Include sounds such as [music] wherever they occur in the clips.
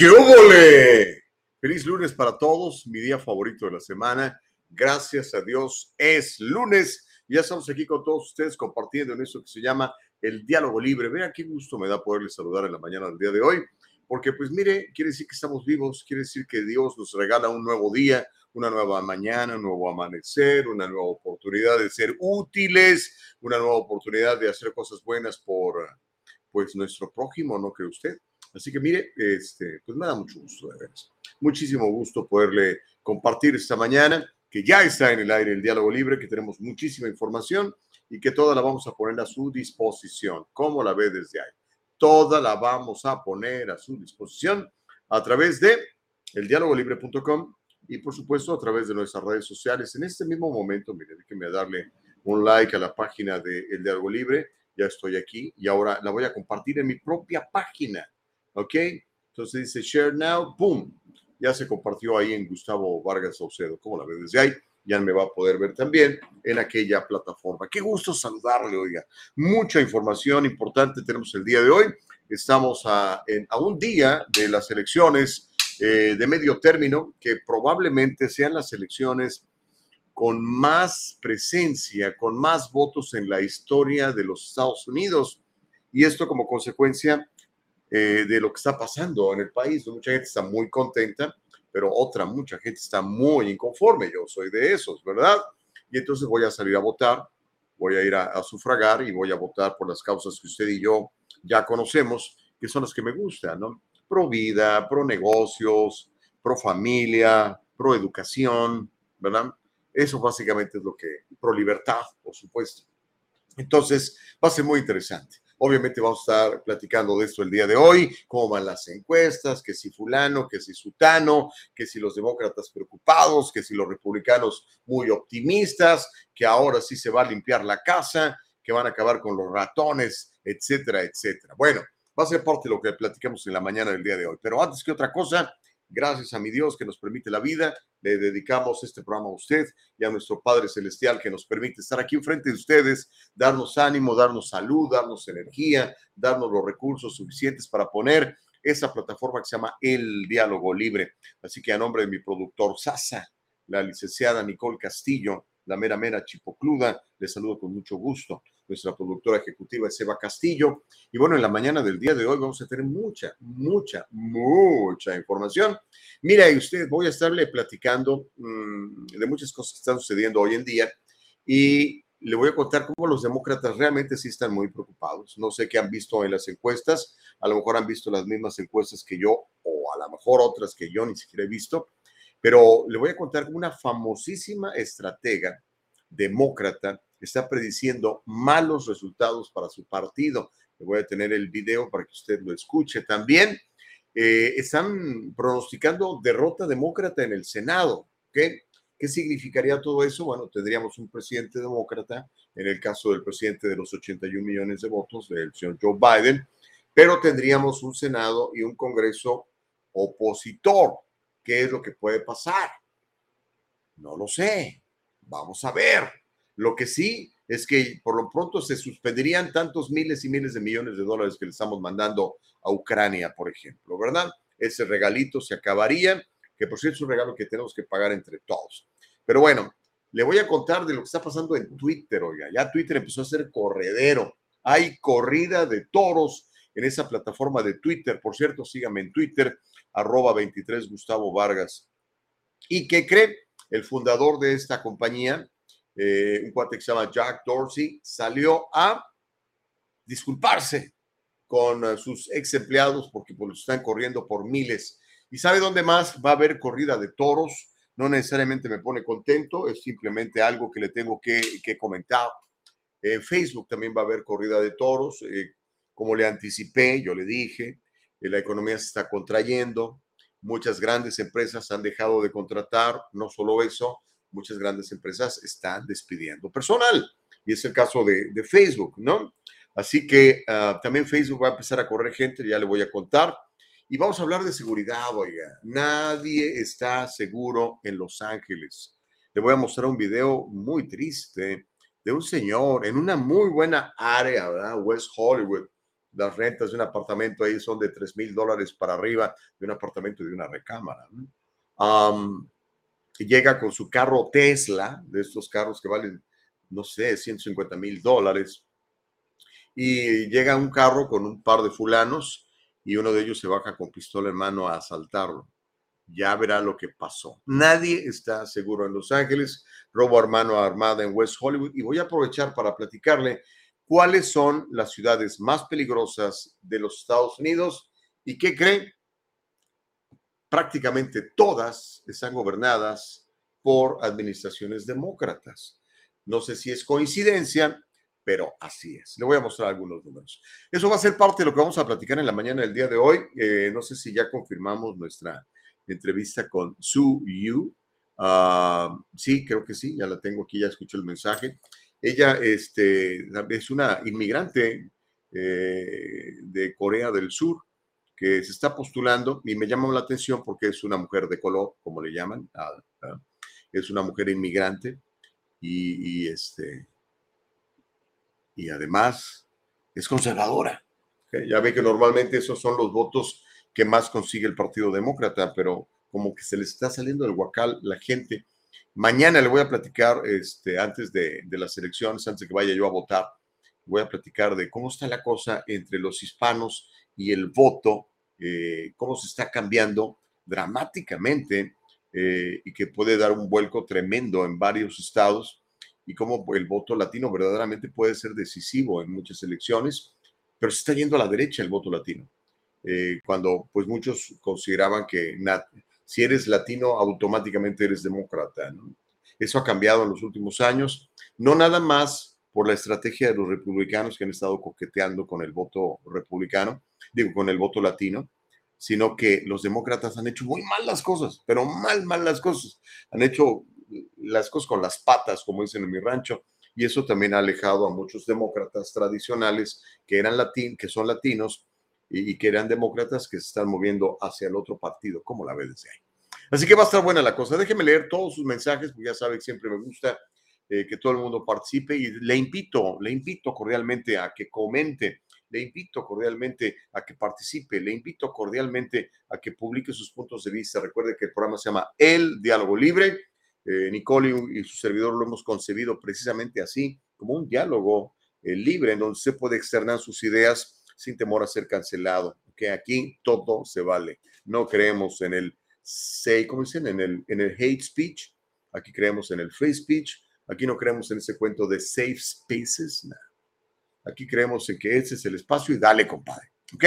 ¡Qué óvole! Feliz lunes para todos, mi día favorito de la semana. Gracias a Dios es lunes ya estamos aquí con todos ustedes compartiendo en esto que se llama el diálogo libre. Vean qué gusto me da poderles saludar en la mañana del día de hoy, porque pues mire, quiere decir que estamos vivos, quiere decir que Dios nos regala un nuevo día, una nueva mañana, un nuevo amanecer, una nueva oportunidad de ser útiles, una nueva oportunidad de hacer cosas buenas por pues nuestro prójimo, ¿no cree usted? Así que mire, este, pues me da mucho gusto de veras. Muchísimo gusto poderle compartir esta mañana que ya está en el aire el diálogo libre, que tenemos muchísima información y que toda la vamos a poner a su disposición. ¿Cómo la ve desde ahí? Toda la vamos a poner a su disposición a través de eldialogolibre.com y por supuesto a través de nuestras redes sociales. En este mismo momento, mire, déjenme darle un like a la página de El Diálogo Libre. Ya estoy aquí y ahora la voy a compartir en mi propia página. ¿Ok? Entonces dice share now, ¡boom! ya se compartió ahí en Gustavo Vargas Saucedo. ¿Cómo la ves desde ahí? Ya me va a poder ver también en aquella plataforma. Qué gusto saludarle, oiga. Mucha información importante tenemos el día de hoy. Estamos a, un día de las elecciones eh, de medio término, que probablemente sean las elecciones con más presencia, con más votos en la historia de los Estados Unidos. Y esto como consecuencia eh, de lo que está pasando en el país. Mucha gente está muy contenta, pero otra, mucha gente está muy inconforme. Yo soy de esos, ¿verdad? Y entonces voy a salir a votar, voy a ir a, sufragar y voy a votar por las causas que usted y yo ya conocemos, que son las que me gustan, ¿no? Pro vida, pro negocios, pro familia, pro educación, ¿verdad? Eso básicamente es lo que, pro libertad, por supuesto. Entonces, va a ser muy interesante. Obviamente vamos a estar platicando de esto el día de hoy, cómo van las encuestas, que si fulano, que si sutano, que si los demócratas preocupados, que si los republicanos muy optimistas, que ahora sí se va a limpiar la casa, que van a acabar con los ratones, etcétera, etcétera. Bueno, va a ser parte de lo que platicamos en la mañana del día de hoy. Pero antes que otra cosa, Gracias a mi Dios que nos permite la vida. Le dedicamos este programa a usted y a nuestro Padre Celestial que nos permite estar aquí enfrente de ustedes, darnos ánimo, darnos salud, darnos energía, darnos los recursos suficientes para poner esa plataforma que se llama El Diálogo Libre. Así que a nombre de mi productor Sasa, la licenciada Nicole Castillo, la mera mera chipocluda, le saludo con mucho gusto nuestra productora ejecutiva es Eva Castillo. Y bueno, en la mañana del día de hoy vamos a tener mucha, mucha, mucha información. Mira, y usted, voy a estarle platicando mm, de muchas cosas que están sucediendo hoy en día y le voy a contar cómo los demócratas realmente sí están muy preocupados. No sé qué han visto en las encuestas, a lo mejor han visto las mismas encuestas que yo o a lo mejor otras que yo ni siquiera he visto, pero le voy a contar una famosísima estratega demócrata está prediciendo malos resultados para su partido. Le voy a tener el video para que usted lo escuche también. Eh, están pronosticando derrota demócrata en el Senado. ¿Qué significaría todo eso? Bueno, tendríamos un presidente demócrata, en el caso del presidente de los 81 millones de votos, del señor Joe Biden, pero tendríamos un Senado y un Congreso opositor. ¿Qué es lo que puede pasar? No lo sé. Vamos a ver. Lo que sí es que por lo pronto se suspenderían tantos miles y miles de millones de dólares que le estamos mandando a Ucrania, por ejemplo, ¿verdad? Ese regalito se acabaría, que por cierto es un regalo que tenemos que pagar entre todos. Pero bueno, le voy a contar de lo que está pasando en Twitter, oiga. Ya Twitter empezó a ser corredero. Hay corrida de toros en esa plataforma de Twitter. Por cierto, sígame en Twitter, arroba 23 Gustavo Vargas. ¿Y qué cree? El fundador de esta compañía, eh, un cuate que se llama Jack Dorsey, salió a disculparse con eh, sus ex empleados porque pues, están corriendo por miles. ¿Y sabe dónde más va a haber corrida de toros? No necesariamente me pone contento, es simplemente algo que le tengo que, comentar. En Facebook también va a haber corrida de toros. Eh, como le anticipé, yo le dije, la economía se está contrayendo, muchas grandes empresas han dejado de contratar, no solo eso, muchas grandes empresas están despidiendo personal. Y es el caso de, Facebook, ¿no? Así que ah, también Facebook va a empezar a correr gente, ya le voy a contar. Y vamos a hablar de seguridad, oiga. Nadie está seguro en Los Ángeles. Le voy a mostrar un video muy triste de un señor en una muy buena área, ¿verdad? West Hollywood. Las rentas de un apartamento ahí son de 3 mil dólares para arriba, de un apartamento de una recámara. Llega con su carro Tesla, de estos carros que valen, no sé, 150 mil dólares, y llega un carro con un par de fulanos y uno de ellos se baja con pistola en mano a asaltarlo. Ya verá lo que pasó. Nadie está seguro en Los Ángeles. Robo hermano armada en West Hollywood. Y voy a aprovechar para platicarle cuáles son las ciudades más peligrosas de los Estados Unidos y qué cree prácticamente todas están gobernadas por administraciones demócratas. No sé si es coincidencia, pero así es. Le voy a mostrar algunos números. Eso va a ser parte de lo que vamos a platicar en la mañana del día de hoy. Eh, no sé si ya confirmamos nuestra entrevista con Su Yu. Ah, sí, creo que sí, ya la tengo aquí, ya escucho el mensaje. Ella este, es una inmigrante eh, de Corea del Sur que se está postulando y me llama la atención porque es una mujer de color, como le llaman, ah, ah, es una mujer inmigrante y, este, y además es conservadora. Ya ve que normalmente esos son los votos que más consigue el Partido Demócrata, pero como que se le está saliendo del huacal la gente. Mañana le voy a platicar, este, antes de, de las elecciones, antes de que vaya yo a votar, voy a platicar de cómo está la cosa entre los hispanos y el voto eh, cómo se está cambiando dramáticamente eh, y que puede dar un vuelco tremendo en varios estados y cómo el voto latino verdaderamente puede ser decisivo en muchas elecciones, pero se está yendo a la derecha el voto latino. Eh, cuando pues muchos consideraban que si eres latino automáticamente eres demócrata. Eso ha cambiado en los últimos años, no nada más por la estrategia de los republicanos que han estado coqueteando con el voto republicano, digo, con el voto latino, sino que los demócratas han hecho muy mal las cosas, pero mal, mal las cosas. Han hecho las cosas con las patas, como dicen en mi rancho, y eso también ha alejado a muchos demócratas tradicionales que eran latín, que son latinos y, que eran demócratas que se están moviendo hacia el otro partido, como la ve desde ahí. Así que va a estar buena la cosa. Déjeme leer todos sus mensajes, porque ya sabe que siempre me gusta eh, que todo el mundo participe y le invito, le invito cordialmente a que comente le invito cordialmente a que participe, le invito cordialmente a que publique sus puntos de vista. Recuerde que el programa se llama El Diálogo Libre. Eh, y, su servidor lo hemos concebido precisamente así, como un diálogo eh, libre en donde se puede externar sus ideas sin temor a ser cancelado. Que aquí todo se vale. No creemos en el ¿cómo dicen? En el, en el hate speech. Aquí creemos en el free speech. Aquí no creemos en ese cuento de safe spaces. Nada. Aquí creemos que ese es el espacio y dale, compadre. ¿Ok?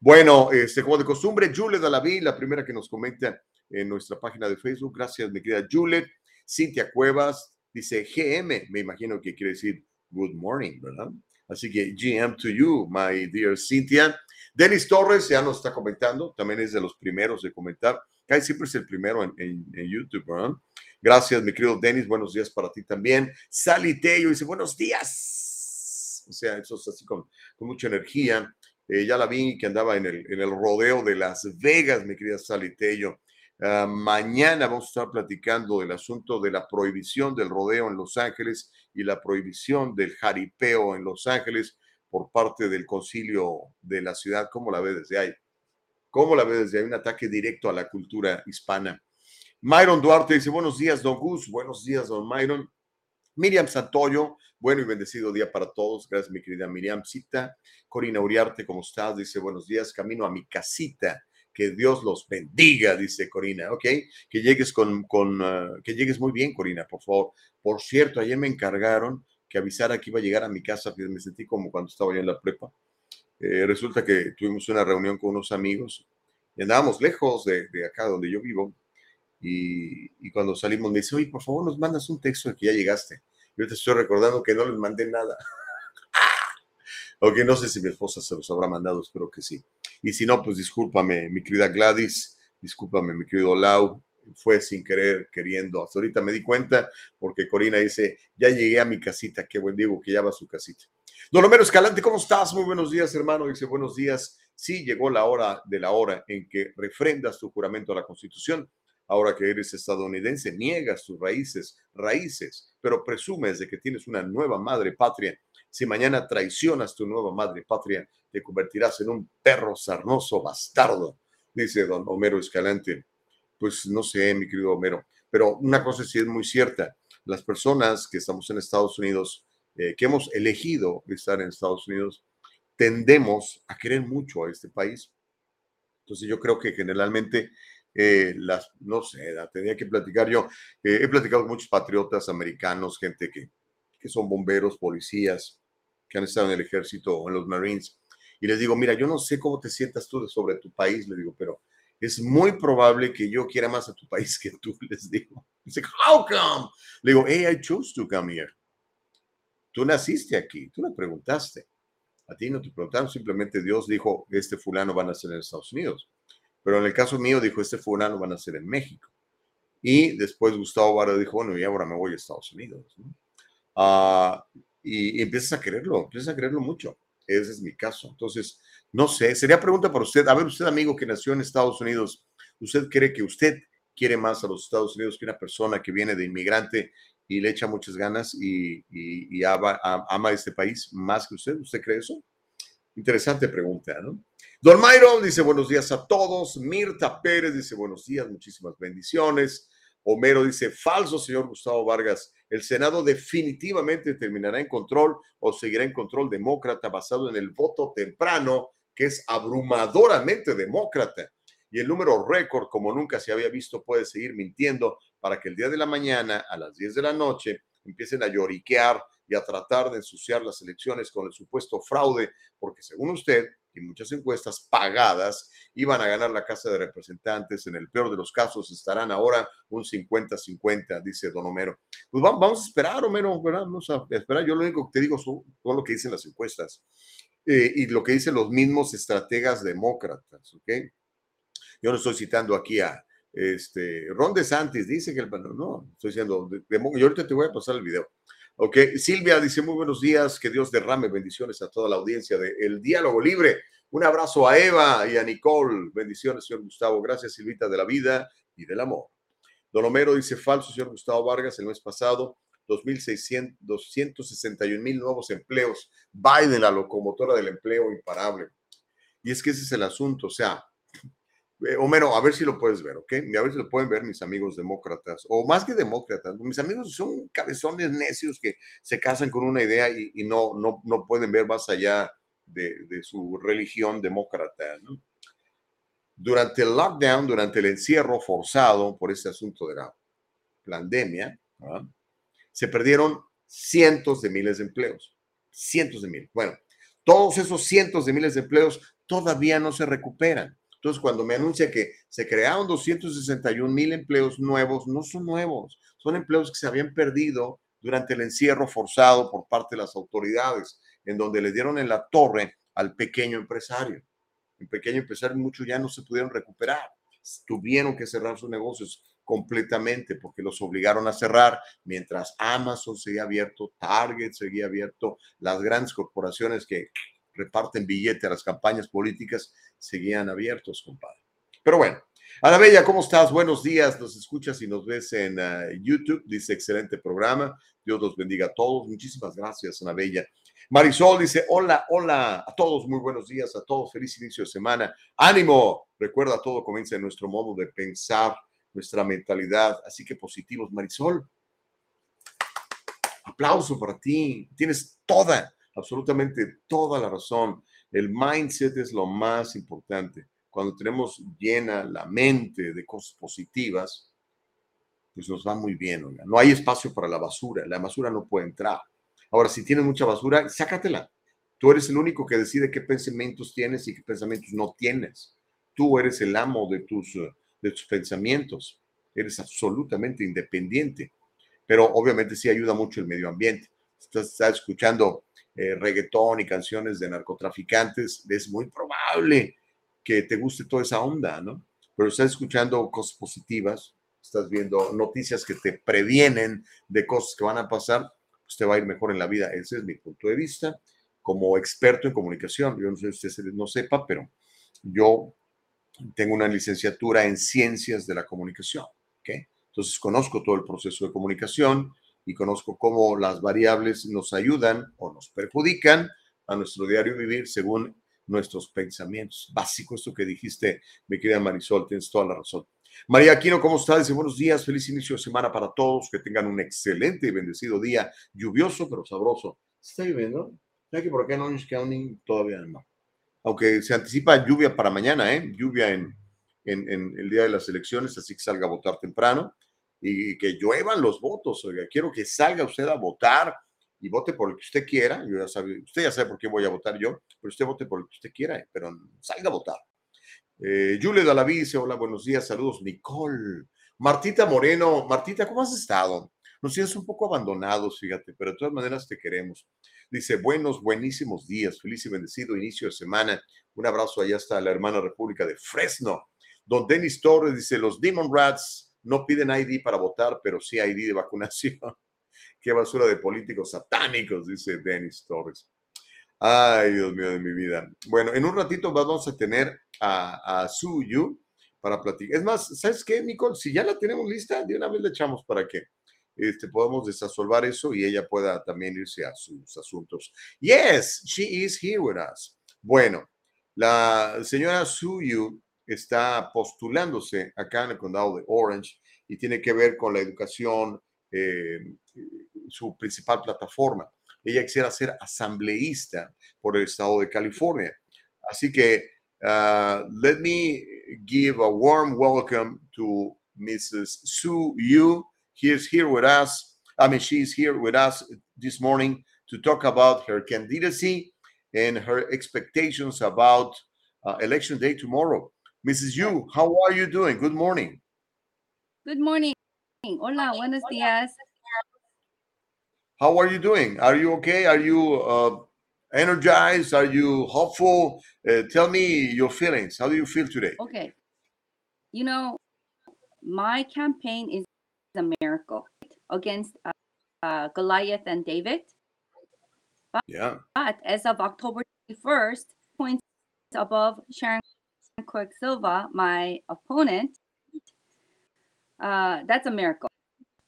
Bueno, este, como de costumbre, Juliet Dalaví, la primera que nos comenta en nuestra página de Facebook. Gracias, mi querida Juliet. Cintia Cuevas dice GM, me imagino que quiere decir good morning, ¿verdad? Así que GM to you, my dear Cintia. Denis Torres ya nos está comentando, también es de los primeros de comentar. Siempre es el primero en, en YouTube, ¿verdad? Gracias, mi querido Denis. Buenos días para ti también. Sally Tello dice, buenos días o sea, eso es así con, mucha energía. Eh, ya la vi que andaba en el, en el rodeo de Las Vegas, mi querida Sally Tello. Ah, mañana vamos a estar platicando del asunto de la prohibición del rodeo en Los Ángeles y la prohibición del jaripeo en Los Ángeles por parte del concilio de la ciudad. ¿Cómo la ve desde ahí? ¿Cómo la ve desde ahí? Un ataque directo a la cultura hispana. Myron Duarte dice, buenos días, don Gus. Buenos días, don Myron. Miriam Santoyo, bueno y bendecido día para todos. Gracias, mi querida Miriam Cita. Corina Uriarte, ¿cómo estás? Dice, buenos días, camino a mi casita. Que Dios los bendiga, dice Corina, ¿ok? Que llegues con, con ah, que llegues muy bien, Corina, por favor. Por cierto, ayer me encargaron que avisara que iba a llegar a mi casa, me sentí como cuando estaba yo en la prepa. Eh, resulta que tuvimos una reunión con unos amigos y andábamos lejos de, de acá donde yo vivo. Y, y, cuando salimos me dice, oye, por favor, nos mandas un texto de que ya llegaste. Yo te estoy recordando que no les mandé nada. [laughs] ok, no sé si mi esposa se los habrá mandado, espero que sí. Y si no, pues discúlpame, mi querida Gladys, discúlpame, mi querido Lau, fue sin querer, queriendo. Hasta ahorita me di cuenta porque Corina dice, ya llegué a mi casita, qué buen Diego que ya va a su casita. Don Homero Escalante, ¿cómo estás? Muy buenos días, hermano. Dice, buenos días. Sí, llegó la hora de la hora en que refrendas tu juramento a la Constitución. Ahora que eres estadounidense, niegas tus raíces, raíces, pero presumes de que tienes una nueva madre patria. Si mañana traicionas tu nueva madre patria, te convertirás en un perro sarnoso bastardo, dice don Homero Escalante pues no sé, mi querido Homero, pero una cosa sí es muy cierta, las personas que estamos en Estados Unidos, eh, que hemos elegido estar en Estados Unidos, tendemos a querer mucho a este país. Entonces yo creo que generalmente eh, las, no sé, la tenía que platicar yo, eh, he platicado con muchos patriotas americanos, gente que, que son bomberos, policías, que han estado en el ejército o en los Marines, y les digo, mira, yo no sé cómo te sientas tú sobre tu país, le digo, pero es muy probable que yo quiera más a tu país que tú, [laughs] les digo. Dice, how come? Le digo, hey, I chose to come here. Tú naciste aquí, tú le preguntaste. A ti no te preguntaron, simplemente Dios dijo, este fulano va a nacer en Estados Unidos. Pero en el caso mío dijo, este fulano va a nacer en México. Y después Gustavo Vara dijo, bueno, y ahora me voy a Estados Unidos. Ah, y, y empiezas a quererlo, empiezas a quererlo mucho. Ese es mi caso. Entonces, no sé, sería pregunta para usted. A ver, usted, amigo que nació en Estados Unidos, ¿usted cree que usted quiere más a los Estados Unidos que una persona que viene de inmigrante y le echa muchas ganas y, ama, este país más que usted? ¿Usted cree eso? Interesante pregunta, ¿no? Don Mayron dice buenos días a todos. Mirta Pérez dice buenos días, muchísimas bendiciones. Homero dice falso, señor Gustavo Vargas. El Senado definitivamente terminará en control o seguirá en control demócrata basado en el voto temprano que es abrumadoramente demócrata. Y el número récord, como nunca se había visto, puede seguir mintiendo para que el día de la mañana, a las 10 de la noche, empiecen a lloriquear y a tratar de ensuciar las elecciones con el supuesto fraude, porque según usted muchas encuestas pagadas iban a ganar la Casa de Representantes, en el peor de los casos estarán ahora un 50-50, dice don Homero. Pues vamos, a esperar, Homero, vamos a esperar. Yo lo único que te digo es todo lo que dicen las encuestas. Eh, y lo que dicen los mismos estrategas demócratas, ¿ok? Yo no estoy citando aquí a este, Ron DeSantis, dice que el... No, estoy diciendo, yo ahorita te voy a pasar el video. Ok, Silvia dice muy buenos días, que Dios derrame bendiciones a toda la audiencia de El Diálogo Libre. Un abrazo a Eva y a Nicole. Bendiciones, señor Gustavo. Gracias, Silvita, de la vida y del amor. Don Homero dice falso, señor Gustavo Vargas, el mes pasado 2.261 mil nuevos empleos. Biden, la locomotora del empleo imparable. Y es que ese es el asunto. O sea, eh, Homero, a ver si lo puedes ver, ¿ok? A ver si lo pueden ver mis amigos demócratas, o más que demócratas, mis amigos son cabezones necios que se casan con una idea y, no, no, no, pueden ver más allá de, de su religión demócrata. Durante el lockdown, durante el encierro forzado por este asunto de la pandemia, ¿no? se perdieron cientos de miles de empleos. Cientos de miles. Bueno, todos esos cientos de miles de empleos todavía no se recuperan. Entonces, cuando me anuncia que se crearon 261 mil empleos nuevos, no son nuevos, son empleos que se habían perdido durante el encierro forzado por parte de las autoridades, en donde le dieron en la torre al pequeño empresario. El pequeño empresario, muchos ya no se pudieron recuperar, tuvieron que cerrar sus negocios completamente porque los obligaron a cerrar, mientras Amazon seguía abierto, Target seguía abierto, las grandes corporaciones que reparten billetes a las campañas políticas seguían abiertos, compadre. Pero bueno, Ana Bella, ¿cómo estás? Buenos días, nos escuchas y nos ves en ah, YouTube, dice excelente programa, Dios los bendiga a todos, muchísimas gracias, Ana Bella. Marisol dice, hola, hola a todos, muy buenos días a todos, feliz inicio de semana, ánimo, recuerda, todo comienza en nuestro modo de pensar, nuestra mentalidad. Así que positivos, Marisol. Aplauso para ti. Tienes toda, absolutamente toda la razón. El mindset es lo más importante. Cuando tenemos llena la mente de cosas positivas, pues nos va muy bien. No hay espacio para la basura. La basura no puede entrar. Ahora, si tienes mucha basura, sácatela. Tú eres el único que decide qué pensamientos tienes y qué pensamientos no tienes. Tú eres el amo de tus de tus pensamientos. Eres absolutamente independiente. Pero obviamente sí ayuda mucho el medio ambiente. Estás, escuchando eh, reggaetón y canciones de narcotraficantes, es muy probable que te guste toda esa onda, ¿no? Pero estás escuchando cosas positivas, estás viendo noticias que te previenen de cosas que van a pasar, pues va a ir mejor en la vida. Ese es mi punto de vista como experto en comunicación. Yo no sé si usted no sepa, pero yo tengo una licenciatura en ciencias de la comunicación. ¿okay? Entonces conozco todo el proceso de comunicación y conozco cómo las variables nos ayudan o nos perjudican a nuestro diario vivir según nuestros pensamientos. Básico esto que dijiste, mi querida Marisol, tienes toda la razón. María Aquino, ¿cómo estás? Dice buenos días, feliz inicio de semana para todos, que tengan un excelente y bendecido día, lluvioso pero sabroso. ¿Está lloviendo? Ya que por acá en Orange County todavía no. Aunque se anticipa lluvia para mañana, ¿eh? Lluvia en, en, en el día de las elecciones, así que salga a votar temprano y que lluevan los votos. Oiga, quiero que salga usted a votar y vote por lo que usted quiera. Yo ya sabe, usted ya sabe por qué voy a votar yo, pero usted vote por lo que usted quiera, pero salga a votar. Eh, Julie Dalaví dice, hola, buenos días, saludos. Nicole. Martita Moreno, Martita, ¿cómo has estado? Nos tienes un poco abandonados, fíjate, pero de todas maneras te queremos. Dice, buenos, buenísimos días, feliz y bendecido inicio de semana. Un abrazo allá hasta la hermana República de Fresno. Don Denis Torres dice, los Demon Rats no piden ID para votar, pero sí ID de vacunación. [laughs] Qué basura de políticos satánicos, dice Denis Torres. Ay, Dios mío de mi vida. Bueno, en un ratito vamos a tener a, a Suyu para platicar. Es más, ¿sabes qué, Nicole? Si ya la tenemos lista, de una vez le echamos para que este, podamos desasolvar eso y ella pueda también irse a sus asuntos. Yes, she is here with us. Bueno, la señora Suyu está postulándose acá en el condado de Orange y tiene que ver con la educación, eh, su principal plataforma. Ella quisiera ser asambleísta por el estado de California. Así que, uh, let me give a warm welcome to Mrs. Sue Yu. He is here with us. I mean, she's here with us this morning to talk about her candidacy and her expectations about uh, election day tomorrow. Mrs. Yu, how are you doing? Good morning. Good morning. Hola, buenos días. How are you doing? Are you okay? Are you uh, energized? Are you hopeful? Uh, tell me your feelings. How do you feel today? Okay. You know, my campaign is a miracle against uh, uh, Goliath and David. But, Yeah. but as of October 1st, points above Sharon Quirk Silva, my opponent, uh, that's a miracle.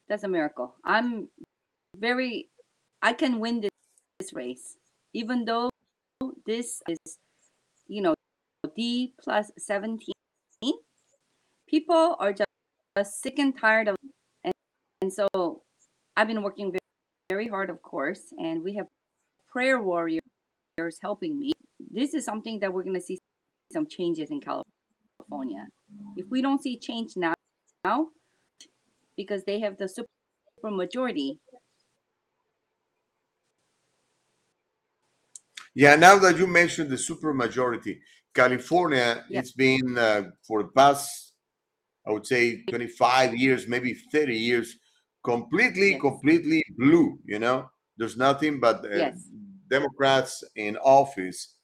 That's a miracle. I'm very, I can win this, this race, even though this is, you know, D plus 17. People are just, just sick and tired of and, and so I've been working very, very hard, of course, and we have prayer warriors helping me. This is something that we're going to see some changes in California. If we don't see change now, now because they have the super majority, Yeah, now that you mentioned the super majority, California, Yeah. it's been uh, for the past, I would say, 25 years, maybe 30 years, completely, Yes. completely blue. You know, there's nothing but uh, Yes. Democrats in office,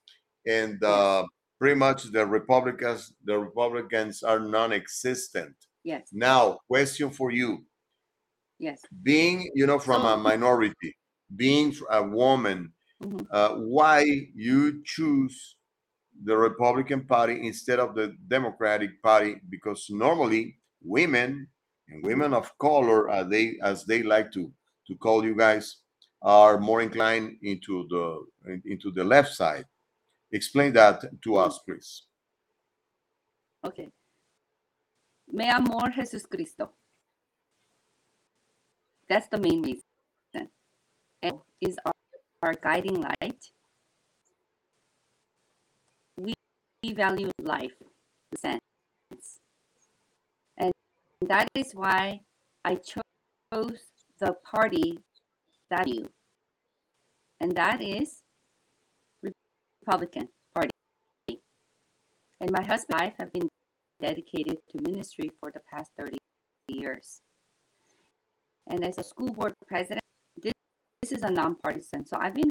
and uh, pretty much the Republicans, the Republicans are non-existent. yes, Now, question for you: yes. being, you know, from a minority, being a woman Mhm. uh, why you choose the Republican Party instead of the Democratic Party because normally women and women of color, uh, they as they like to to call you guys, are more inclined into the into the left side. Explain that to us, please. Okay. Me amor Jesus Cristo. That's the main reason. And is our, our guiding light. We, we value life, sense. And that is why I chose the party that you. And that is Republican Party. And my husband and I have been dedicated to ministry for the past 30 years. And as a school board president, this, this is a nonpartisan. So I've been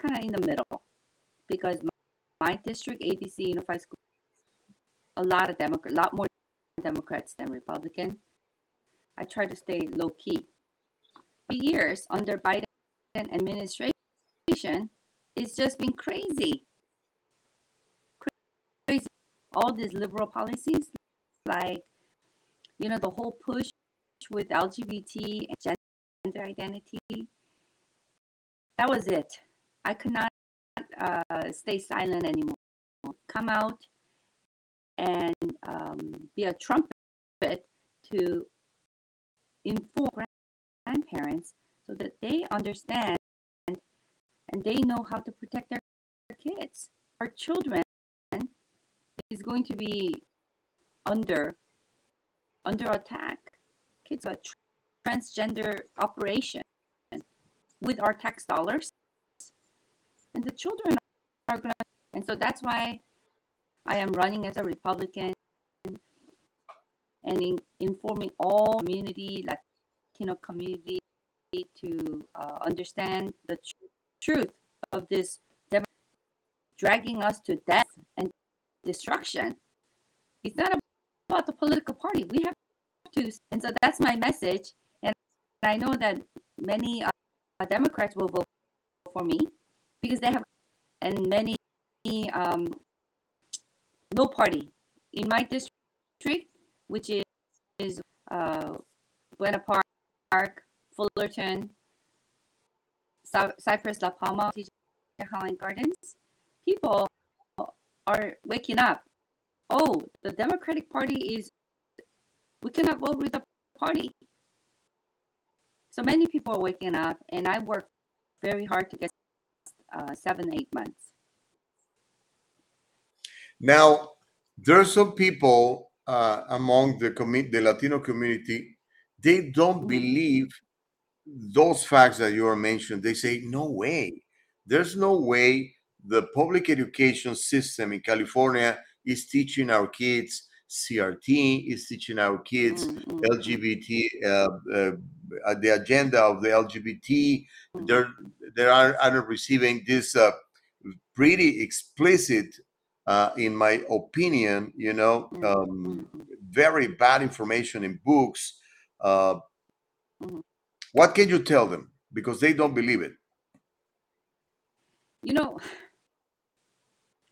kind of in the middle because my, my district, ABC Unified School a lot of Democrat, a lot more Democrats than Republican. I try to stay low key. For years under Biden administration, it's just been crazy. Crazy. All these liberal policies, like you know, the whole push with LGBT and gender identity. That was it. I could not uh, stay silent anymore. Come out and um, be a trumpet to inform grandparents so that they understand and they know how to protect their kids. Our children is going to be under under attack. Kids are transgender operation with our tax dollars, and the children are going. And so that's why I am running as a Republican and in, informing all community, Latino community, to uh, understand the tr- truth of this dragging us to death and destruction. It's not about the political party. We have to, and so that's my message. And I know that many uh, Democrats will vote for me because they have, and many um, no party in my district, which is, is uh, Buena Park, Fullerton, Cypress, La Palma, Highland Gardens. People are waking up. Oh, the Democratic Party is, we cannot vote with the party. So many people are waking up, and I work very hard to get uh, seven, eight months. Now, there are some people uh, among the, commu- the Latino community, they don't Mhm. believe those facts that you are mentioned. They say, no way. There's no way the public education system in California is teaching our kids CRT, is teaching our kids Mm, mm, mm. LGBT, uh, uh, the agenda of the LGBT. Mhm. They're they are, are receiving this uh, pretty explicit, uh, in my opinion, you know, Mm, um, very bad information in books. Uh, Mhm. what can you tell them? Because they don't believe it. You know,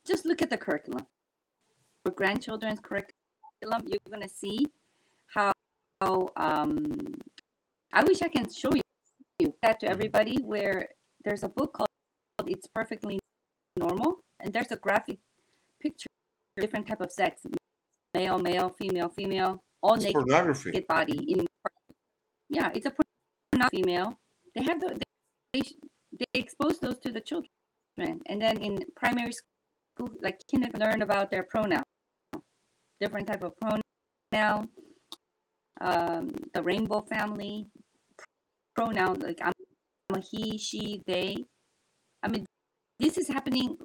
just look at the curriculum. For grandchildren's curriculum, you're going to see how, how um, I wish I can show you that to everybody where there's a book called It's Perfectly Normal, and there's a graphic picture, different type of sex, male, male, female, female, all It's naked pornography. body in yeah it's a not female they have the they, they expose those to the children and then in primary school like kindergarten learn about their pronoun different type of pronoun um, the rainbow family pronoun like I'm a he she they i mean this is happening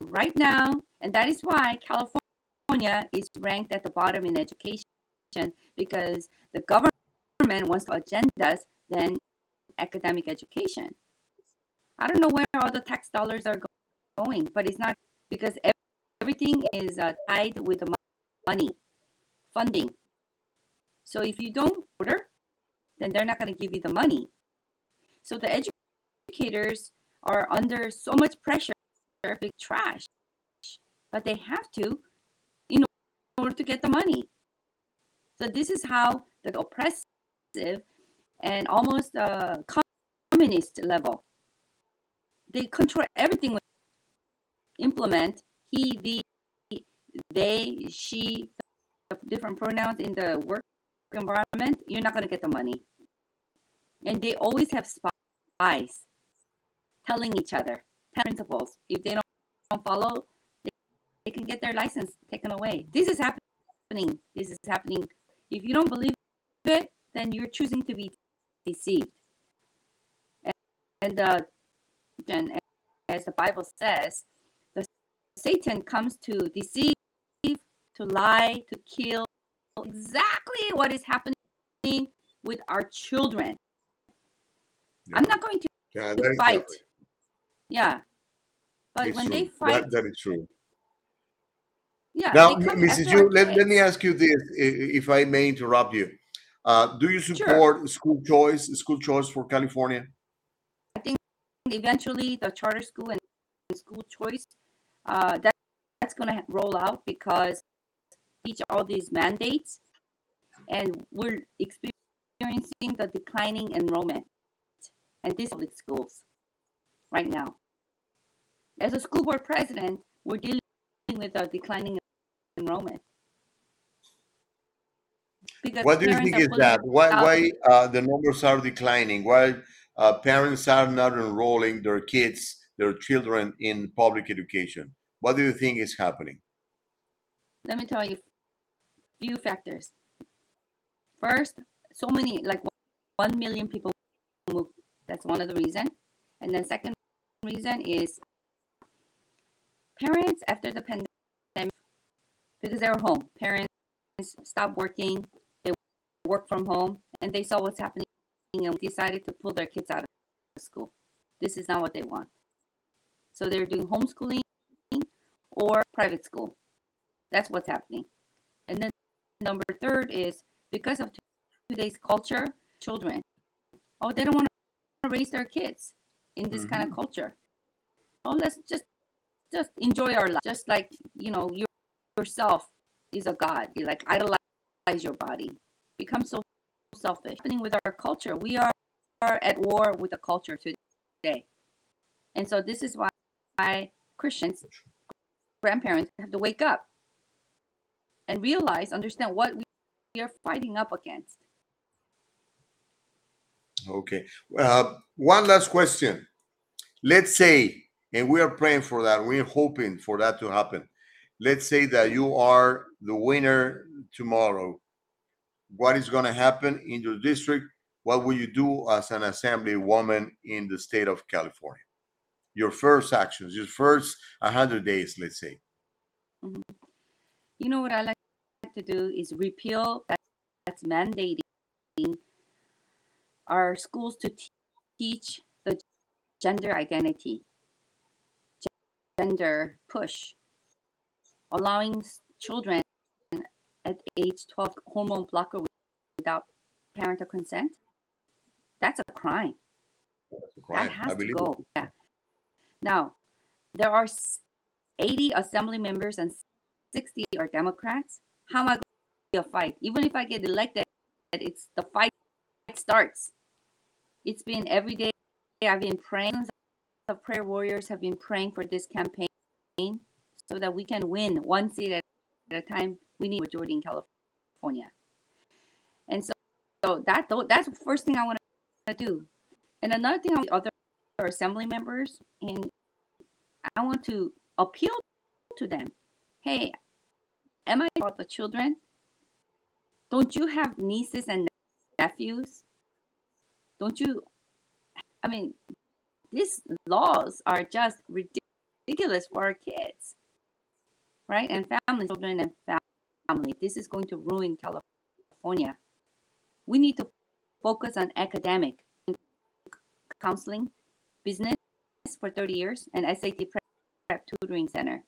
right now and that is why california is ranked at the bottom in education because the government wants to agendas than academic education. I don't know where all the tax dollars are going, but it's not because everything is uh, tied with the money, funding. So if you don't order, then they're not going to give you the money. So the educators are under so much pressure, big trash, but they have to in order to get the money. So this is how the oppressive and almost uh, communist level. They control everything. Implement he, the, they, she, different pronouns in the work environment. You're not going to get the money. And they always have spies telling each other principles. If they don't, don't follow, they, they can get their license taken away. This is happening. This is happening. If you don't believe it, then you're choosing to be deceived. And, and, uh, and as the Bible says, Satan comes to deceive, to lie, to kill. Exactly what is happening with our children. I'm not going to Yeah, to fight. Yeah. But It's when true. they fight, That, that is true. Yeah. Now, Mrs. Yu, let, let me ask you this, if I may interrupt you. Uh, do you Sure. support school choice, school choice for California? I think eventually the charter school and school choice uh, that that's going to roll out because each all these mandates and we're experiencing the declining enrollment in these public schools right now as a school board president we're dealing with a declining enrollment because What do you think is that? Why, why uh, the numbers are declining? Why uh, parents are not enrolling their kids, their children in public education? What do you think is happening? let me tell you few factors. First so many like 1 million people move. That's one of the reason. And then second reason is parents after the pandemic because they were home. Parents stopped working they work from home and they saw what's happening and decided to pull their kids out of school. This is not what they want so they're doing homeschooling or private school that's what's happening. And then number third is because of today's culture, children, oh, they don't want to raise their kids in this kind of mm-hmm. culture. Oh, let's just just enjoy our life, just like you know your, yourself is a god. You like idolize your body, become so selfish. Happening with our culture, we are, are at war with the culture today, and so this is why, why Christians, grandparents have to wake up and realize, understand what we are fighting up against. Okay. Uh, one last question. Let's say, and we are praying for that, we're hoping for that to happen. Let's say that you are the winner tomorrow. What is going to happen in your district? What will you do as an assemblywoman in the state of California? Your first actions, your first 100 days, let's say. Mm-hmm. You know what I like to do is repeal that, that's mandating our schools to te- teach the gender identity, gender push, allowing children at age 12 hormone blocker without parental consent. That's a crime. Crime, That has I to believe it. go. Yeah. Now, there are 80 assembly members and 60 are Democrats. How am I going to fight? Even if I get elected, it's the fight starts. It's been every day. I've been praying. The prayer warriors have been praying for this campaign so that we can win one seat at, a time. We need majority in California, and so, so that that's the first thing I want to do. And another thing, I want other assembly members, and I want to appeal to them. Hey, am I about the children? Don't you have nieces and nephews? Don't you? I mean, these laws are just ridiculous for our kids, right? And family, children, and family. This is going to ruin California. We need to focus on academic counseling, business for 30 years, and SAT prep tutoring center.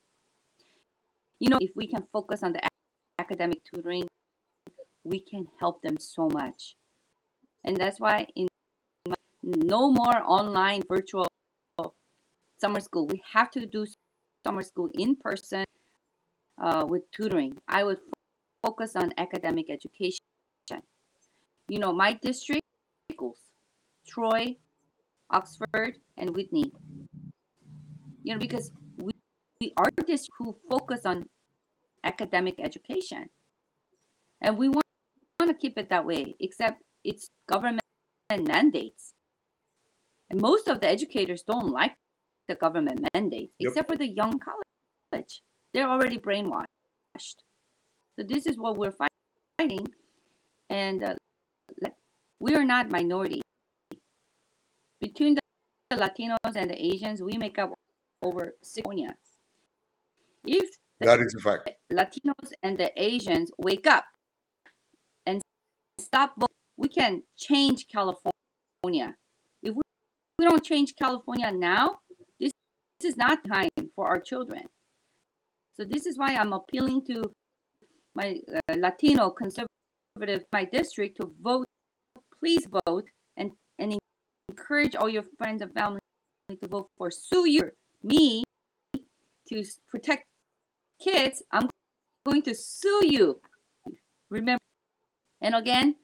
You know, if we can focus on the academic tutoring, we can help them so much. And that's why in no more online virtual summer school. We have to do summer school in person uh, with tutoring. I would focus on academic education. You know, my district schools, Troy, Oxford, and Whitney. You know, because we, we are district who focus on academic education. And we want, want to keep it that way, except it's government mandates. And most of the educators don't like the government mandates, Yep. except for the young college. They're already brainwashed. So this is what we're fighting. And uh, we are not minority. Between the, Latinos and the Asians, we make up over California. If the That is a fact. Latinos and the Asians wake up and stop voting, we can change California. If we, we don't change California now, this, this is not time for our children. So this is why I'm appealing to my uh, Latino conservative my district to vote. Please vote and and encourage all your friends and family to vote for Sue you me to protect kids. I'm going to sue you. Remember, and again,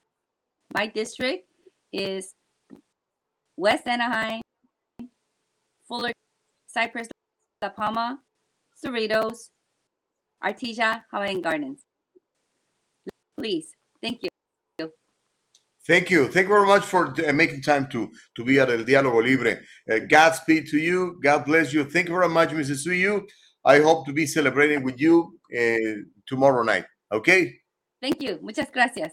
my district is West Anaheim, Fuller, Cypress, La Palma, Cerritos, Artesia, Hawaiian Gardens. Please, thank you. Thank you. Thank you very much for uh, making time to, to be at El Diálogo Libre. Uh, Godspeed to you. God bless you. Thank you very much, Mrs. Suyu. I hope to be celebrating with you uh, tomorrow night. Okay? Thank you. Muchas gracias.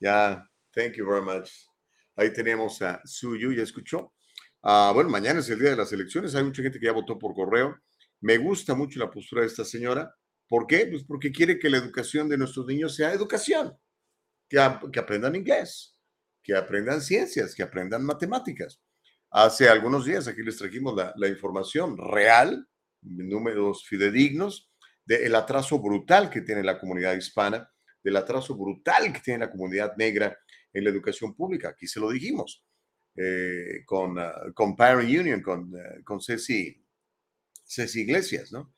Ya, thank you very much. Ahí tenemos a Suyu, ¿ya escuchó? Ah, bueno, mañana es el día de las elecciones. Hay mucha gente que ya votó por correo. Me gusta mucho la postura de esta señora. ¿Por qué? Pues porque quiere que la educación de nuestros niños sea educación. Que, ap- que aprendan inglés, que aprendan ciencias, que aprendan matemáticas. Hace algunos días aquí les trajimos la, información real, números fidedignos, del atraso brutal que tiene la comunidad hispana, del atraso brutal que tiene la comunidad negra en la educación pública. Aquí se lo dijimos eh, con, ah, con Parent Union, con, eh, con Ceci, Ceci Iglesias, ¿no?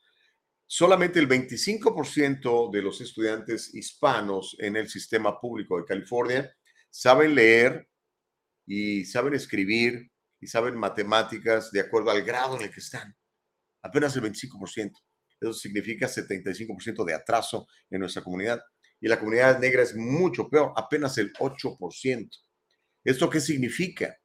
Solamente el 25% de los estudiantes hispanos en el sistema público de California saben leer y saben escribir y saben matemáticas de acuerdo al grado en el que están. Apenas el 25%. Eso significa 75% de atraso en nuestra comunidad. Y la comunidad negra es mucho peor, apenas el 8%. ¿Esto qué significa?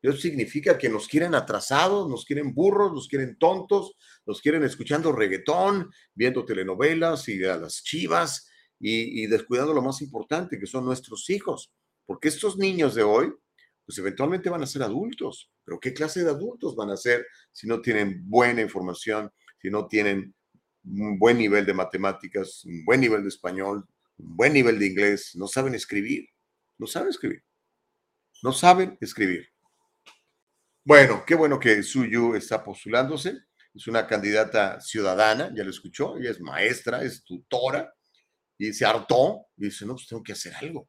Eso significa que nos quieren atrasados, nos quieren burros, nos quieren tontos, nos quieren escuchando reggaetón, viendo telenovelas y a las chivas y, y descuidando lo más importante, que son nuestros hijos. Porque estos niños de hoy, pues eventualmente van a ser adultos. Pero ¿qué clase de adultos van a ser si no tienen buena información, si no tienen un buen nivel de matemáticas, un buen nivel de español, un buen nivel de inglés? No saben escribir, no saben escribir, no saben escribir. Bueno, qué bueno que Suyu está postulándose. Es una candidata ciudadana, ya lo escuchó, ella es maestra, es tutora y se hartó y dice, no, pues tengo que hacer algo.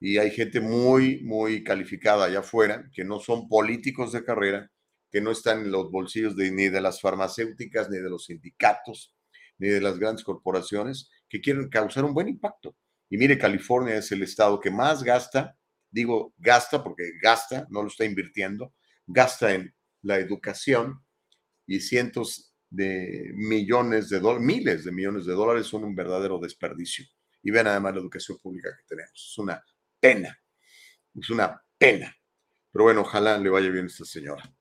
Y hay gente muy, muy calificada allá afuera que no son políticos de carrera, que no están en los bolsillos de, ni de las farmacéuticas, ni de los sindicatos, ni de las grandes corporaciones, que quieren causar un buen impacto. Y mire, California es el estado que más gasta, digo gasta porque gasta, no lo está invirtiendo, gasta en la educación y cientos de millones de dólares, miles de millones de dólares son un verdadero desperdicio. Y vean además la educación pública que tenemos. Es una pena, es una pena. Pero bueno, ojalá le vaya bien a esta señora.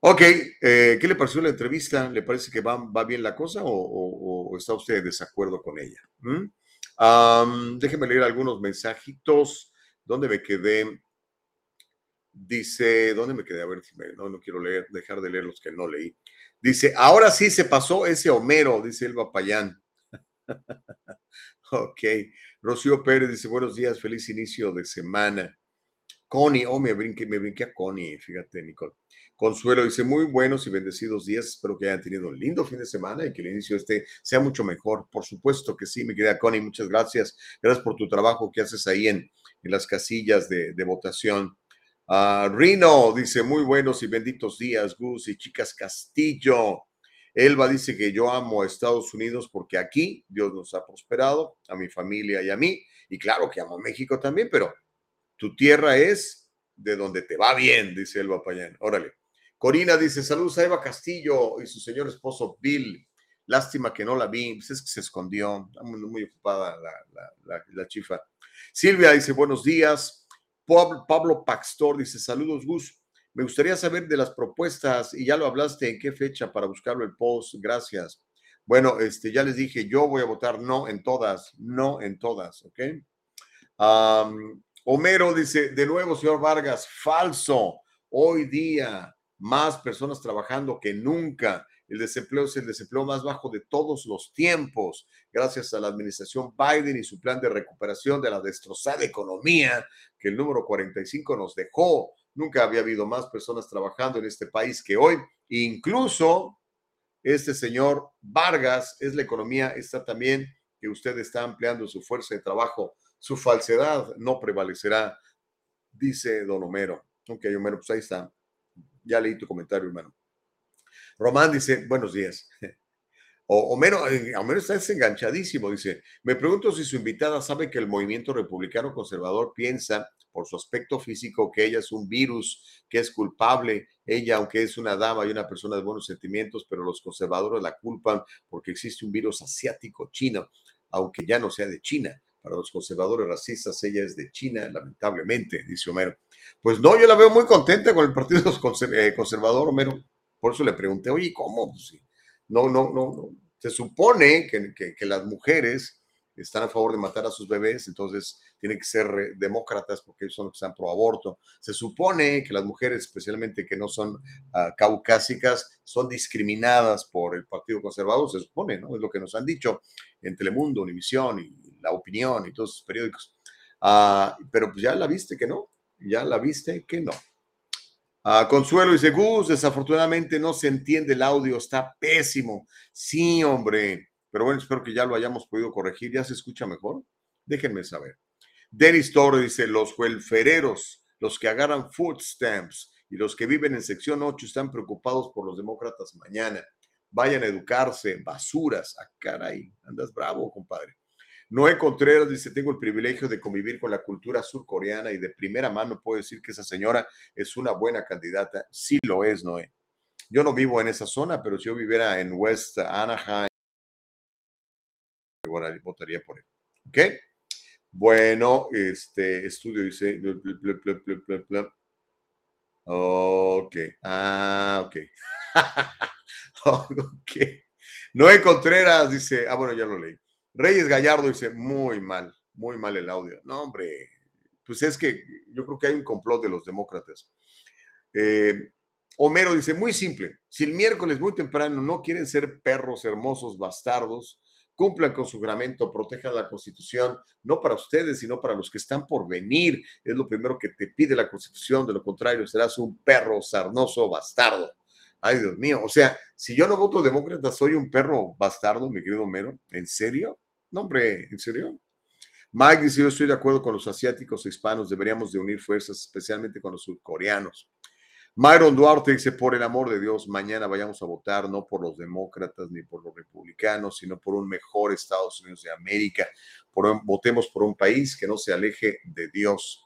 Ok, eh, ¿qué le pareció la entrevista? ¿Le parece que va, va bien la cosa o, está usted de desacuerdo con ella? ¿Mm? Déjeme leer algunos mensajitos. ¿Dónde me quedé? Dice, ¿dónde me quedé? A ver si no, no quiero leer, dejar de leer los que no leí. Dice, ahora sí se pasó ese Homero, dice Elba Payán. [laughs] ok. Rocío Pérez dice, buenos días, feliz inicio de semana. Connie, oh, me brinqué, me a Connie, fíjate, Nicole. Consuelo dice, muy buenos y bendecidos días, espero que hayan tenido un lindo fin de semana y que el inicio este sea mucho mejor. Por supuesto que sí, mi querida Connie, muchas gracias. Gracias por tu trabajo que haces ahí en, en las casillas de, de votación. Ah, Rino dice, muy buenos y benditos días, Gus y chicas Castillo. Elba dice que yo amo a Estados Unidos porque aquí Dios nos ha prosperado, a mi familia y a mí. Y claro que amo a México también, pero tu tierra es de donde te va bien, dice Elba Payán. Órale. Corina dice, saludos a Eva Castillo y su señor esposo Bill. Lástima que no la vi, pues es que se escondió, muy, muy ocupada la, la, la, la chifa. Silvia dice, buenos días. Pablo, Paxtor dice, saludos Gus. Me gustaría saber de las propuestas y ya lo hablaste, en qué fecha para buscarlo el post. Gracias. Bueno, este, ya les dije, yo voy a votar no en todas, no en todas, ¿ok? Homero dice, de nuevo, señor Vargas, falso. Hoy día, más personas trabajando que nunca. El desempleo es el desempleo más bajo de todos los tiempos, gracias a la administración Biden y su plan de recuperación de la destrozada economía que el número 45 nos dejó. Nunca había habido más personas trabajando en este país que hoy. Incluso este señor Vargas, es la economía, está también que usted está ampliando su fuerza de trabajo, su falsedad no prevalecerá, dice don Homero. Ok, Homero, pues ahí está. Ya leí tu comentario, hermano. Román dice, buenos días. [laughs] O Homero, eh, Homero está desenganchadísimo, dice, me pregunto si su invitada sabe que el movimiento republicano conservador piensa por su aspecto físico que ella es un virus, que es culpable, ella aunque es una dama y una persona de buenos sentimientos, pero los conservadores la culpan porque existe un virus asiático chino, aunque ya no sea de China. Para los conservadores racistas, ella es de China, lamentablemente, dice Homero. Pues no, yo la veo muy contenta con el Partido [laughs] eh, Conservador, Homero. Por eso le pregunté, oye, ¿cómo? Pues no, no, no. Se supone que, que las mujeres están a favor de matar a sus bebés, entonces tienen que ser demócratas porque ellos son los que están pro aborto. Se supone que las mujeres, especialmente que no son ah, caucásicas, son discriminadas por el Partido Conservador, se supone, ¿no? Es lo que nos han dicho en Telemundo, Univisión y La Opinión y todos esos periódicos. Ah, pero pues ya la viste que no, ya la viste que no. Ah, Consuelo dice, Gus, desafortunadamente no se entiende el audio, está pésimo. Sí, hombre. Pero bueno, espero que ya lo hayamos podido corregir. ¿Ya se escucha mejor? Déjenme saber. Denis Toro dice, los huelfereros, los que agarran food stamps y los que viven en sección 8 están preocupados por los demócratas mañana. Vayan a educarse, basuras. Ah, caray, andas bravo, compadre. Noé Contreras dice, tengo el privilegio de convivir con la cultura surcoreana y de primera mano puedo decir que esa señora es una buena candidata. Sí lo es, Noé. Yo no vivo en esa zona, pero si yo viviera en West Anaheim, votaría por él. ¿Ok? Bueno, este estudio dice. Ok. Ah, ok. [laughs] ok. Noé Contreras dice. Ah, bueno, ya lo leí. Reyes Gallardo dice, muy mal, muy mal el audio. No, hombre, pues es que yo creo que hay un complot de los demócratas. Eh, Homero dice, muy simple, si el miércoles muy temprano no quieren ser perros hermosos bastardos, cumplan con su juramento, protejan la constitución, no para ustedes, sino para los que están por venir. Es lo primero que te pide la constitución, de lo contrario serás un perro sarnoso bastardo. Ay, Dios mío, o sea, si yo no voto demócrata, soy un perro bastardo, mi querido Homero. ¿En serio? No, hombre, ¿en serio? Mike dice, yo estoy de acuerdo con los asiáticos e hispanos, deberíamos de unir fuerzas, especialmente con los surcoreanos. Myron Duarte dice, por el amor de Dios, mañana vayamos a votar no por los demócratas ni por los republicanos, sino por un mejor Estados Unidos de América. votemos por un país que no se aleje de Dios.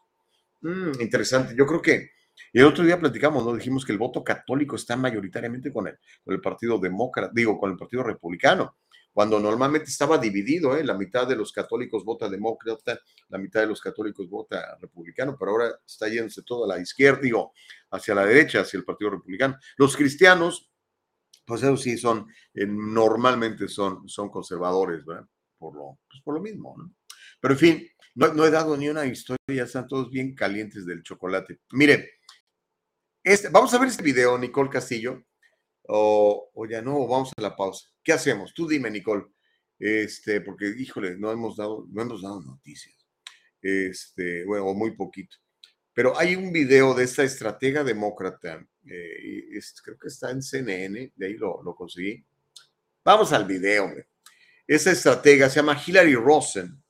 Mm, interesante. Yo creo que el otro día platicamos, ¿no? Dijimos que el voto católico está mayoritariamente con el, con el Partido Demócrata, digo, con el Partido Republicano cuando normalmente estaba dividido, ¿eh? la mitad de los católicos vota demócrata, la mitad de los católicos vota republicano, pero ahora está yéndose todo a la izquierda, digo, hacia la derecha, hacia el Partido Republicano. Los cristianos, pues eso sí, son, eh, normalmente son, son conservadores, ¿verdad? Por lo, pues por lo mismo, ¿no? Pero en fin, no, no, he dado ni una historia, ya están todos bien calientes del chocolate. Mire, este, vamos a ver este video, Nicole Castillo, o, ya no, vamos a la pausa. ¿Qué hacemos? Tú dime, Nicole. Este, porque, híjole, no hemos dado, no hemos dado noticias. Este, bueno, muy poquito. Pero hay un video de esta estratega demócrata, eh, creo que está en CNN, de ahí lo, lo conseguí. Vamos al video, hombre. Esa estratega se llama Hillary Rosen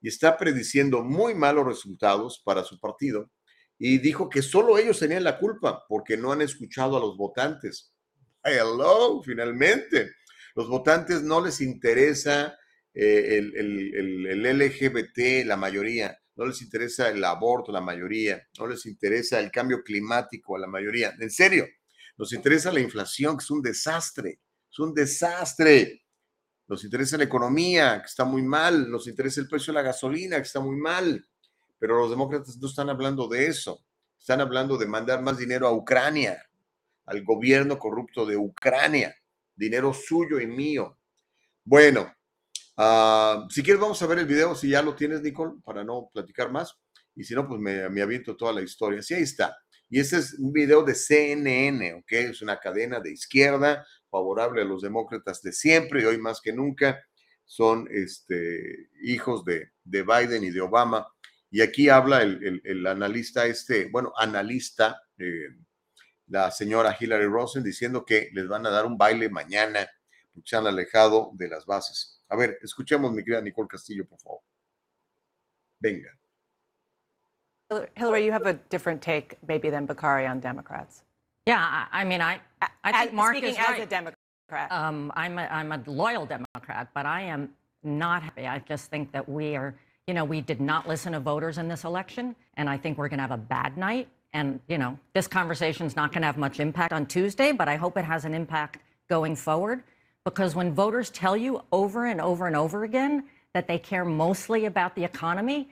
y está prediciendo muy malos resultados para su partido y dijo que solo ellos tenían la culpa porque no han escuchado a los votantes. Hello, finalmente. Los votantes no les interesa eh, el, LGBT, la mayoría, no les interesa el aborto, la mayoría, no les interesa el cambio climático a la mayoría. En serio, nos interesa la inflación, que es un desastre, es un desastre. Nos interesa la economía, que está muy mal, nos interesa el precio de la gasolina, que está muy mal. Pero los demócratas no están hablando de eso, están hablando de mandar más dinero a Ucrania, al gobierno corrupto de Ucrania dinero suyo y mío. Bueno, ah, si quieres vamos a ver el video, si ya lo tienes, Nicole, para no platicar más. Y si no, pues me, me aviento toda la historia. Sí, ahí está. Y este es un video de CNN, ¿ok? Es una cadena de izquierda favorable a los demócratas de siempre y hoy más que nunca son este, hijos de, de Biden y de Obama. Y aquí habla el, el, analista este, bueno, analista, eh, la señora Hillary Rosen diciendo que les van a dar un baile mañana se han alejado de las bases. A ver, escuchemos, mi querida Nicole Castillo, por favor. Venga. Hillary, you have a different take maybe than Bakari on Democrats. Yeah, I, I mean, I, I think As- Mark speaking is as right. a Democrat. Um, I'm, a, I'm a loyal Democrat, but I am not happy. I just think that we are, you know, we did not listen to voters in this election, and I think we're going to have a bad night. And, you know, this conversation's not going to have much impact on Tuesday, but I hope it has an impact going forward. Because when voters tell you over and over and over again that they care mostly about the economy,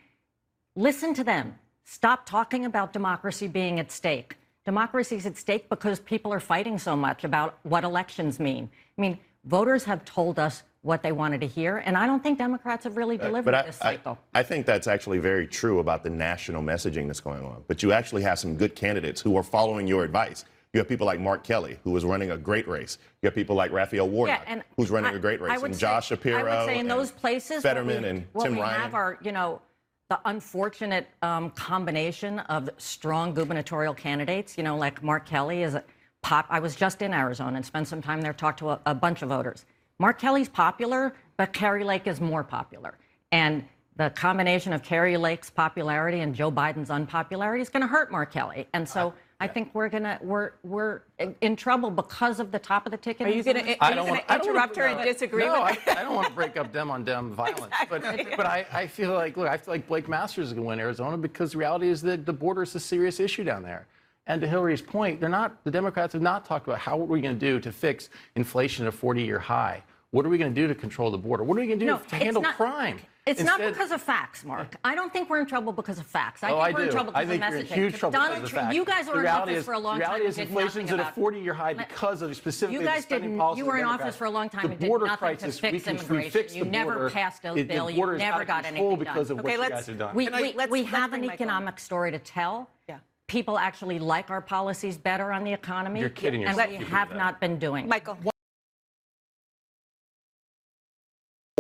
listen to them. Stop talking about democracy being at stake. Democracy is at stake because people are fighting so much about what elections mean. I mean, voters have told us what they wanted to hear, and I don't think Democrats have really delivered But I, this cycle. I think that's actually very true about the national messaging that's going on. But you actually have some good candidates who are following your advice. You have people like Mark Kelly, who is running a great race. You have people like Raphael Warnock, and who's running I- a great race, and say- Josh Shapiro, I would say in those places, Fetterman we, and Tim we Ryan. have are, you know, the unfortunate um, combination of strong gubernatorial candidates. You know, like Mark Kelly is a pop. I was just in Arizona and spent some time there, talked to a, a bunch of voters. Mark Kelly's popular, but Kerry Lake is more popular, and the combination of Kerry Lake's popularity and Joe Biden's unpopularity is going to hurt Mark Kelly. And so uh, I think we're gonna we're we're in trouble because of the top of the ticket. Are you going to I don't want- wanna- interrupt her and disagree no, with her? I, I don't want to break up dem on dem [laughs] violence, but but I, I feel like look, I feel like Blake Masters is going to win Arizona because the reality is that the border is a serious issue down there. And to Hillary's point, they're not the Democrats have not talked about how what are we going to do to fix inflation at a 40-year high. What are we going to do to control the border? What are we going to do No, to handle not- crime? It's not because of facts, Mark. I don't think we're in trouble because of facts. I Oh, think I we're in do. trouble I because think of you're in messaging. huge trouble Donald because of Trump- facts. You guys The were in reality office is- for a long the time. reality and is did inflation's at a 40-year high because of specifically You the guys spending didn't. policy You were in office for a long time The and did border nothing crisis, to fix we can, we immigration. fixed You never border. passed a It- bill. You never got control anything because done. of Okay, what you let's- guys have done. We, we, we have an economic story to tell. Yeah. People actually like our policies better on the economy. You're kidding yourself. And yourself we if you do have not been doing. Michael.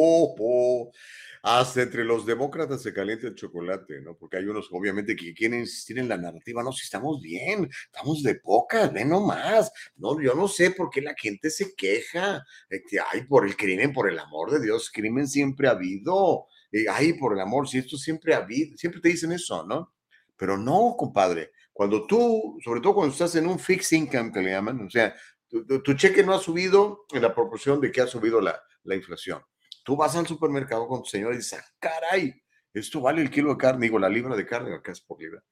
Oh. Hasta entre los demócratas se calienta el chocolate, ¿no? Porque hay unos, obviamente, que quieren insistir en la narrativa. No, si estamos bien, estamos de pocas, ven nomás. No, yo no sé por qué la gente se queja. que, ay, por el crimen, por el amor de Dios, crimen siempre ha habido. Y, ay, por el amor, si esto siempre ha habido. Siempre te dicen eso, ¿no? Pero no, compadre. Cuando tú, sobre todo cuando estás en un fixed income, que le llaman, o sea, tu- tu cheque no ha subido en la proporción de que ha subido la, la inflación. Tú vas al supermercado con tu señora y dices, "Ah, caray, esto vale el kilo de carne, digo, la libra de carne, acá es por libra.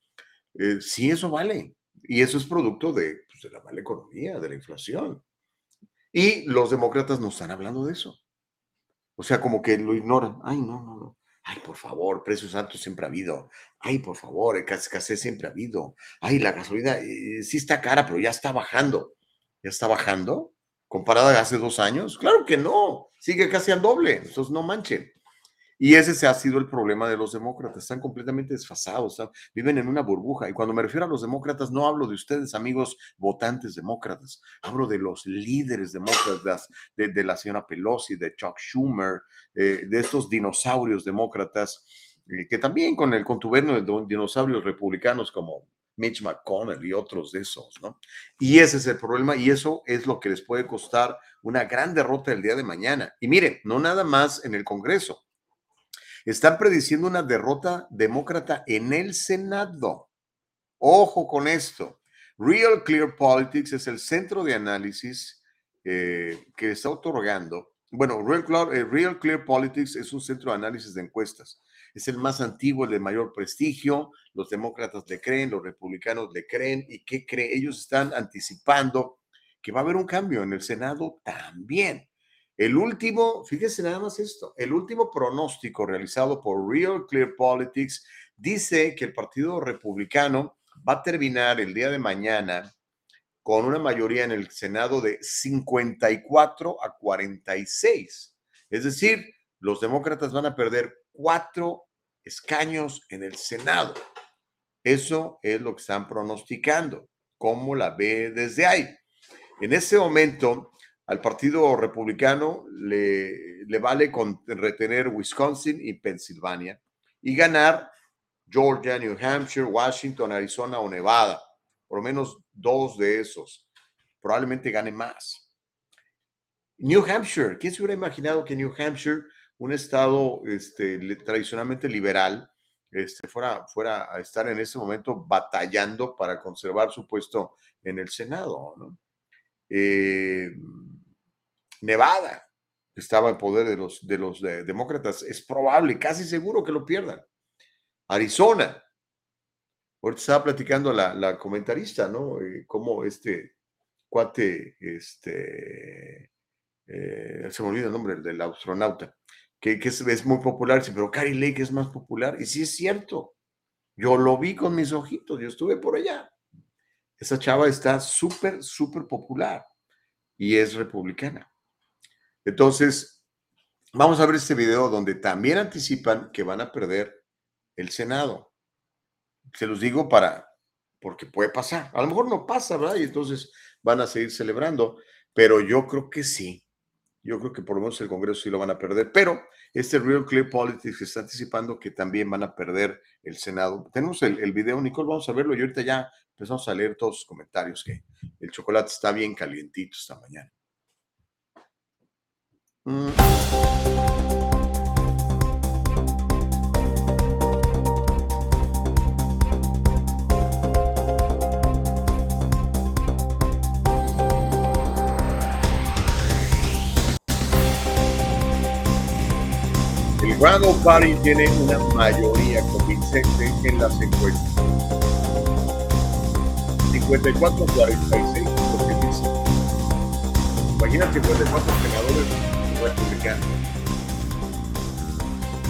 Eh, sí, eso vale. Y eso es producto de, pues, de la mala economía, de la inflación. Y los demócratas no están hablando de eso. O sea, como que lo ignoran. Ay, no, no, no. Ay, por favor, precios altos siempre ha habido. Ay, por favor, escasez siempre ha habido. Ay, la gasolina eh, sí está cara, pero ya está bajando. ¿Ya está bajando? ¿Comparada a hace dos años? Claro que no. Sigue casi al doble. Entonces, no manchen. Y ese se ha sido el problema de los demócratas. Están completamente desfasados, viven en una burbuja. Y cuando me refiero a los demócratas, no hablo de ustedes, amigos votantes demócratas. Hablo de los líderes demócratas, de, la señora Pelosi, de Chuck Schumer, eh, de estos dinosaurios demócratas, eh, que también con el contubernio de dinosaurios republicanos como Mitch McConnell y otros de esos, ¿no? Y ese es el problema y eso es lo que les puede costar una gran derrota el día de mañana. Y miren, no nada más en el Congreso. Están prediciendo una derrota demócrata en el Senado. Ojo con esto. Real Clear Politics es el centro de análisis eh, que está otorgando. Bueno, Real, eh, Real Clear Politics es un centro de análisis de encuestas. Es el más antiguo, el de mayor prestigio. Los demócratas le creen, los republicanos le creen. ¿Y qué creen? Ellos están anticipando que va a haber un cambio en el Senado también. El último, fíjese nada más esto, el último pronóstico realizado por Real Clear Politics dice que el Partido Republicano va a terminar el día de mañana con una mayoría en el Senado de 54 a 46. Es decir, los demócratas van a perder cuatro escaños en el Senado. Eso es lo que están pronosticando. ¿Cómo la ve desde ahí? En ese momento, al Partido Republicano le, le vale con retener Wisconsin y Pensilvania y ganar Georgia, New Hampshire, Washington, Arizona o Nevada. por lo menos dos de esos, probablemente gane más. New Hampshire, ¿quién se hubiera imaginado que New Hampshire, un estado este, tradicionalmente liberal, este, fuera, fuera a estar en ese momento batallando para conservar su puesto en el Senado? Eh, Nevada estaba en poder de los, de los demócratas, es probable, casi seguro que lo pierdan. Arizona, ahorita estaba platicando la, la comentarista, ¿no? Eh, cómo este cuate, este, eh, se me olvida el nombre del astronauta, que, es, muy popular, pero Carrie Lake es más popular. Y sí es cierto, yo lo vi con mis ojitos, yo estuve por allá. Esa chava está súper, súper popular y es republicana. Entonces, vamos a ver este video donde también anticipan que van a perder el Senado. Se los digo para, porque puede pasar. A lo mejor no pasa, ¿verdad? Y entonces van a seguir celebrando, pero yo creo que sí. Yo creo que por lo menos el Congreso sí lo van a perder, pero este Real Clear Politics está anticipando que también van a perder el Senado. Tenemos el, video, Nicole, vamos a verlo y ahorita ya empezamos a leer todos los comentarios que el chocolate está bien calientito esta mañana. Mm. Randall Party tiene una mayoría convincente en las encuestas. 54 46 lo que dice. Imagina 54 senadores republicanos.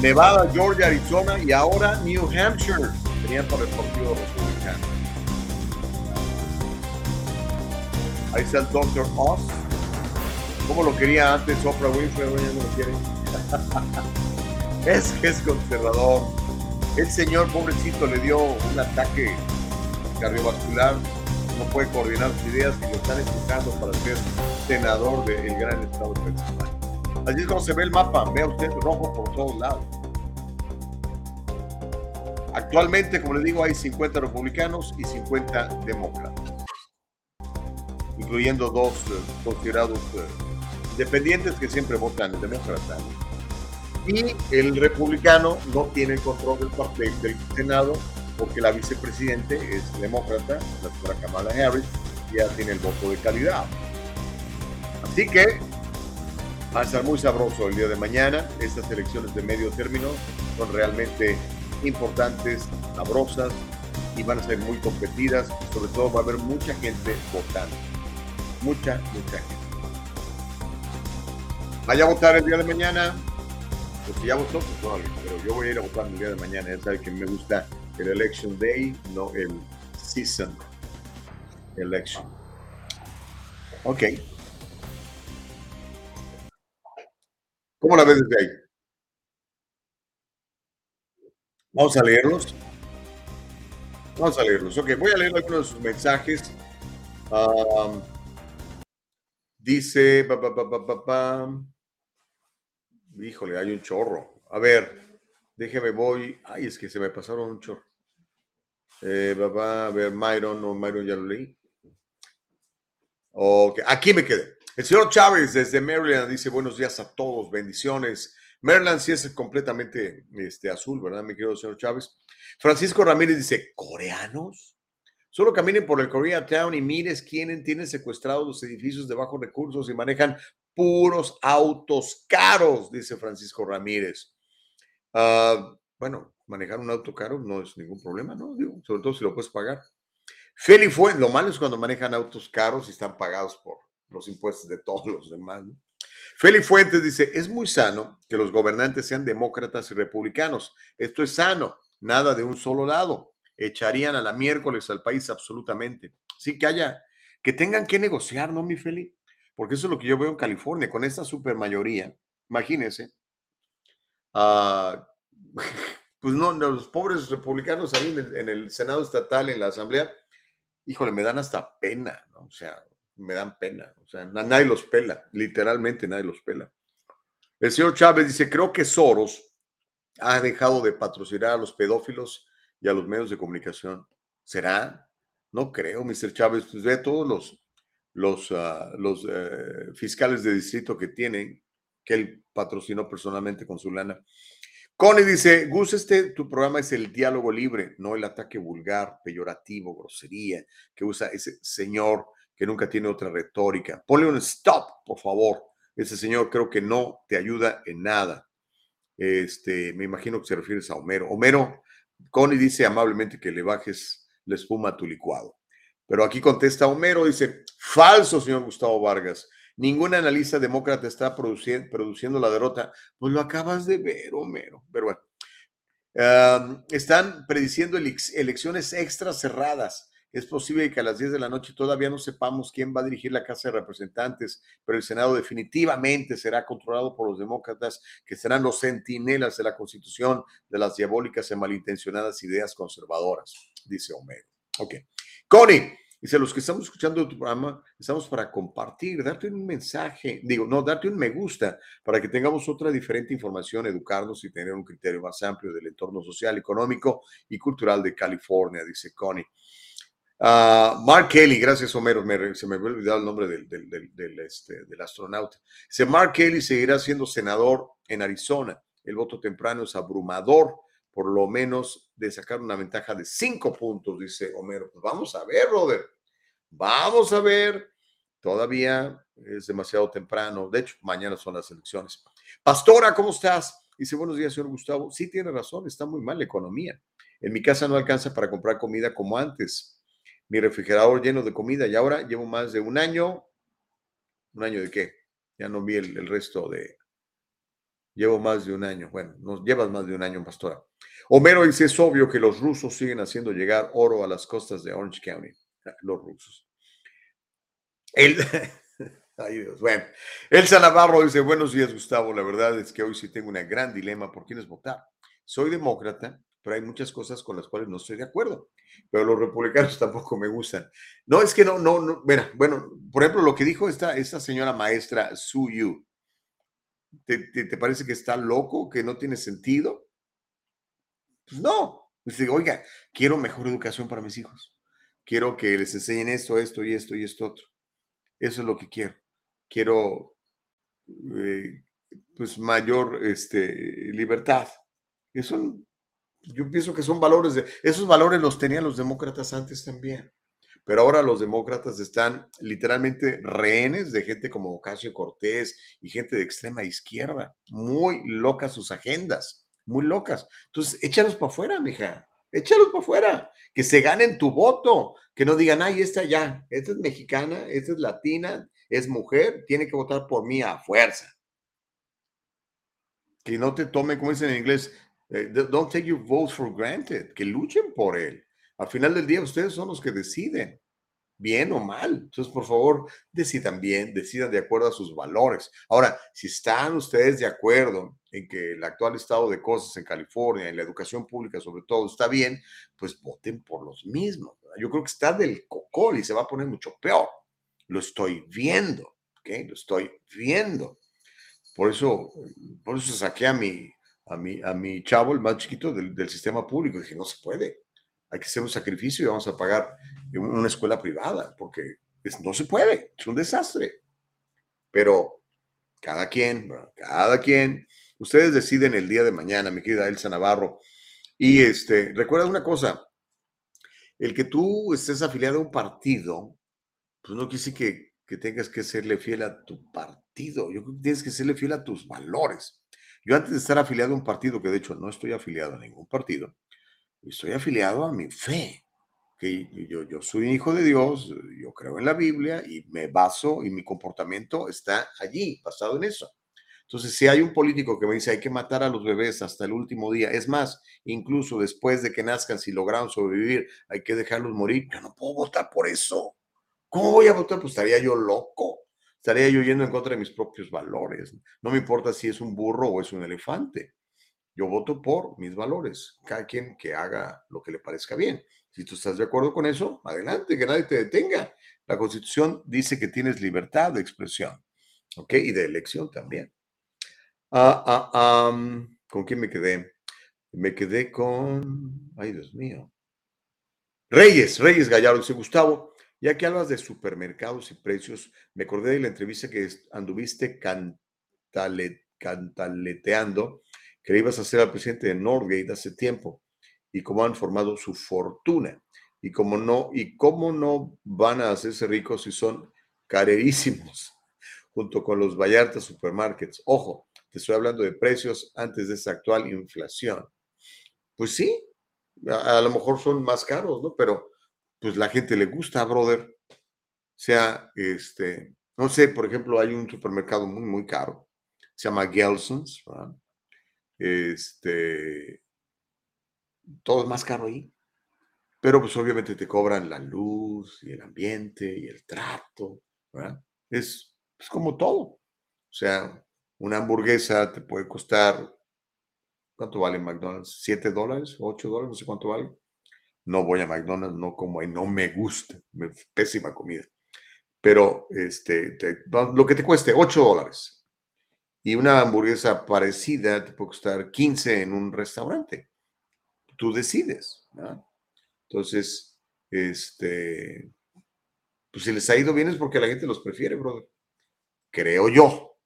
Nevada, Georgia, Arizona y ahora New Hampshire tenían por el Partido Republicano. Ahí está el Dr. Oz. ¿Cómo lo quería antes Oprah Winfrey? No lo quiere. [laughs] Es que es conservador. El señor pobrecito le dio un ataque cardiovascular, no puede coordinar sus ideas y lo están empujando para ser senador del gran estado de Pensilvania. Allí es como se ve el mapa, vea usted rojo por todos lados. Actualmente, como le digo, hay 50 republicanos y 50 demócratas, incluyendo dos eh, considerados eh, independientes que siempre votan demócratas y el republicano no tiene el control del, partido, del Senado porque la vicepresidente es demócrata, la señora Kamala Harris, ya tiene el voto de calidad. Así que va a estar muy sabroso el día de mañana. Estas elecciones de medio término son realmente importantes, sabrosas y van a ser muy competidas. Sobre todo va a haber mucha gente votando. Mucha, mucha gente. Vaya a votar el día de mañana porque ya votó, pues pero yo voy a ir a votar el día de mañana. Ya sabe que me gusta el Election Day, no el Season Election. Ok. ¿Cómo la ves desde ahí? Vamos a leerlos. Vamos a leerlos. Ok, voy a leer algunos de sus mensajes. dice, Híjole, hay un chorro. A ver, déjeme, voy. Ay, es que se me pasaron un chorro. Eh, a ver, Myron, o Myron ya lo leí. Ok, aquí me quedé. El señor Chávez desde Maryland dice buenos días a todos, bendiciones. Maryland sí es completamente este, azul, ¿verdad, mi querido señor Chávez? Francisco Ramírez dice, ¿coreanos? Solo caminen por el Koreatown y mires quiénes tienen secuestrados los edificios de bajos recursos y manejan puros autos caros, dice Francisco Ramírez. Ah, bueno, manejar un auto caro no es ningún problema, ¿no? Sobre todo si lo puedes pagar. Feli fue, lo malo es cuando manejan autos caros y están pagados por los impuestos de todos los demás. ¿no? Feli Fuentes dice, es muy sano que los gobernantes sean demócratas y republicanos. Esto es sano, nada de un solo lado. Echarían a la miércoles al país absolutamente. Sí que haya, que tengan que negociar, ¿no, mi Feli? Porque eso es lo que yo veo en California, con esta supermayoría, imagínense, uh, [laughs] pues no, los pobres republicanos ahí en el, Senado estatal, en la Asamblea, híjole, me dan hasta pena, ¿no? O sea, me dan pena, o sea, nadie los pela, literalmente nadie los pela. El señor Chávez dice, creo que Soros ha dejado de patrocinar a los pedófilos y a los medios de comunicación. ¿Será? No creo, Mr. Chávez. Pues ve todos los, los, ah, los eh, fiscales de distrito que tienen, que él patrocinó personalmente con su lana. Connie dice, Gus, este tu programa es el diálogo libre, no el ataque vulgar, peyorativo, grosería que usa ese señor que nunca tiene otra retórica. Ponle un stop, por favor. Ese señor creo que no te ayuda en nada. Este, me imagino que se refieres a Homero. Homero, Connie dice amablemente que le bajes la espuma a tu licuado. Pero aquí contesta Homero, dice, falso, señor Gustavo Vargas. Ningún analista demócrata está produciendo, la derrota. Pues lo acabas de ver, Homero. Pero bueno. están prediciendo elecciones extra cerradas. Es posible que a las 10 de la noche todavía no sepamos quién va a dirigir la Casa de Representantes, pero el Senado definitivamente será controlado por los demócratas, que serán los centinelas de la Constitución de las diabólicas y malintencionadas ideas conservadoras, dice Homero. Ok. Connie, dice, los que estamos escuchando tu programa, estamos para compartir, darte un mensaje, digo, no, darte un me gusta para que tengamos otra diferente información, educarnos y tener un criterio más amplio del entorno social, económico y cultural de California, dice Connie. Uh, Mark Kelly, gracias Homero, se me había olvidado el nombre del, del, del, este, del astronauta. Dice, Mark Kelly seguirá siendo senador en Arizona. El voto temprano es abrumador, por lo menos de sacar una ventaja de cinco puntos, dice Homero. Pues vamos a ver, Robert. Vamos a ver. Todavía es demasiado temprano. De hecho, mañana son las elecciones. Pastora, ¿cómo estás? Dice, buenos días, señor Gustavo. Sí, tiene razón, está muy mal la economía. En mi casa no alcanza para comprar comida como antes mi refrigerador lleno de comida y ahora llevo más de un año. ¿Un año de qué? Ya no vi el, resto de... Llevo más de un año. Bueno, nos llevas más de un año, pastora. Homero dice, es obvio que los rusos siguen haciendo llegar oro a las costas de Orange County. Ah, los rusos. El... [laughs] Ay Dios. Bueno, Elsa Navarro dice, buenos días Gustavo, la verdad es que hoy sí tengo una gran dilema por quién es votar. Soy demócrata, pero hay muchas cosas con las cuales no estoy de acuerdo. Pero los republicanos [laughs] tampoco me gustan. No, es que no, no, no. Bueno, bueno por ejemplo, lo que dijo esta, esta señora maestra Su Yu, ¿te, te, parece que está loco, que no tiene sentido? Pues no. Dice, oiga, quiero mejor educación para mis hijos. Quiero que les enseñen esto, esto y esto y esto otro. Eso es lo que quiero. Quiero eh, pues mayor este, libertad. Eso yo pienso que son valores de, esos valores los tenían los demócratas antes también, pero ahora los demócratas están literalmente rehenes de gente como Ocasio Cortés y gente de extrema izquierda, muy locas sus agendas, muy locas. Entonces, échalos para afuera, mija, échalos para afuera, que se ganen tu voto, que no digan, ay, esta ya, esta es mexicana, esta es latina, es mujer, tiene que votar por mí a fuerza. Que no te tomen, como dicen en inglés, eh, don't take your votes for granted, que luchen por él. Al final del día, ustedes son los que deciden, bien o mal. Entonces, por favor, decidan bien, decidan de acuerdo a sus valores. Ahora, si están ustedes de acuerdo en que el actual estado de cosas en California, en la educación pública sobre todo, está bien, pues voten por los mismos. Yo creo que está del cocol y se va a poner mucho peor. Lo estoy viendo, ¿ok? Lo estoy viendo. Por eso, por eso saqué a mi, a mi, a mi chavo, el más chiquito del, sistema público. Dije, no se puede. Hay que hacer un sacrificio y vamos a pagar una escuela privada, porque no se puede, es un desastre. Pero cada quien, cada quien, ustedes deciden el día de mañana, mi querida Elsa Navarro. Y este, recuerda una cosa, el que tú estés afiliado a un partido, pues no quiere decir que, que tengas que serle fiel a tu partido, yo creo que tienes que serle fiel a tus valores. Yo antes de estar afiliado a un partido, que de hecho no estoy afiliado a ningún partido, estoy afiliado a mi fe, que yo, yo soy hijo de Dios, yo creo en la Biblia y me baso y mi comportamiento está allí, basado en eso. Entonces, si hay un político que me dice hay que matar a los bebés hasta el último día, es más, incluso después de que nazcan, si lograron sobrevivir, hay que dejarlos morir, yo no puedo votar por eso. ¿Cómo voy a votar? Pues estaría yo loco estaría yo yendo en contra de mis propios valores. No me importa si es un burro o es un elefante. Yo voto por mis valores. Cada quien que haga lo que le parezca bien. Si tú estás de acuerdo con eso, adelante, que nadie te detenga. La Constitución dice que tienes libertad de expresión, ¿ok? Y de elección también. Ah, ah, ¿Con quién me quedé? Me quedé con... Ay, Dios mío. Reyes, Reyes Gallardo, dice Gustavo, ya que hablas de supermercados y precios, me acordé de la entrevista que anduviste cantale, cantaleteando que ibas a hacer al presidente de Norgate hace tiempo y cómo han formado su fortuna y cómo no, y cómo no van a hacerse ricos si son carerísimos [laughs] junto con los Vallarta Supermarkets. Ojo, te estoy hablando de precios antes de esa actual inflación. Pues sí, a, lo mejor son más caros, ¿no? Pero pues la gente le gusta, brother. O sea, este, no sé, por ejemplo, hay un supermercado muy, muy caro. Se llama Gelson's, ¿verdad? Este, todo es más caro ahí. Pero pues obviamente te cobran la luz y el ambiente y el trato, ¿verdad? Es, es como todo. O sea, una hamburguesa te puede costar, ¿cuánto vale McDonald's? ¿7 dólares? ¿8 dólares? No sé cuánto vale. No voy a McDonald's, no como ahí, no me gusta, pésima comida. Pero este, lo que te cueste, 8 dólares. Y una hamburguesa parecida te puede costar 15 en un restaurante. Tú decides. Entonces, este, pues si les ha ido bien es porque la gente los prefiere, brother. Creo yo.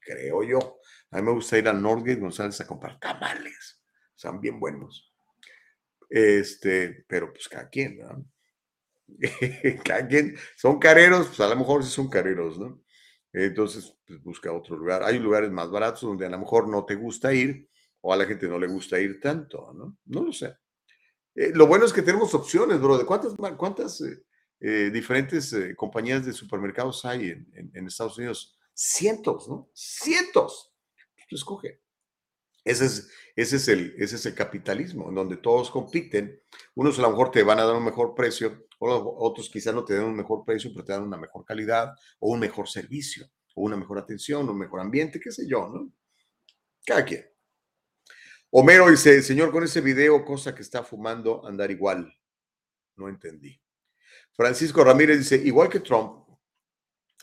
Creo yo. A mí me gusta ir al Northgate González a comprar tamales. Están bien buenos. Este, pero pues cada quien, ¿no? [laughs] cada quien, son careros, pues a lo mejor sí son careros, ¿no? Entonces, pues busca otro lugar. Hay lugares más baratos donde a lo mejor no te gusta ir o a la gente no le gusta ir tanto, ¿no? No lo sé. Eh, lo bueno es que tenemos opciones, bro. ¿De cuántas, cuántas eh, eh, diferentes compañías de supermercados hay en, Estados Unidos? cientos, ¿no? Cientos. Escoge. Ese es, ese, es el, ese es el capitalismo, en donde todos compiten. Unos a lo mejor te van a dar un mejor precio, otros quizás no te den un mejor precio, pero te dan una mejor calidad o un mejor servicio, o una mejor atención, un mejor ambiente, qué sé yo, ¿no? Cada quien. Homero dice, señor, con ese video, cosa que está fumando, andar igual. No entendí. Francisco Ramírez dice, igual que Trump,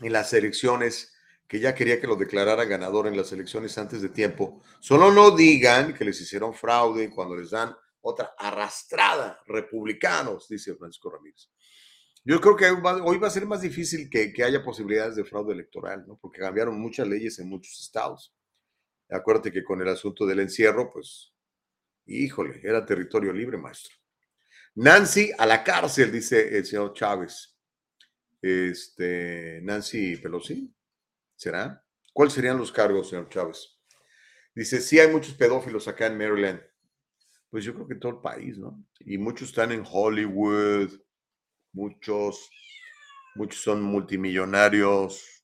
en las elecciones que ya quería que lo declarara ganador en las elecciones antes de tiempo. Solo no digan que les hicieron fraude cuando les dan otra arrastrada, republicanos, dice Francisco Ramírez. Yo creo que hoy va a ser más difícil que, haya posibilidades de fraude electoral, ¿no? Porque cambiaron muchas leyes en muchos estados. Acuérdate que con el asunto del encierro, pues, híjole, era territorio libre, maestro. Nancy a la cárcel, dice el señor Chávez. Este, Nancy Pelosi, ¿Será? ¿Cuáles serían los cargos, señor Chávez? Dice, sí hay muchos pedófilos acá en Maryland. Pues yo creo que en todo el país, ¿no? Y muchos están en Hollywood, muchos, muchos son multimillonarios.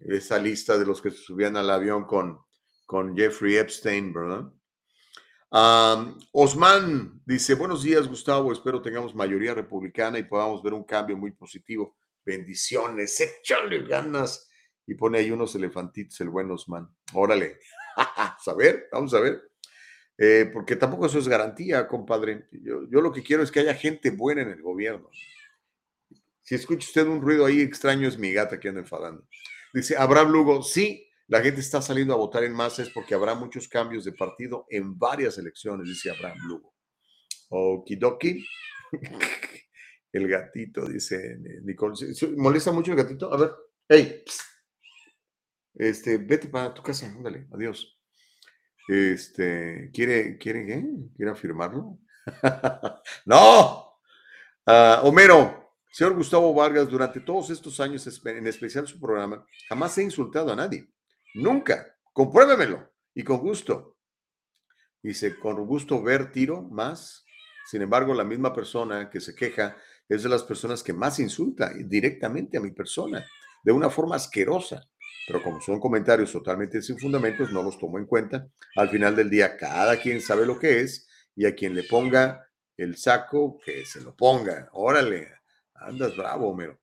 Esa lista de los que se subían al avión con, con Jeffrey Epstein, ¿verdad? Osman dice, buenos días Gustavo, espero tengamos mayoría republicana y podamos ver un cambio muy positivo. Bendiciones, échale ganas y pone ahí unos elefantitos, el buen Osman. Órale, [laughs] a ver, vamos a ver. Eh, porque tampoco eso es garantía, compadre. Yo, yo, lo que quiero es que haya gente buena en el gobierno. Si escucha usted un ruido ahí extraño, es mi gata que anda enfadando. Dice Abraham Lugo, sí, la gente está saliendo a votar en masa es porque habrá muchos cambios de partido en varias elecciones, dice Abraham Lugo. Okidoki. [laughs] El gatito, dice Nicole. ¿Molesta mucho el gatito? A ver, hey, este, vete para tu casa, ándale, adiós. Este, ¿quiere, quiere qué? ¿Quiere afirmarlo? [laughs] ¡No! Ah, Homero, señor Gustavo Vargas, durante todos estos años, en especial su programa, jamás he insultado a nadie. Nunca. Compruébemelo. Y con gusto. Dice, con gusto ver tiro más. Sin embargo, la misma persona que se queja es de las personas que más insulta directamente a mi persona, de una forma asquerosa pero como son comentarios totalmente sin fundamentos, no los tomo en cuenta. Al final del día, cada quien sabe lo que es y a quien le ponga el saco, que se lo ponga. Órale, andas bravo, Homero.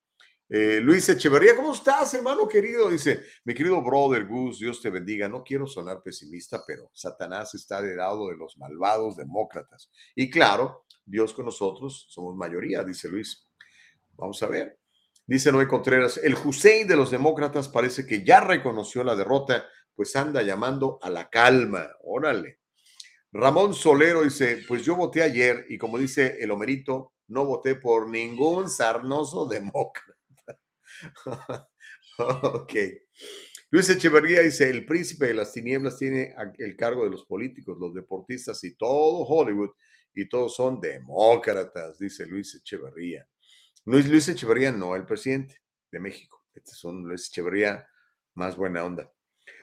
Eh, Luis Echeverría, ¿cómo estás, hermano querido? Dice, mi querido brother Gus, Dios te bendiga. No quiero sonar pesimista, pero Satanás está del lado de los malvados demócratas. Y claro, Dios con nosotros somos mayoría, dice Luis. Vamos a ver. Dice Noé Contreras, el Hussein de los demócratas parece que ya reconoció la derrota, pues anda llamando a la calma. Órale. Ramón Solero dice, pues yo voté ayer y como dice el Homerito, no voté por ningún sarnoso demócrata. [laughs] ok. Luis Echeverría dice, el príncipe de las tinieblas tiene el cargo de los políticos, los deportistas y todo Hollywood, y todos son demócratas, dice Luis Echeverría. Luis, Luis Echeverría no, el presidente de México. Este es un Luis Echeverría más buena onda.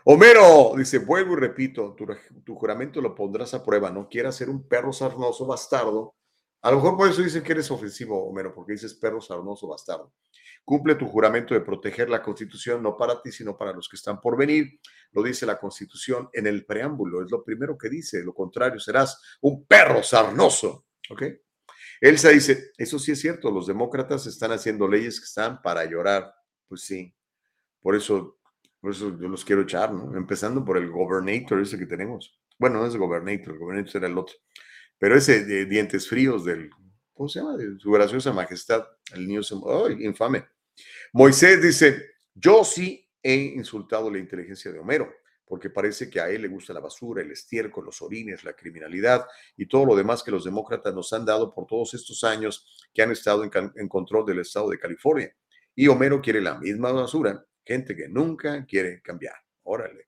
Homero dice, vuelvo y repito, tu, juramento lo pondrás a prueba, no quieras ser un perro sarnoso bastardo. A lo mejor por eso dicen que eres ofensivo, Homero, porque dices perro sarnoso bastardo. Cumple tu juramento de proteger la Constitución, no para ti, sino para los que están por venir. Lo dice la Constitución en el preámbulo, es lo primero que dice. Lo contrario, serás un perro sarnoso. ¿Ok? Elsa dice, eso sí es cierto, los demócratas están haciendo leyes que están para llorar. Pues sí, por eso por eso yo los quiero echar, ¿no? Empezando por el gobernator ese que tenemos. Bueno, no es el gobernator, el gobernator era el otro. Pero ese de dientes fríos del, ¿cómo se llama? De su graciosa majestad, el niño, ¡ay, infame! Moisés dice, yo sí he insultado la inteligencia de Homero, porque parece que a él le gusta la basura, el estiércol, los orines, la criminalidad y todo lo demás que los demócratas nos han dado por todos estos años que han estado en, control del estado de California. Y Homero quiere la misma basura Gente que nunca quiere cambiar. Órale.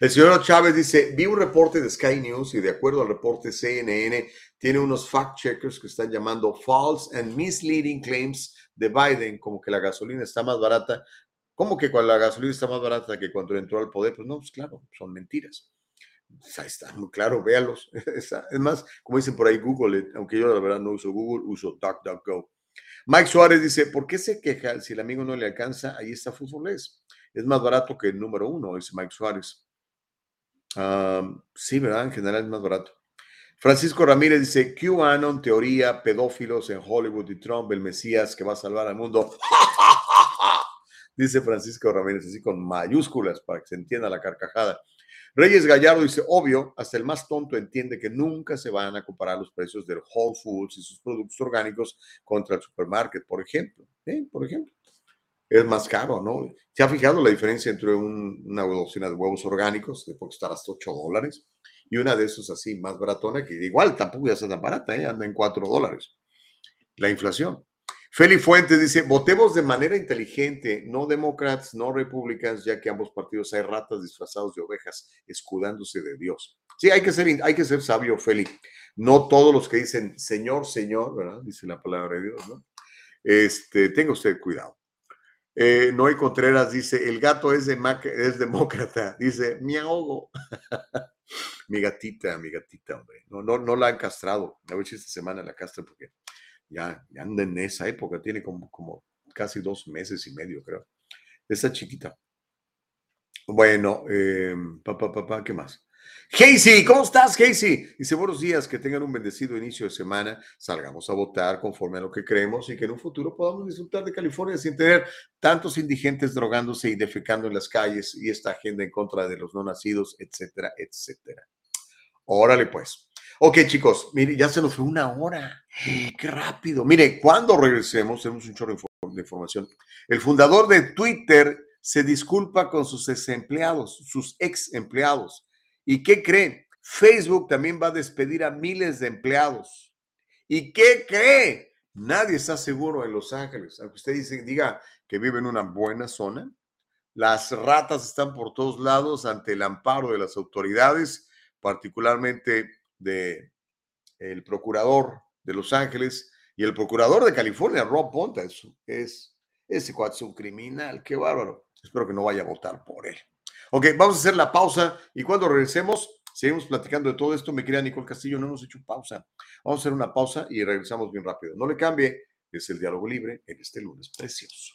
El señor Chávez dice, vi un reporte de Sky News y de acuerdo al reporte CNN, tiene unos fact checkers que están llamando false and misleading claims de Biden, como que la gasolina está más barata. ¿Cómo que cuando la gasolina está más barata que cuando entró al poder? Pues no, pues claro, son mentiras. Pues ahí está, muy claro, véalos. [laughs] Es más, como dicen por ahí, Google, aunque yo la verdad no uso Google, uso DuckDuckGo. Mike Suárez dice, ¿por qué se queja si el amigo no le alcanza? Ahí está Fútbolés. Es más barato que el número uno, dice Mike Suárez. sí, ¿verdad? En general es más barato. Francisco Ramírez dice, QAnon, teoría, pedófilos en Hollywood y Trump, el Mesías que va a salvar al mundo. [laughs] dice Francisco Ramírez, así con mayúsculas para que se entienda la carcajada. Reyes Gallardo dice, obvio, hasta el más tonto entiende que nunca se van a comparar los precios del Whole Foods y sus productos orgánicos contra el supermarket, por ejemplo. ¿eh? Por ejemplo. Es más caro, ¿no? ¿Se ha fijado la diferencia entre una docena de huevos orgánicos, que puede costar hasta 8 dólares, y una de esos así más baratona, que igual tampoco ya está tan barata, ¿eh? anda en 4 dólares? La inflación. Feli Fuentes dice, votemos de manera inteligente, no demócratas, no republicanos, ya que ambos partidos hay ratas disfrazados de ovejas, escudándose de Dios. Sí, hay que ser, hay que ser sabio, Feli. No todos los que dicen Señor, Señor, ¿verdad? Dice la palabra de Dios, ¿no? Este, tenga usted cuidado. Eh, Noé Contreras dice, el gato es, de es demócrata. Dice, me ahogo. [laughs] mi gatita, mi gatita, hombre. No, no, no la han castrado. A ver si esta semana la castran porque ya, anda en esa época, tiene como, como casi dos meses y medio, creo. Está chiquita. Bueno, eh, papá, papá, ¿qué más? Casey, ¿cómo estás, Casey? Dice, buenos días, que tengan un bendecido inicio de semana, salgamos a votar conforme a lo que creemos y que en un futuro podamos disfrutar de California sin tener tantos indigentes drogándose y defecando en las calles y esta agenda en contra de los no nacidos, etcétera, etcétera. Órale, pues. Ok, chicos, mire, ya se nos fue una hora. [gasps] Qué rápido. Mire, cuando regresemos, tenemos un chorro de información. El fundador de Twitter se disculpa con sus ex empleados, sus ex empleados. ¿Y qué cree? Facebook también va a despedir a miles de empleados. ¿Y qué cree? Nadie está seguro en Los Ángeles. Aunque usted dice, diga que vive en una buena zona, las ratas están por todos lados ante el amparo de las autoridades, particularmente de procurador de Los Ángeles y el procurador de California, Rob Ponta, es, es ese cuate criminal, qué bárbaro. Espero que no vaya a votar por él. Ok, vamos a hacer la pausa y cuando regresemos, seguimos platicando de todo esto. Me quería Nicole Castillo, no hemos hecho pausa. Vamos a hacer una pausa y regresamos bien rápido. No le cambie, es el diálogo libre en este lunes precioso.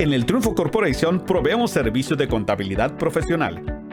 En el Triunfo Corporation proveemos servicios de contabilidad profesional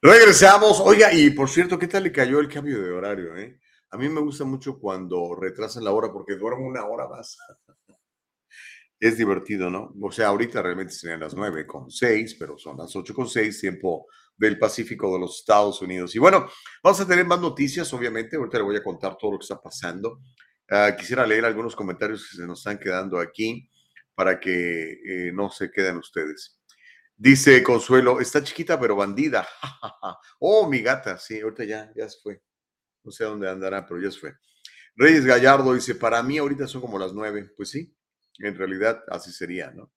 Regresamos. Oiga, y por cierto, ¿qué tal le cayó el cambio de horario? Eh? A mí me gusta mucho cuando retrasan la hora porque duermo una hora más. [laughs] Es divertido, ¿no? O sea, ahorita realmente serían las 9 con 6, pero son las 8 con 6, tiempo del Pacífico de los Estados Unidos. Y bueno, vamos a tener más noticias, obviamente. Ahorita le voy a contar todo lo que está pasando. Uh, quisiera leer algunos comentarios que se nos están quedando aquí para que eh, no se queden ustedes. Dice Consuelo, está chiquita pero bandida. [laughs] oh, mi gata, sí, ahorita ya, ya se fue. No sé dónde andará, pero ya se fue. Reyes Gallardo dice, para mí ahorita son como las nueve. Pues sí, en realidad así sería, ¿no?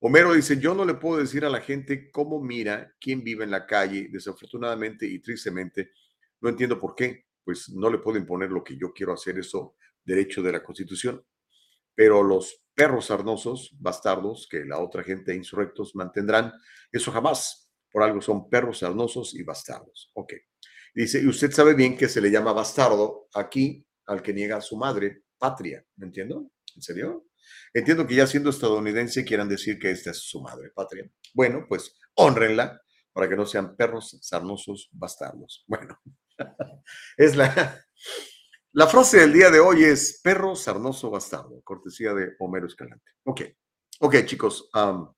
Homero dice, yo no le puedo decir a la gente cómo mira quién vive en la calle. Desafortunadamente y tristemente, no entiendo por qué. Pues no le puedo imponer lo que yo quiero hacer, eso derecho de la Constitución. Pero los perros sarnosos, bastardos, que la otra gente insurrectos mantendrán, eso jamás. Por algo son perros sarnosos y bastardos. Ok. Dice, y usted sabe bien que se le llama bastardo aquí al que niega su madre patria. ¿Me entiendo? ¿En serio? Entiendo que ya siendo estadounidense quieran decir que esta es su madre patria. Bueno, pues honrenla para que no sean perros sarnosos bastardos. Bueno, [laughs] es la, la frase del día de hoy es perro sarnoso bastardo, cortesía de Homero Escalante. Ok, ok chicos, um,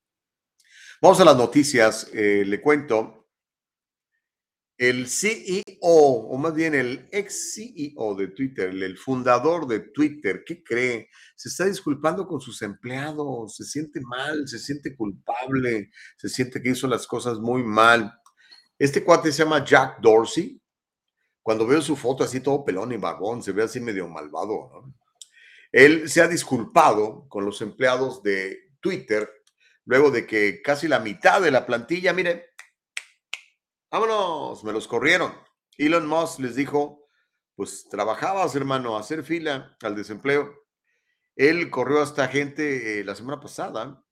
vamos a las noticias. Eh, le cuento el CEO, o más bien el ex CEO de Twitter, el fundador de Twitter, ¿qué cree? Se está disculpando con sus empleados, se siente mal, se siente culpable, se siente que hizo las cosas muy mal. Este cuate se llama Jack Dorsey. Cuando veo su foto así todo pelón y vagón, se ve así medio malvado. ¿no? Él se ha disculpado con los empleados de Twitter luego de que casi la mitad de la plantilla, mire, vámonos, me los corrieron. Elon Musk les dijo, pues trabajabas, hermano, a hacer fila al desempleo. Él corrió a esta gente eh, la semana pasada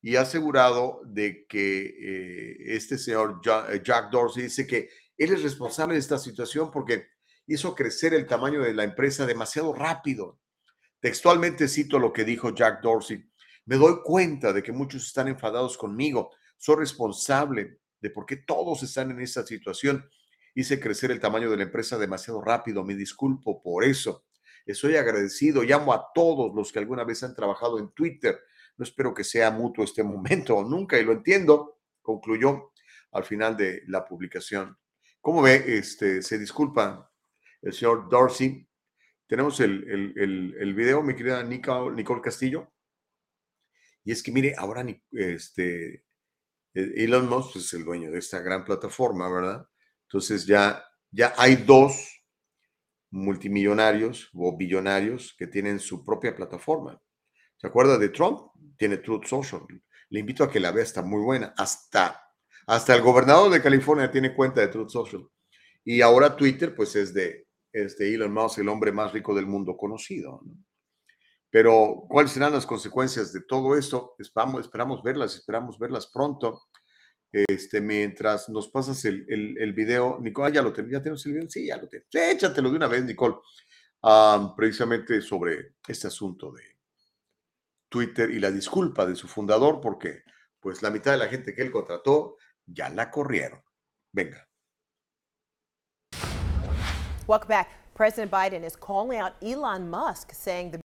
y ha asegurado de que eh, este señor eh, Jack Dorsey dice que él es responsable de esta situación porque hizo crecer el tamaño de la empresa demasiado rápido. Textualmente cito lo que dijo Jack Dorsey. Me doy cuenta de que muchos están enfadados conmigo. Soy responsable de por qué todos están en esta situación. Hice crecer el tamaño de la empresa demasiado rápido, me disculpo por eso. Estoy agradecido, llamo a todos los que alguna vez han trabajado en Twitter. No espero que sea mutuo este momento o nunca, y lo entiendo, concluyó al final de la publicación. ¿Cómo ve? Este, se disculpa el señor Dorsey. Tenemos el, el, el, video, mi querida Nicole, Nicole Castillo. Y es que mire, ahora este, e-, Elon Musk es el dueño de esta gran plataforma, ¿verdad? Entonces ya, ya hay dos multimillonarios o billonarios que tienen su propia plataforma. ¿Se acuerda de Trump? Tiene Truth Social. Le invito a que la vea, está muy buena. Hasta, hasta el gobernador de California tiene cuenta de Truth Social. Y ahora Twitter, pues es de, Elon Musk, el hombre más rico del mundo conocido. ¿no? Pero, ¿cuáles serán las consecuencias de todo esto? Esperamos, verlas, esperamos verlas pronto. Este, mientras nos pasas el, video, Nicole, ah, ya lo tenemos, ya tenemos el video, sí, ya lo tenemos. Échatelo de una vez, Nicole, precisamente sobre este asunto de Twitter y la disculpa de su fundador, porque pues la mitad de la gente que él contrató ya la corrieron. Venga. Welcome back. President Biden is calling out Elon Musk, saying the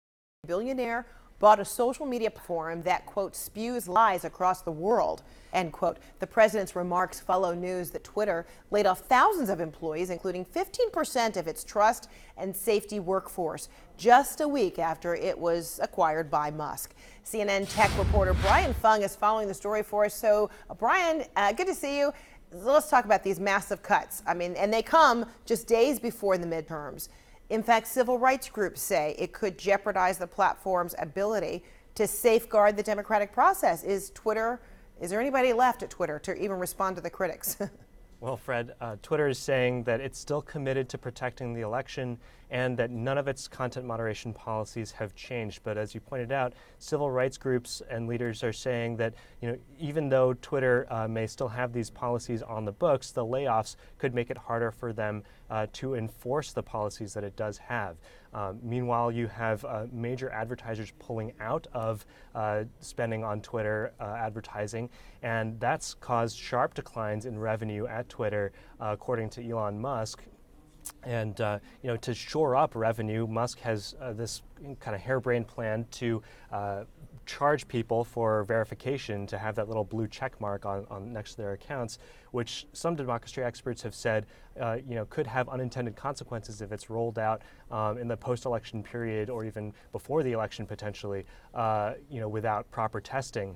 billionaire bought a social media platform that, quote, spews lies across the world, end quote. The president's remarks follow news that Twitter laid off thousands of employees, including 15% of its trust and safety workforce, just a week after it was acquired by Musk. CNN tech reporter Brian Fung is following the story for us. So, uh, Brian, uh, good to see you. Let's talk about these massive cuts. I mean, and they come just days before the midterms. In fact, civil rights groups say it could jeopardize the platform's ability to safeguard the democratic process. Is Twitter, is there anybody left at Twitter to even respond to the critics? [laughs] Well, Fred, uh, Twitter is saying that it's still committed to protecting the election and that none of its content moderation policies have changed. But as you pointed out, civil rights groups and leaders are saying that you know even though Twitter uh, may still have these policies on the books, the layoffs could make it harder for them uh, to enforce the policies that it does have. Um, meanwhile, you have uh, major advertisers pulling out of uh, spending on Twitter uh, advertising, and that's caused sharp declines in revenue at Twitter, according to Elon Musk. And uh, you know, to shore up revenue, Musk has uh, this kind of harebrained plan to charge people for verification to have that little blue check mark on, on next to their accounts, which some democracy experts have said, uh, you know, could have unintended consequences if it's rolled out um, in the post-election period or even before the election potentially, uh, you know, without proper testing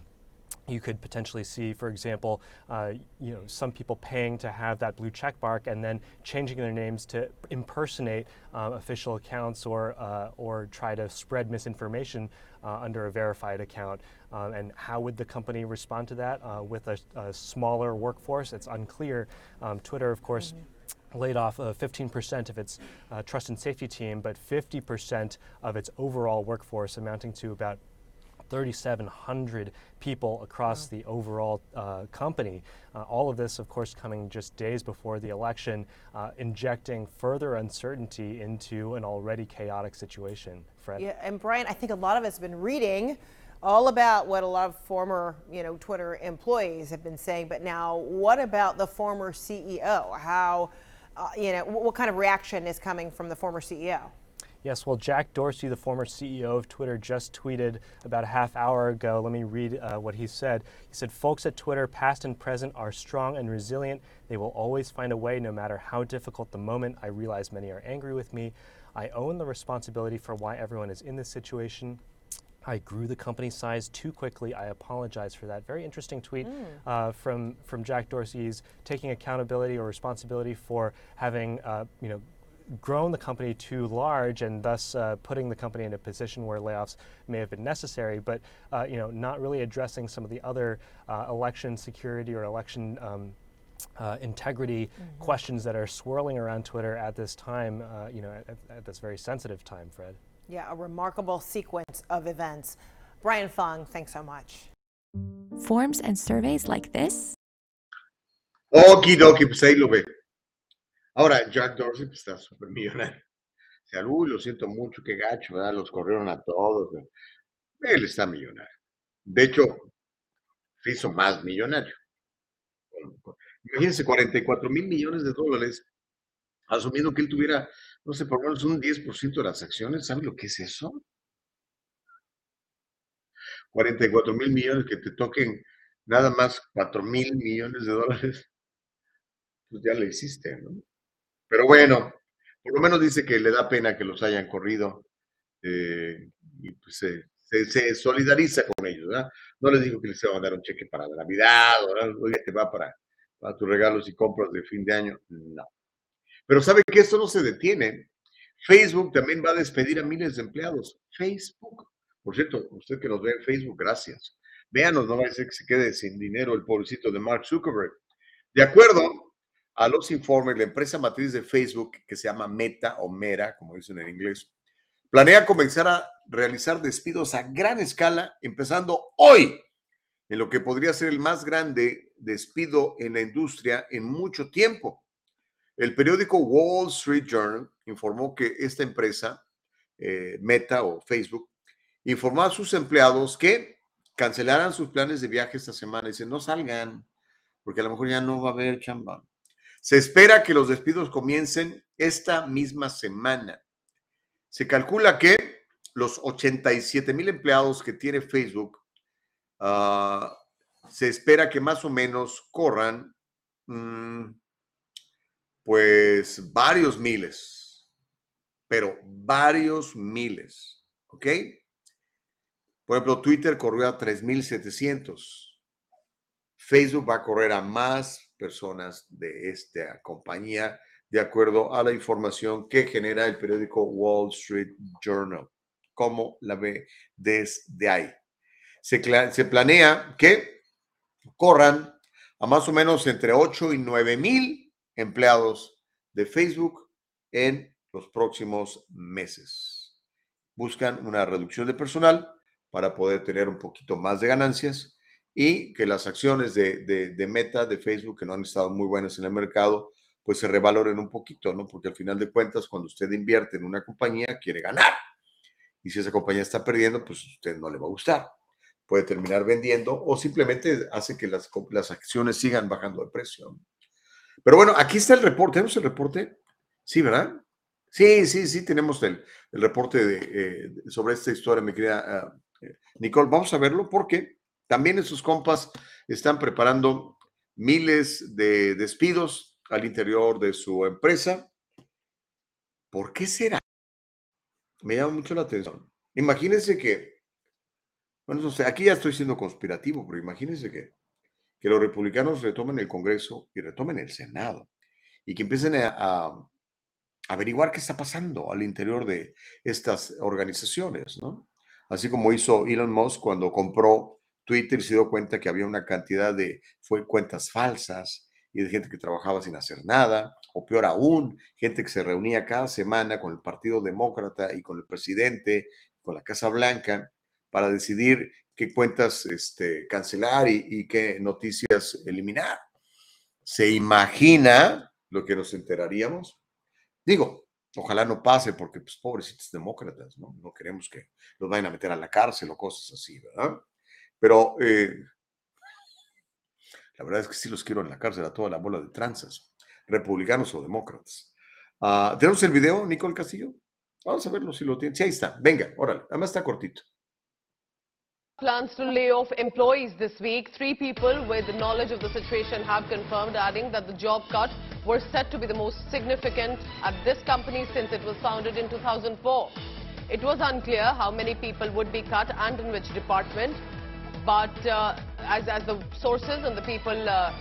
you could potentially see, for example, uh, you know, some people paying to have that blue check mark and then changing their names to impersonate uh, official accounts or uh, or try to spread misinformation uh, under a verified account. Um, and how would the company respond to that uh, with a, a, smaller workforce? It's unclear. Um, Twitter, of course. Mm-hmm laid off uh, 15% of its uh, trust and safety team, but 50% of its overall workforce, amounting to about 3,700 people across wow. the overall uh, company. Uh, all of this, of course, coming just days before the election, uh, injecting further uncertainty into an already chaotic situation. Fred. Yeah, and Brian, I think a lot of us have been reading all about what a lot of former, you know, Twitter employees have been saying. But now, what about the former CEO? How, uh, you know, what kind of reaction is coming from the former CEO? Yes, well, Jack Dorsey, the former CEO of Twitter, just tweeted about a half hour ago. Let me read uh, what he said. He said, Folks at Twitter, past and present, are strong and resilient. They will always find a way, no matter how difficult the moment. I realize many are angry with me. I own the responsibility for why everyone is in this situation. I grew the company size too quickly. I apologize for that. Very interesting tweet mm. uh, from from Jack Dorsey's taking accountability or responsibility for having uh, you know grown the company too large and thus uh, putting the company in a position where layoffs may have been necessary, but uh, you know, not really addressing some of the other uh, election security or election um, uh, integrity mm-hmm. questions that are swirling around Twitter at this time, uh, you know, at, at, this very sensitive time, Fred. Yeah, a remarkable sequence of events. Brian Fung, thanks so much. Forms and surveys like this? Okie dokie, Ahora, Jack Dorsey pues, está súper millonario. O [laughs] sea, uy, lo siento mucho, qué gacho, ¿verdad? Los corrieron a todos. Él está millonario. De hecho, se hizo más millonario. Imagínense, 44 mil millones de dólares, asumiendo que él tuviera, no sé, por lo menos un 10% de las acciones. ¿Saben lo que es eso? 44 mil millones que te toquen nada más 4 mil millones de dólares, pues ya lo hiciste, ¿no? Pero bueno, por lo menos dice que le da pena que los hayan corrido eh, y pues se, solidariza con ellos, ¿verdad? No les digo que les va a mandar un cheque para la Navidad, oye, te va para, para tus regalos y compras de fin de año. No. Pero sabe que esto no se detiene. Facebook también va a despedir a miles de empleados. Facebook. Por cierto, usted que nos ve en Facebook, gracias. Véanos, no va a ser que se quede sin dinero el pobrecito de Mark Zuckerberg. De acuerdo a los informes, la empresa matriz de Facebook, que se llama Meta o Mera, como dicen en inglés, planea comenzar a realizar despidos a gran escala, empezando hoy, en lo que podría ser el más grande despido en la industria en mucho tiempo. El periódico Wall Street Journal informó que esta empresa, eh, Meta o Facebook, informó a sus empleados que cancelaran sus planes de viaje esta semana. Dicen, no salgan, porque a lo mejor ya no va a haber chamba. Se espera que los despidos comiencen esta misma semana. Se calcula que los 87 mil empleados que tiene Facebook, ah, se espera que más o menos corran, mm, pues, varios miles, pero varios miles, ¿ok? Por ejemplo, Twitter corrió a 3.700. Facebook va a correr a más personas de esta compañía, de acuerdo a la información que genera el periódico Wall Street Journal. ¿Cómo la ve desde ahí? Se, se planea que corran a más o menos entre 8 y 9 mil empleados de Facebook en los próximos meses. Buscan una reducción de personal para poder tener un poquito más de ganancias y que las acciones de, de, Meta, de Facebook, que no han estado muy buenas en el mercado, pues se revaloren un poquito, ¿no? Porque al final de cuentas, cuando usted invierte en una compañía, quiere ganar. Y si esa compañía está perdiendo, pues a usted no le va a gustar. Puede terminar vendiendo o simplemente hace que las, las acciones sigan bajando de precio. Pero bueno, aquí está el reporte. ¿Tenemos el reporte? Sí, ¿verdad? Sí, sí, sí, tenemos el, el reporte de, eh, sobre esta historia, mi querida eh, Nicole. Vamos a verlo porque también esos compas están preparando miles de despidos al interior de su empresa. ¿Por qué será? Me llama mucho la atención. Imagínense que, bueno, aquí ya estoy siendo conspirativo, pero imagínense que, que los republicanos retomen el Congreso y retomen el Senado y que empiecen a, averiguar qué está pasando al interior de estas organizaciones, ¿no? Así como hizo Elon Musk cuando compró Twitter se dio cuenta que había una cantidad de fue cuentas falsas y de gente que trabajaba sin hacer nada, o peor aún, gente que se reunía cada semana con el Partido Demócrata y con el presidente, con la Casa Blanca, para decidir qué cuentas este, cancelar y, y qué noticias eliminar. ¿Se imagina lo que nos enteraríamos? Digo, ojalá no pase porque, pues, pobrecitos demócratas, ¿no? No queremos que los vayan a meter a la cárcel o cosas así, ¿verdad? Pero eh, la verdad es que sí los quiero en la cárcel a toda la bola de tranzas, republicanos o demócratas. Uh, ¿Tenemos el video, Nicole Castillo? Vamos a verlo si lo tiene. Sí, ahí está. Venga, órale. Además está cortito. Plans to lay off employees this week. Three people with knowledge of the situation have confirmed, adding that the job cut were set to be the most significant at this company since it was founded in 2004. It was unclear how many people would be cut and in which department. But uh, as, as the sources and the people uh,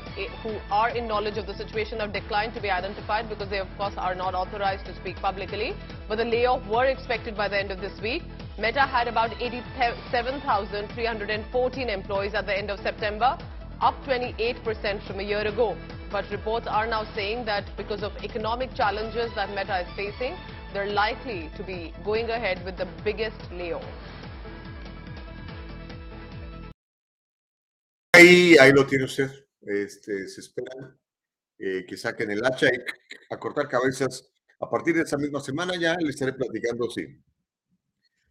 who are in knowledge of the situation have declined to be identified because they of course are not authorized to speak publicly. But the layoff were expected by the end of this week. Meta had about 87,314 employees at the end of September, up 28% from a year ago. But reports are now saying that because of economic challenges that Meta is facing, they're likely to be going ahead with the biggest layoff. Ahí, ahí lo tiene usted. Este, se espera eh, que saquen el hacha y a cortar cabezas. A partir de esa misma semana ya le estaré platicando si,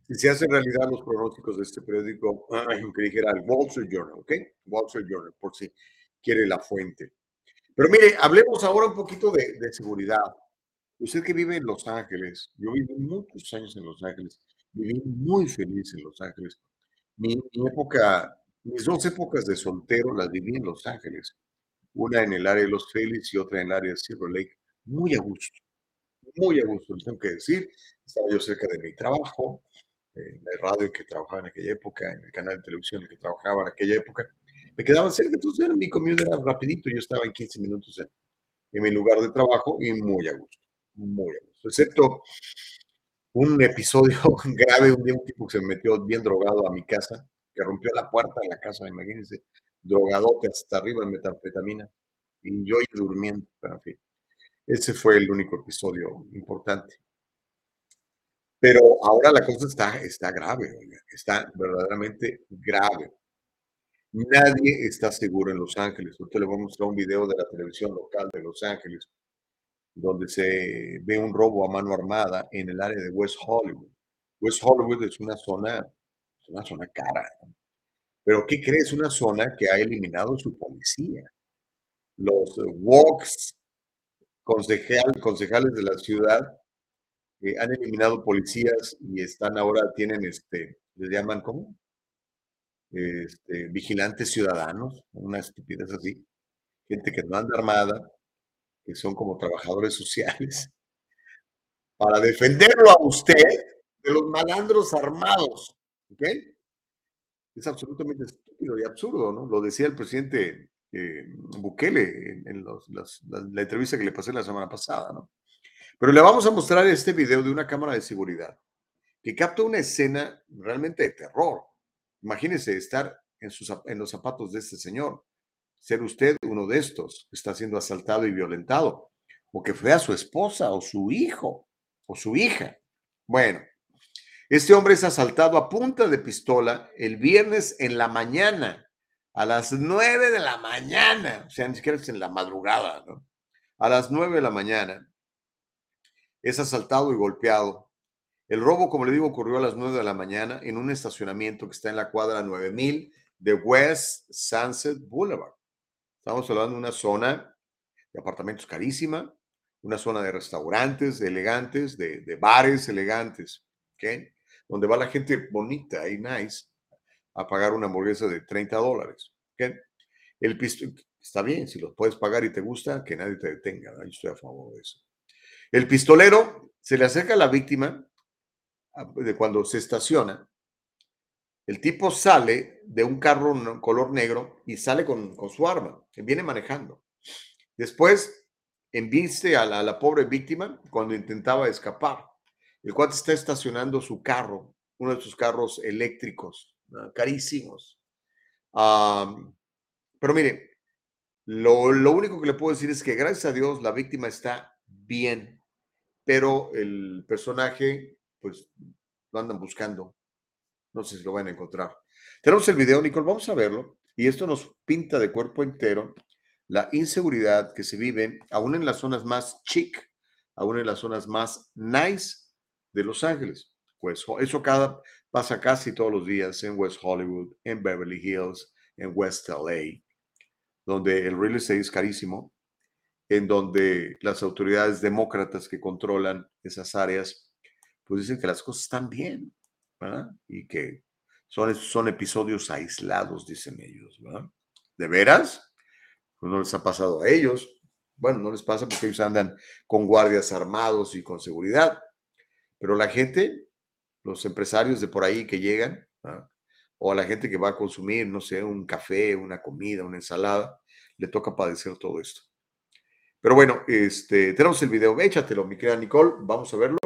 si se hacen realidad los pronósticos de este periódico [clears throat] que dijera el Wall Street Journal, ¿ok? Wall Street Journal, por si quiere la fuente. Pero mire, hablemos ahora un poquito de, de seguridad. Usted que vive en Los Ángeles, yo viví muchos años en Los Ángeles, viví muy feliz en Los Ángeles. Mi, mi época mis dos épocas de soltero las viví en Los Ángeles, una en el área de Los Félix y otra en el área de Silver Lake, muy a gusto, muy a gusto, les tengo que decir. Estaba yo cerca de mi trabajo, en la radio que trabajaba en aquella época, en el canal de televisión que trabajaba en aquella época. Me quedaba cerca, entonces era, mi comida era rapidito, yo estaba en 15 minutos en, en mi lugar de trabajo y muy a gusto, muy a gusto, excepto un episodio [laughs] grave, un día un tipo que se metió bien drogado a mi casa, que rompió la puerta de la casa, imagínense, drogadote hasta arriba de metanfetamina, y yo durmiendo, pero en fin. Ese fue el único episodio importante. Pero ahora la cosa está, está grave, está verdaderamente grave. Nadie está seguro en Los Ángeles. Usted le voy a mostrar un video de la televisión local de Los Ángeles, donde se ve un robo a mano armada en el área de West Hollywood. West Hollywood es una zona una zona cara. Pero ¿qué crees? Una zona que ha eliminado su policía. Los walks concejales de la ciudad eh, han eliminado policías y están ahora, tienen este, les llaman, ¿cómo? Este, vigilantes ciudadanos, una estupidez así. Gente que no anda armada, que son como trabajadores sociales, [laughs] para defenderlo a usted de los malandros armados. ¿Ok? Es absolutamente estúpido y absurdo, ¿no? Lo decía el presidente eh, Bukele en, la, entrevista que le pasé la semana pasada, ¿no? Pero le vamos a mostrar este video de una cámara de seguridad que capta una escena realmente de terror. Imagínese estar en, en los zapatos de este señor, ser usted uno de estos que está siendo asaltado y violentado, o que fue a su esposa o su hijo o su hija. Bueno, este hombre es asaltado a punta de pistola el viernes en la mañana, a las 9 de la mañana, o sea, ni siquiera es en la madrugada, ¿no? A las 9 de la mañana es asaltado y golpeado. El robo, como le digo, ocurrió a las 9 de la mañana en un estacionamiento que está en la cuadra 9000 de West Sunset Boulevard. Estamos hablando de una zona de apartamentos carísima, una zona de restaurantes elegantes, de, de bares elegantes, ¿ok? Donde va la gente bonita y nice a pagar una hamburguesa de 30 dólares, ¿ok? El está bien, si los puedes pagar y te gusta, que nadie te detenga, ¿no? yo estoy a favor de eso. El pistolero se le acerca a la víctima a- de cuando se estaciona. El tipo sale de un carro color negro y sale con, con su arma, que viene manejando. Después la, a la pobre víctima cuando intentaba escapar. El cuate está estacionando su carro, uno de sus carros eléctricos, carísimos. Pero mire, lo, lo único que le puedo decir es que gracias a Dios la víctima está bien, pero el personaje, pues, lo andan buscando. No sé si lo van a encontrar. Tenemos el video, Nicole, vamos a verlo. Y esto nos pinta de cuerpo entero la inseguridad que se vive aún en las zonas más chic, aún en las zonas más nice de Los Ángeles. Eso cada, pasa casi todos los días en West Hollywood, en Beverly Hills, en West LA, donde el real estate es carísimo, en donde las autoridades demócratas que controlan esas áreas, pues dicen que las cosas están bien, ¿verdad? Y que son, son episodios aislados, dicen ellos, ¿verdad? ¿De veras? Pues no les ha pasado a ellos. Bueno, no les pasa porque ellos andan con guardias armados y con seguridad. Pero la gente, los empresarios de por ahí que llegan, ¿verdad? o a la gente que va a consumir, no sé, un café, una comida, una ensalada, le toca padecer todo esto. Pero bueno, este, tenemos el video, échatelo, mi querida Nicole, vamos a verlo.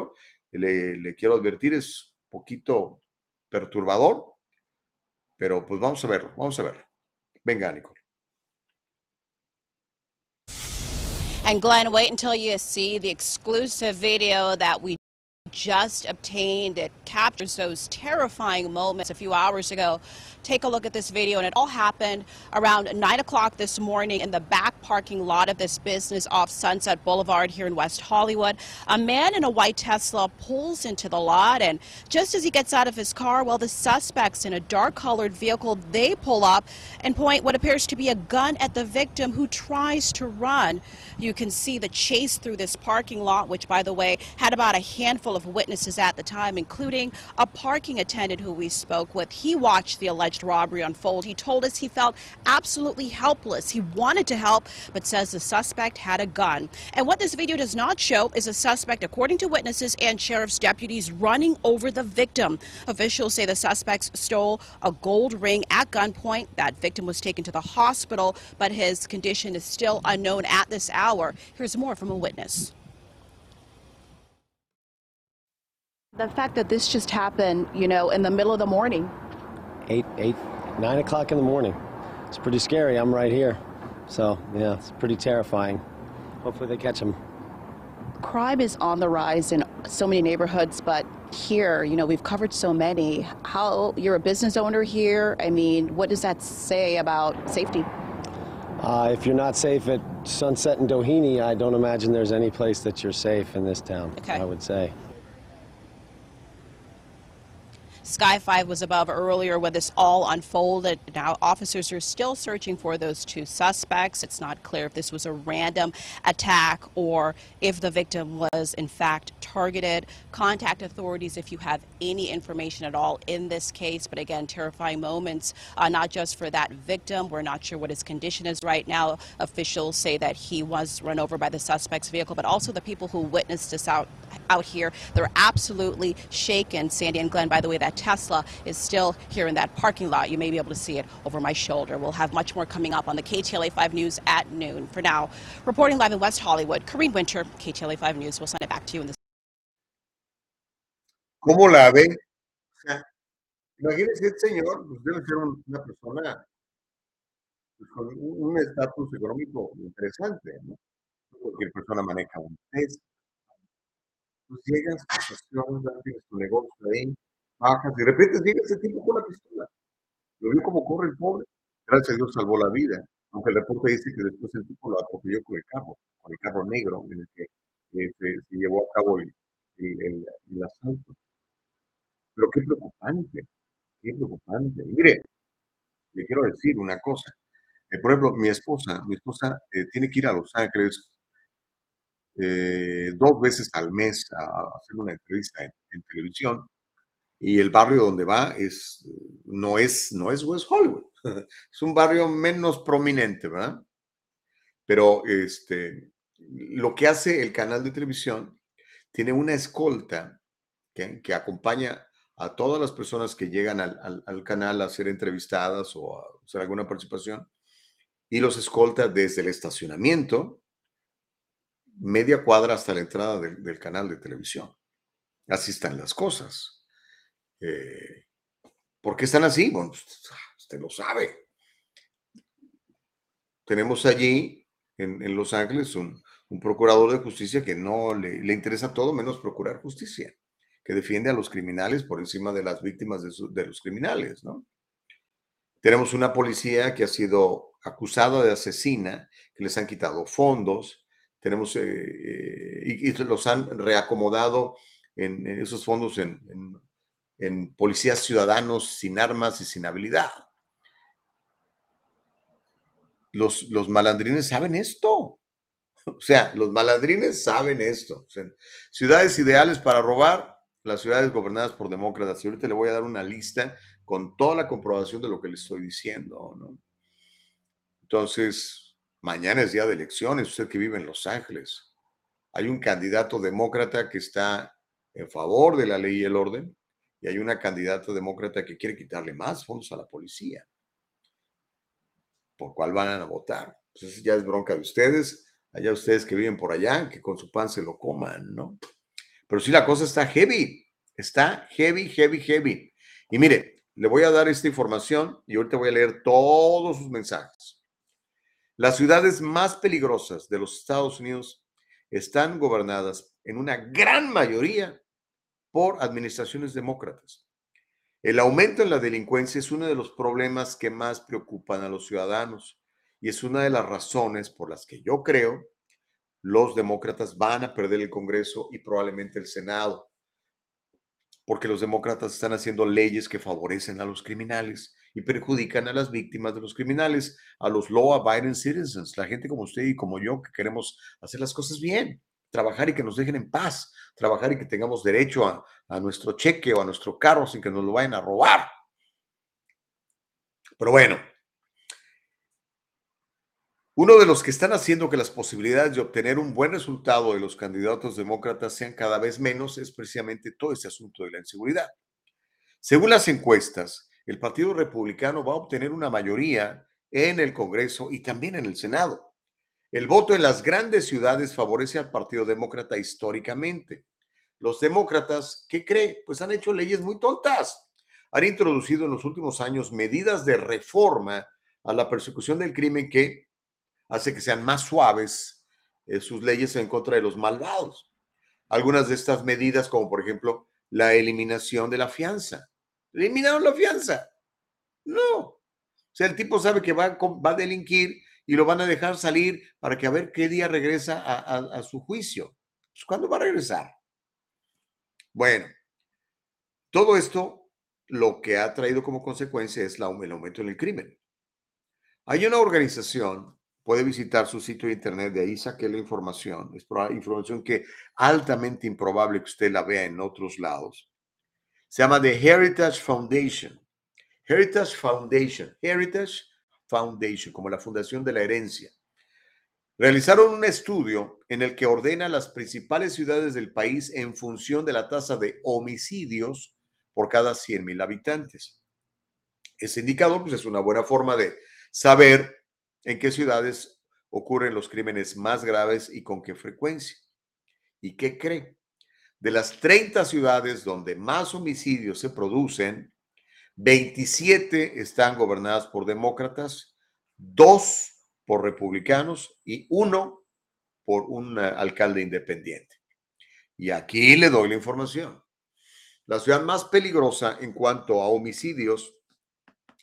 Le, le quiero advertir, es un poquito perturbador, pero pues vamos a verlo, vamos a verlo. Venga, Nicole. And Glenn, wait until you see the exclusive video that we just obtained. It captures those terrifying moments a few hours ago. Take a look at this video, and it all happened around 9 o'clock this morning in the back parking lot of this business off Sunset Boulevard here in West Hollywood. A man in a white Tesla pulls into the lot, and just as he gets out of his car, well, the suspects in a dark colored vehicle they pull up and point what appears to be a gun at the victim who tries to run. You can see the chase through this parking lot, which, by the way, had about a handful of witnesses at the time, including a parking attendant who we spoke with. He watched the alleged robbery unfold. He told us he felt absolutely helpless. He wanted to help, but says the suspect had a gun. And what this video does not show is a suspect, according to witnesses and sheriff's deputies, running over the victim. Officials say the suspects stole a gold ring at gunpoint. That victim was taken to the hospital, but his condition is still unknown at this hour. Here's more from a witness. The fact that this just happened, you know, in the middle of the morning, eight, eight, nine o'clock in the morning. It's pretty scary. I'm right here. So, yeah, it's pretty terrifying. Hopefully they catch him. crime is on the rise in so many neighborhoods, but here, you know, we've covered so many. How you're a business owner here? I mean, what does that say about safety? Uh, if you're not safe at Sunset and Doheny, I don't imagine there's any place that you're safe in this town, I would say. Sky 5 was above earlier when this all unfolded. Now, officers are still searching for those two suspects. It's not clear if this was a random attack or if the victim was, in fact, targeted. Contact authorities if you have any information at all in this case. But again, terrifying moments, uh, not just for that victim. We're not sure what his condition is right now. Officials say that he was run over by the suspect's vehicle, but also the people who witnessed this out out here. They're absolutely shaken. Sandy and Glenn, by the way, that Tesla is still here in that parking lot. You may be able to see it over my shoulder. We'll have much more coming up on the KTLA 5 News at noon. For now, reporting live in West Hollywood, Kareen Winter, KTLA 5 News. We'll send it back to you in this. ¿Cómo la ve? Imagínense, este señor pues debe ser un- una persona pues, con un estatus económico interesante, ¿no? Cualquier persona maneja un Tesla. Pues la estación, ya tienes tu negocio ahí, de repente llega ese tipo con la pistola. Lo vio como corre el pobre. Gracias a Dios salvó la vida. Aunque el reporte dice que después el tipo lo atropelló con el carro, con el carro negro en el que eh, se, llevó a cabo el, el- asalto. Pero qué preocupante, qué preocupante. Mire, le quiero decir una cosa. Eh, por ejemplo, mi esposa, mi esposa eh, tiene que ir a Los Ángeles dos veces al mes a, a hacer una entrevista en, en televisión y el barrio donde va es, no, es, no es West Hollywood, [laughs] es un barrio menos prominente, ¿verdad? Pero este, lo que hace el canal de televisión tiene una escolta que, que acompaña a todas las personas que llegan al, al- al canal a ser entrevistadas o a hacer alguna participación y los escolta desde el estacionamiento media cuadra hasta la entrada del, del canal de televisión. Así están las cosas. Eh, ¿Por qué están así? Bueno, pues, usted lo sabe. Tenemos allí en, Los Ángeles un, procurador de justicia que no le, le interesa todo menos procurar justicia, que defiende a los criminales por encima de las víctimas de, los criminales, ¿no? Tenemos una policía que ha sido acusada de asesina, que les han quitado fondos, tenemos, eh, eh, y, los han reacomodado en, esos fondos en- en policías ciudadanos sin armas y sin habilidad. Los, los malandrines saben esto. O sea, los malandrines saben esto. Ciudades ideales para robar, las ciudades gobernadas por demócratas. Y ahorita le voy a dar una lista con toda la comprobación de lo que le estoy diciendo, ¿no? Entonces, mañana es día de elecciones, usted que vive en Los Ángeles. Hay un candidato demócrata que está en favor de la ley y el orden, y hay una candidata demócrata que quiere quitarle más fondos a la policía. ¿Por cuál van a votar? Pues ya es bronca de ustedes, allá ustedes que viven por allá, que con su pan se lo coman, ¿no? Pero sí la cosa está heavy, está heavy, heavy, heavy. Y mire, le voy a dar esta información y ahorita voy a leer todos sus mensajes. Las ciudades más peligrosas de los Estados Unidos están gobernadas en una gran mayoría por administraciones demócratas. El aumento en la delincuencia es uno de los problemas que más preocupan a los ciudadanos y es una de las razones por las que yo creo los demócratas van a perder el Congreso y probablemente el Senado, porque los demócratas están haciendo leyes que favorecen a los criminales y perjudican a las víctimas de los criminales, a los law-abiding citizens, la gente como usted y como yo que queremos hacer las cosas bien, trabajar y que nos dejen en paz, trabajar y que tengamos derecho a, nuestro cheque o a nuestro carro sin que nos lo vayan a robar. Pero bueno, uno de los que están haciendo que las posibilidades de obtener un buen resultado de los candidatos demócratas sean cada vez menos es precisamente todo ese asunto de la inseguridad. Según las encuestas, el Partido Republicano va a obtener una mayoría en el Congreso y también en el Senado. El voto en las grandes ciudades favorece al Partido Demócrata históricamente. Los demócratas, ¿qué cree? Pues han hecho leyes muy tontas. Han introducido en los últimos años medidas de reforma a la persecución del crimen que hace que sean más suaves eh, sus leyes en contra de los malvados. Algunas de estas medidas, como por ejemplo la eliminación de la fianza. ¿Eliminaron la fianza? No. O sea, el tipo sabe que va, a com- va a delinquir y lo van a dejar salir para que a ver qué día regresa a, su juicio. Pues, ¿Cuándo va a regresar? Bueno, todo esto lo que ha traído como consecuencia es la- el aumento en el crimen. Hay una organización, puede visitar su sitio de internet, de ahí saqué la información, es información que altamente improbable que usted la vea en otros lados. Se llama The Heritage Foundation. Heritage Foundation, Heritage Como la Fundación de la Herencia. Realizaron un estudio en el que ordena las principales ciudades del país en función de la tasa de homicidios por cada 100 mil habitantes. Ese indicador pues, es una buena forma de saber en qué ciudades ocurren los crímenes más graves y con qué frecuencia. ¿Y qué cree? De las 30 ciudades donde más homicidios se producen, 27 están gobernadas por demócratas, dos por republicanos y uno por un eh, alcalde independiente. Y aquí le doy la información. La ciudad más peligrosa en cuanto a homicidios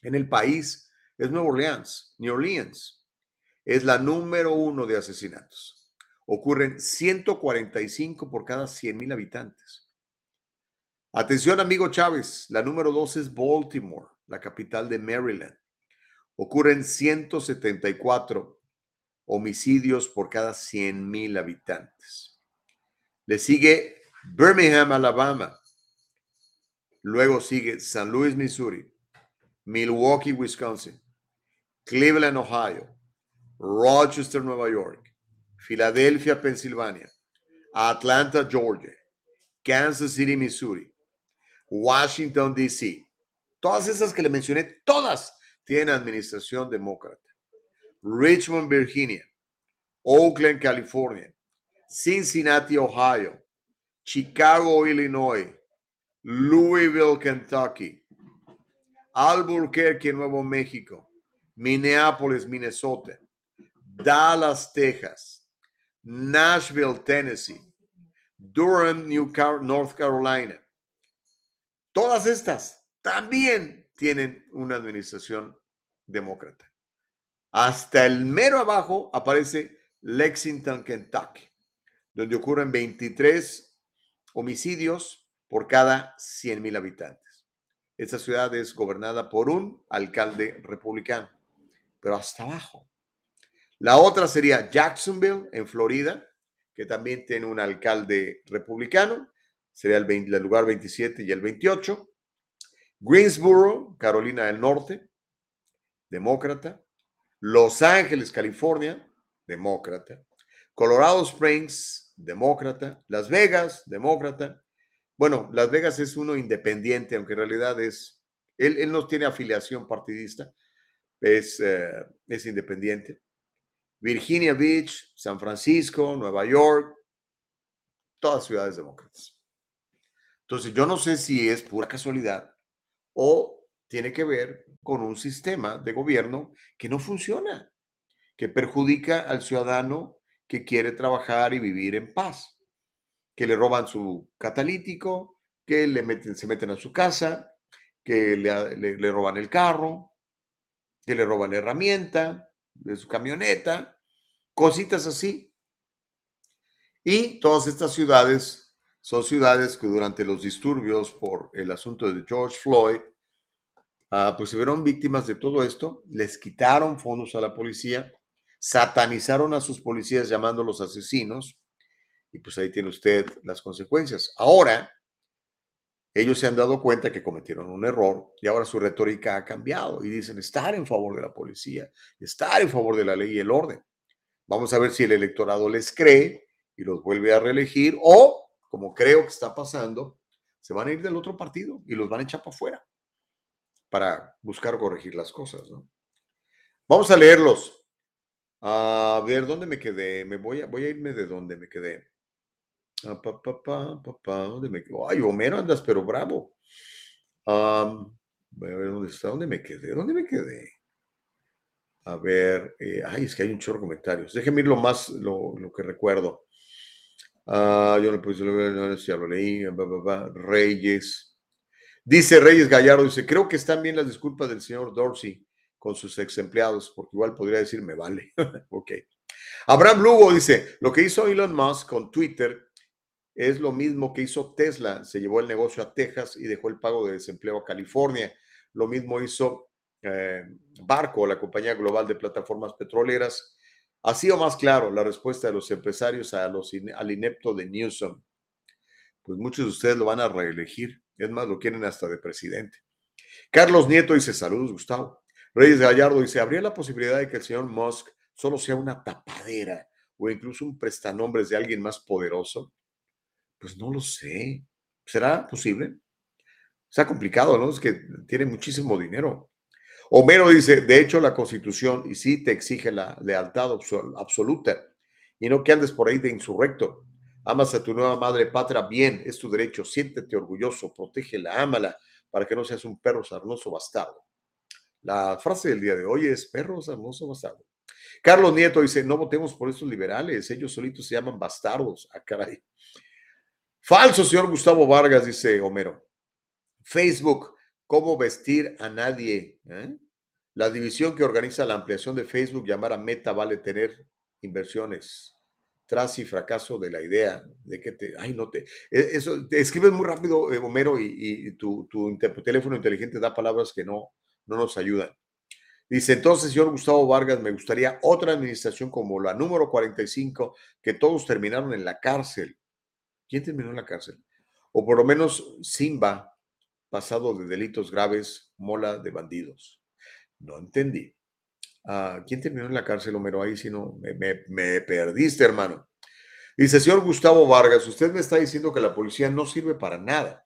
en el país es Nueva Orleans, New Orleans. Es la número uno de asesinatos. Ocurren 145 por cada 100 mil habitantes. Atención, amigo Chávez. La número dos es Baltimore, la capital de Maryland. Ocurren 174 homicidios por cada 100 mil habitantes. Le sigue Birmingham, Alabama. Luego sigue San Luis, Missouri. Milwaukee, Wisconsin. Cleveland, Ohio. Rochester, Nueva York. Filadelfia, Pensilvania. Atlanta, Georgia. Kansas City, Missouri. Washington, D.C. Todas esas que le mencioné, todas tienen administración demócrata. Richmond, Virginia. Oakland, California. Cincinnati, Ohio. Chicago, Illinois. Louisville, Kentucky. Albuquerque, Nuevo México. Minneapolis, Minnesota. Dallas, Texas. Nashville, Tennessee. Durham, New North Carolina. Todas estas también tienen una administración demócrata. Hasta el mero abajo aparece Lexington, Kentucky, donde ocurren 23 homicidios por cada 100 mil habitantes. Esta ciudad es gobernada por un alcalde republicano, pero hasta abajo. La otra sería Jacksonville, en Florida, que también tiene un alcalde republicano, sería el, 20 el lugar 27 y el 28. Greensboro, Carolina del Norte, demócrata. Los Ángeles, California, demócrata. Colorado Springs, demócrata. Las Vegas, demócrata. Bueno, Las Vegas es uno independiente, aunque en realidad es, él, él no tiene afiliación partidista, es, eh, es independiente. Virginia Beach, San Francisco, Nueva York, todas ciudades demócratas. Entonces, yo no sé si es pura casualidad o tiene que ver con un sistema de gobierno que no funciona, que perjudica al ciudadano que quiere trabajar y vivir en paz, que le roban su catalítico, que le meten, se meten a su casa, que le, roban el carro, que le roban la herramienta de su camioneta, cositas así. Y todas estas ciudades son ciudades que durante los disturbios por el asunto de George Floyd, ah, pues se vieron víctimas de todo esto, les quitaron fondos a la policía, satanizaron a sus policías llamándolos asesinos, y pues ahí tiene usted las consecuencias. Ahora, ellos se han dado cuenta que cometieron un error y ahora su retórica ha cambiado y dicen estar en favor de la policía, estar en favor de la ley y el orden. Vamos a ver si el electorado les cree y los vuelve a reelegir o, como creo que está pasando, se van a ir del otro partido y los van a echar para afuera para buscar corregir las cosas. ¿no? Vamos a leerlos. A ver, ¿dónde me quedé? Me voy a, voy a irme de dónde me quedé. Ah, pa, pa, pa, pa, ¿dónde me quedé? Ay, Homero, andas, pero bravo. Voy a ver dónde está, dónde me quedé, dónde me quedé. A ver, eh, ay, es que hay un chorro de comentarios. Déjenme ir lo más, lo, lo que recuerdo. Ah, yo no puse, no, ya lo leí. Reyes. Dice Reyes Gallardo, dice, creo que están bien las disculpas del señor Dorsey con sus ex empleados, porque igual podría decir, me vale. [laughs] ok. Abraham Lugo dice, lo que hizo Elon Musk con Twitter Es lo mismo que hizo Tesla, se llevó el negocio a Texas y dejó el pago de desempleo a California. Lo mismo hizo eh, Barco, la compañía global de plataformas petroleras. Ha sido más claro la respuesta de los empresarios a los, al inepto de Newsom. Pues muchos de ustedes lo van a reelegir. Es más, lo quieren hasta de presidente. Carlos Nieto dice, saludos, Gustavo. Reyes Gallardo dice, ¿habría la posibilidad de que el señor Musk solo sea una tapadera o incluso un prestanombres de alguien más poderoso? Pues no lo sé. ¿Será posible? Está complicado, ¿no? Es que tiene muchísimo dinero. Homero dice, de hecho, la constitución y sí te exige la lealtad absoluta y no que andes por ahí de insurrecto. Amas a tu nueva madre patria bien, es tu derecho, siéntete orgulloso, protégela, ámala, para que no seas un perro sarnoso bastardo. La frase del día de hoy es perro sarnoso bastardo. Carlos Nieto dice, no votemos por estos liberales, ellos solitos se llaman bastardos. Ah, caray. Falso, señor Gustavo Vargas, dice Homero. Facebook, ¿cómo vestir a nadie? ¿Eh? La división que organiza la ampliación de Facebook, llamar Meta, vale tener inversiones. Tras y fracaso de la idea de que te. Ay, no te. E, eso, escribes muy rápido, eh, Homero, y, tu, tu, teléfono inteligente da palabras que no, no nos ayudan. Dice, entonces, señor Gustavo Vargas, me gustaría otra administración como la número 45, que todos terminaron en la cárcel. ¿Quién terminó en la cárcel? O por lo menos Simba, pasado de delitos graves, mola de bandidos. No entendí. Ah, ¿Quién terminó en la cárcel, Homero? Ahí si no, me, me perdiste, hermano. Dice, señor Gustavo Vargas, usted me está diciendo que la policía no sirve para nada,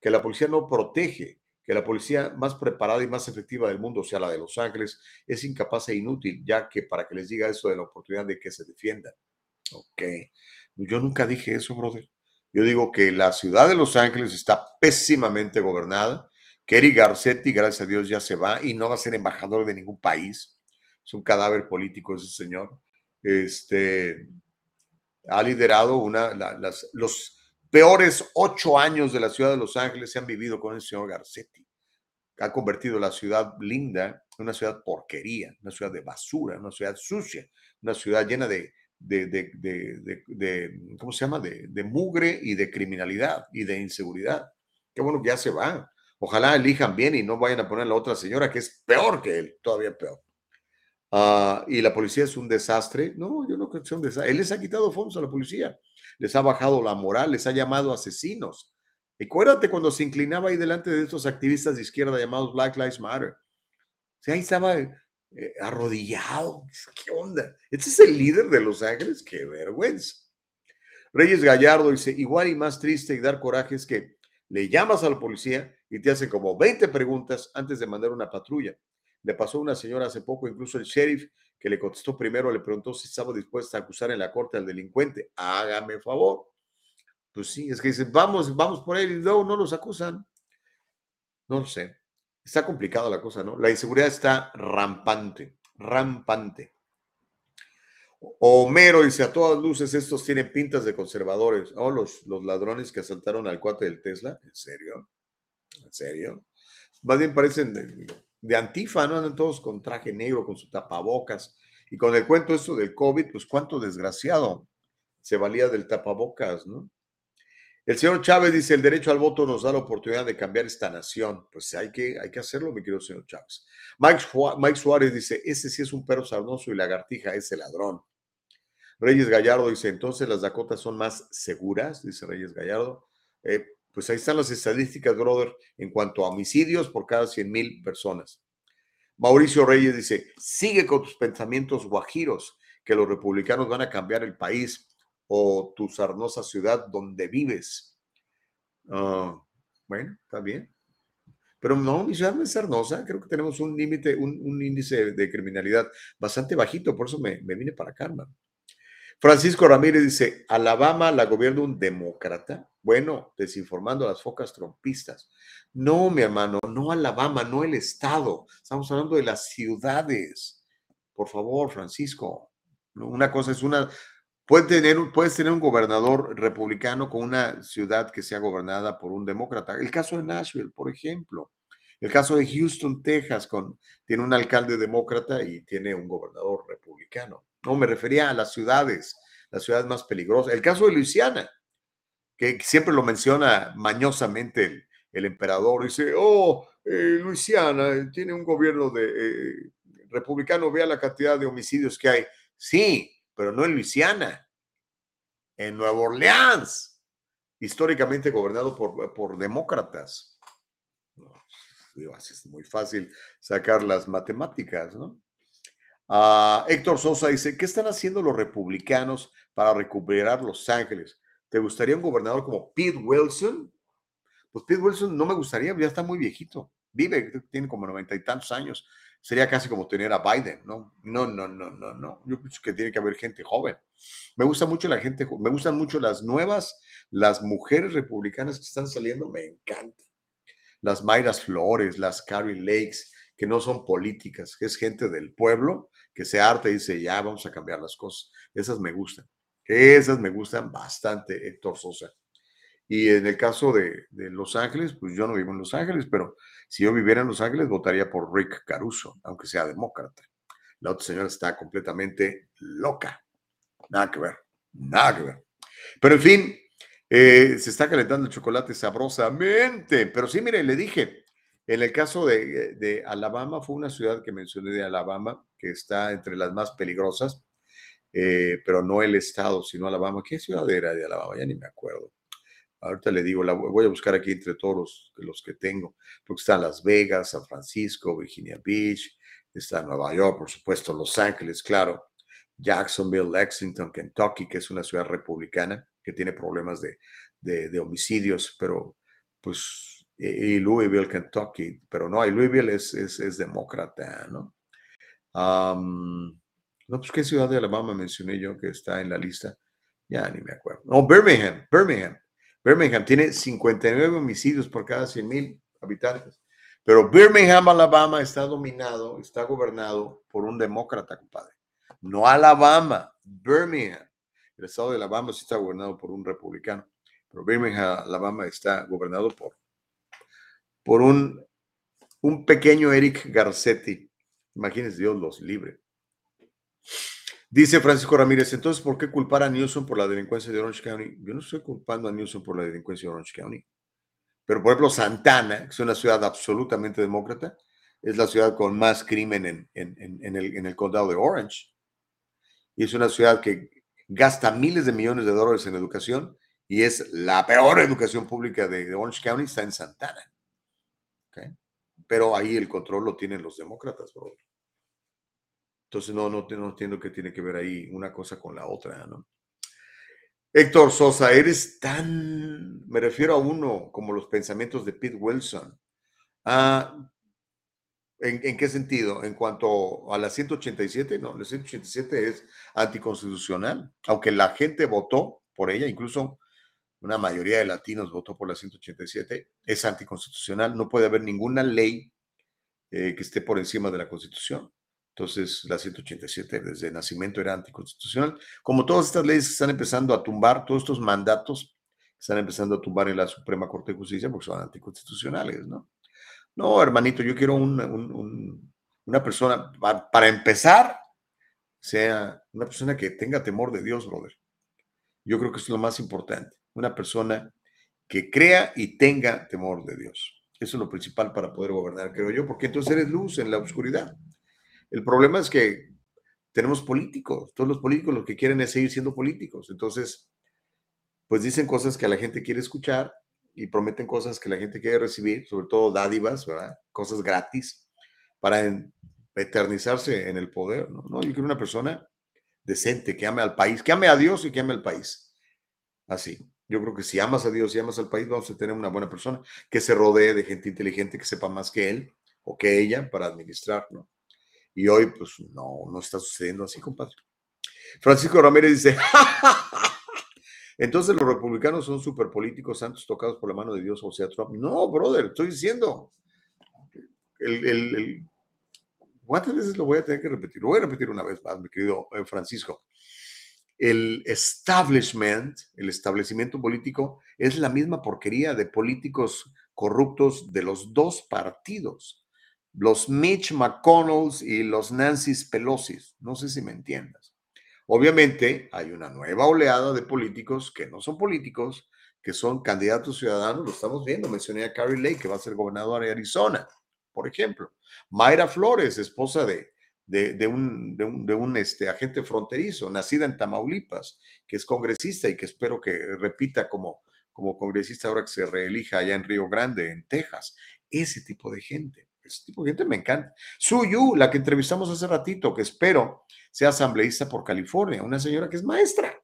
que la policía no protege, que la policía más preparada y más efectiva del mundo, o sea, la de Los Ángeles, es incapaz e inútil, ya que para que les diga eso de la oportunidad de que se defiendan. Ok, yo nunca dije eso, brother. Yo digo que la ciudad de Los Ángeles está pésimamente gobernada. Kerry Garcetti, gracias a Dios, ya se va y no va a ser embajador de ningún país. Es un cadáver político ese señor. Este, ha liderado una, las, los peores ocho años de la ciudad de Los Ángeles se han vivido con el señor Garcetti. Ha convertido la ciudad linda en una ciudad porquería, una ciudad de basura, una ciudad sucia, una ciudad llena de de, de, de, ¿cómo se llama? De, mugre y de criminalidad y de inseguridad. Qué bueno que ya se van. Ojalá elijan bien y no vayan a poner la otra señora que es peor que él, todavía peor. Ah, y la policía es un desastre. No, yo no creo que sea un desastre. Él les ha quitado fondos a la policía, les ha bajado la moral, les ha llamado asesinos. Acuérdate cuando se inclinaba ahí delante de estos activistas de izquierda llamados Black Lives Matter. O sea, ahí estaba eh, arrodillado. ¿Qué onda? ¿Este es el líder de Los Ángeles? ¡Qué vergüenza! Reyes Gallardo dice, igual y más triste y dar coraje es que le llamas a la policía y te hacen como 20 preguntas antes de mandar una patrulla. Le pasó a una señora hace poco, incluso el sheriff que le contestó primero le preguntó si estaba dispuesta a acusar en la corte al delincuente. Hágame favor. Pues sí, es que dicen, vamos, vamos por él y no, no los acusan. No lo sé. Está complicada la cosa, ¿no? La inseguridad está rampante, rampante. Homero dice, a todas luces estos tienen pintas de conservadores. Oh, los, los ladrones que asaltaron al cuate del Tesla. ¿En serio? ¿En serio? Más bien parecen de, antifa, ¿no? Andan todos con traje negro, con su tapabocas. Y con el cuento esto del COVID, pues cuánto desgraciado se valía del tapabocas, ¿no? El señor Chávez dice, el derecho al voto nos da la oportunidad de cambiar esta nación. Pues hay que, hay que hacerlo, mi querido señor Chávez. Mike, Suárez dice, ese sí es un perro sarnoso y lagartija, ese ladrón. Reyes Gallardo dice, entonces las Dakotas son más seguras, dice Reyes Gallardo. Eh, pues ahí están las estadísticas, brother, en cuanto a homicidios por cada 100 mil personas. Mauricio Reyes dice, sigue con tus pensamientos guajiros, que los republicanos van a cambiar el país o tu sarnosa ciudad donde vives. Ah, bueno, está bien. Pero no, mi ciudad no es sarnosa. Creo que tenemos un límite, un, índice de criminalidad bastante bajito. Por eso me, me vine para acá. Francisco Ramírez dice, Alabama la gobierna un demócrata. Bueno, desinformando a las focas trompistas. No, mi hermano, no Alabama, no el estado. Estamos hablando de las ciudades. Por favor, Francisco. Una cosa es una, Puedes tener, puedes tener un gobernador republicano con una ciudad que sea gobernada por un demócrata. El caso de Nashville, por ejemplo. El caso de Houston, Texas, con, tiene un alcalde demócrata y tiene un gobernador republicano. No, me refería a las ciudades, las ciudades más peligrosas. El caso de Luisiana. que siempre lo menciona mañosamente el, emperador, dice, oh, eh, Luisiana tiene un gobierno de eh, republicano, vea la cantidad de homicidios que hay. Sí, pero no en Luisiana, en Nueva Orleans, históricamente gobernado por, por demócratas. Así es muy fácil sacar las matemáticas, ¿no? Ah, Héctor Sosa dice, ¿qué están haciendo los republicanos para recuperar Los Ángeles? ¿Te gustaría un gobernador como Pete Wilson? Pues Pete Wilson no me gustaría, ya está muy viejito. Vive, tiene como noventa y tantos años. Sería casi como tener a Biden, ¿no? No, no, no, no, no. Yo pienso que tiene que haber gente joven. Me gusta mucho la gente, me gustan mucho las nuevas, las mujeres republicanas que están saliendo, me encanta. Las Mayras Flores, las Carrie Lakes, que no son políticas, que es gente del pueblo que se harta y dice, ya vamos a cambiar las cosas. Esas me gustan. Esas me gustan bastante, Héctor Sosa. Y en el caso de, Los Ángeles, pues yo no vivo en Los Ángeles, pero si yo viviera en Los Ángeles, votaría por Rick Caruso, aunque sea demócrata. La otra señora está completamente loca. Nada que ver, nada que ver. Pero en fin, eh, se está calentando el chocolate sabrosamente. Pero sí, mire, le dije, en el caso de, de Alabama, fue una ciudad que mencioné de Alabama, que está entre las más peligrosas, eh, pero no el estado, sino Alabama. ¿Qué ciudad era de Alabama? Ya ni me acuerdo. Ahorita le digo, la voy a buscar aquí entre todos los, que tengo, porque están Las Vegas, San Francisco, Virginia Beach, está Nueva York, por supuesto, Los Ángeles, claro, Jacksonville, Lexington, Kentucky, que es una ciudad republicana que tiene problemas de, de, homicidios, pero pues, y Louisville, Kentucky, pero no, y Louisville es, es, demócrata, ¿no? no, pues qué ciudad de Alabama mencioné yo que está en la lista, ya ni me acuerdo. No, Birmingham, Birmingham. Birmingham tiene 59 homicidios por cada 100 mil habitantes. Pero Birmingham, Alabama, está dominado, está gobernado por un demócrata, compadre. No Alabama, Birmingham. El estado de Alabama sí está gobernado por un republicano. Pero Birmingham, Alabama, está gobernado por, por un, un pequeño Eric Garcetti. Imagínense, Dios los libre. Dice Francisco Ramírez, entonces, ¿por qué culpar a Newsom por la delincuencia de Orange County? Yo no estoy culpando a Newsom por la delincuencia de Orange County. Pero, por ejemplo, Santana, que es una ciudad absolutamente demócrata, es la ciudad con más crimen en, en, el, en el condado de Orange. Y es una ciudad que gasta miles de millones de dólares en educación y es la peor educación pública de, Orange County, está en Santana. Pero ahí el control lo tienen los demócratas. Entonces, no, no, no entiendo qué tiene que ver ahí una cosa con la otra, ¿no? Héctor Sosa, eres tan, me refiero a uno como los pensamientos de Pete Wilson. Ah, ¿en, ¿en, qué sentido? En cuanto a la 187, no, la 187 es anticonstitucional, aunque la gente votó por ella, incluso una mayoría de latinos votó por la 187, es anticonstitucional, no puede haber ninguna ley eh, que esté por encima de la constitución. Entonces, la 187 desde nacimiento era anticonstitucional. Como todas estas leyes están empezando a tumbar, todos estos mandatos están empezando a tumbar en la Suprema Corte de Justicia porque son anticonstitucionales, ¿no? No, hermanito, yo quiero una, una persona, para, empezar, sea una persona que tenga temor de Dios, brother. Yo creo que es lo más importante. Una persona que crea y tenga temor de Dios. Eso es lo principal para poder gobernar, creo yo, porque entonces eres luz en la oscuridad. El problema es que tenemos políticos, todos los políticos lo que quieren es seguir siendo políticos. Entonces, pues dicen cosas que la gente quiere escuchar y prometen cosas que la gente quiere recibir, sobre todo dádivas, ¿verdad? Cosas gratis para eternizarse en el poder, ¿no? ¿no? Yo quiero una persona decente, que ame al país, que ame a Dios y que ame al país. Así. Yo creo que si amas a Dios y amas al país, vamos a tener una buena persona que se rodee de gente inteligente que sepa más que él o que ella para administrar, ¿no? Y hoy, pues no, no está sucediendo así, compadre. Francisco Ramírez dice, [laughs] entonces los republicanos son super políticos santos tocados por la mano de Dios, o sea, Trump. No, brother, estoy diciendo. El, ¿Cuántas veces lo voy a tener que repetir? Lo voy a repetir una vez más, mi querido eh, Francisco. El establishment, el establecimiento político, es la misma porquería de políticos corruptos de los dos partidos los Mitch McConnells y los Nancy Pelosi. No sé si me entiendas. Obviamente hay una nueva oleada de políticos que no son políticos, que son candidatos ciudadanos, lo estamos viendo. Mencioné a Carrie Lake, que va a ser gobernadora de Arizona, por ejemplo. Mayra Flores, esposa de, de, un, de un, este, agente fronterizo, nacida en Tamaulipas, que es congresista y que espero que repita como, como congresista ahora que se reelija allá en Río Grande, en Texas. Ese tipo de gente, ese tipo de gente me encanta. Suyu, la que entrevistamos hace ratito, que espero sea asambleísta por California, una señora que es maestra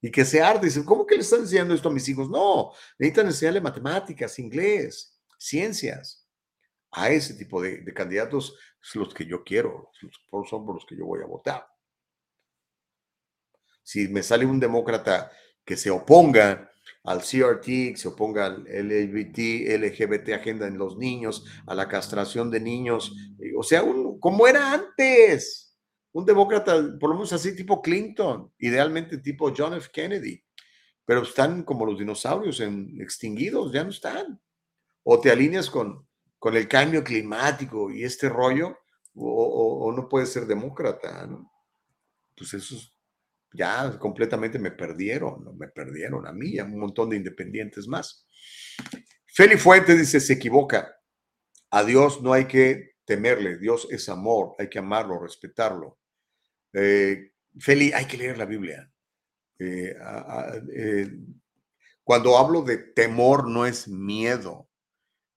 y que se arde. Dicen, ¿cómo que le están enseñando esto a mis hijos? No, necesitan enseñarle matemáticas, inglés, ciencias. A ese tipo de, candidatos es los que yo quiero, son por los que yo voy a votar. Si me sale un demócrata que se oponga al CRT, que se oponga al LGBT, LGBT agenda en los niños, a la castración de niños, o sea, como era antes un demócrata, por lo menos así, tipo Clinton, idealmente tipo John F. Kennedy, pero están como los dinosaurios en, extinguidos, ya no están. O te alineas con, con el cambio climático y este rollo, o, no puedes ser demócrata, ¿no? Pues esos ya completamente me perdieron, me perdieron a mí y a un montón de independientes más. Feli Fuentes dice, se equivoca. A Dios no hay que temerle, Dios es amor, hay que amarlo, respetarlo. Eh, Feli, hay que leer la Biblia. Eh, eh, cuando hablo de temor, no es miedo.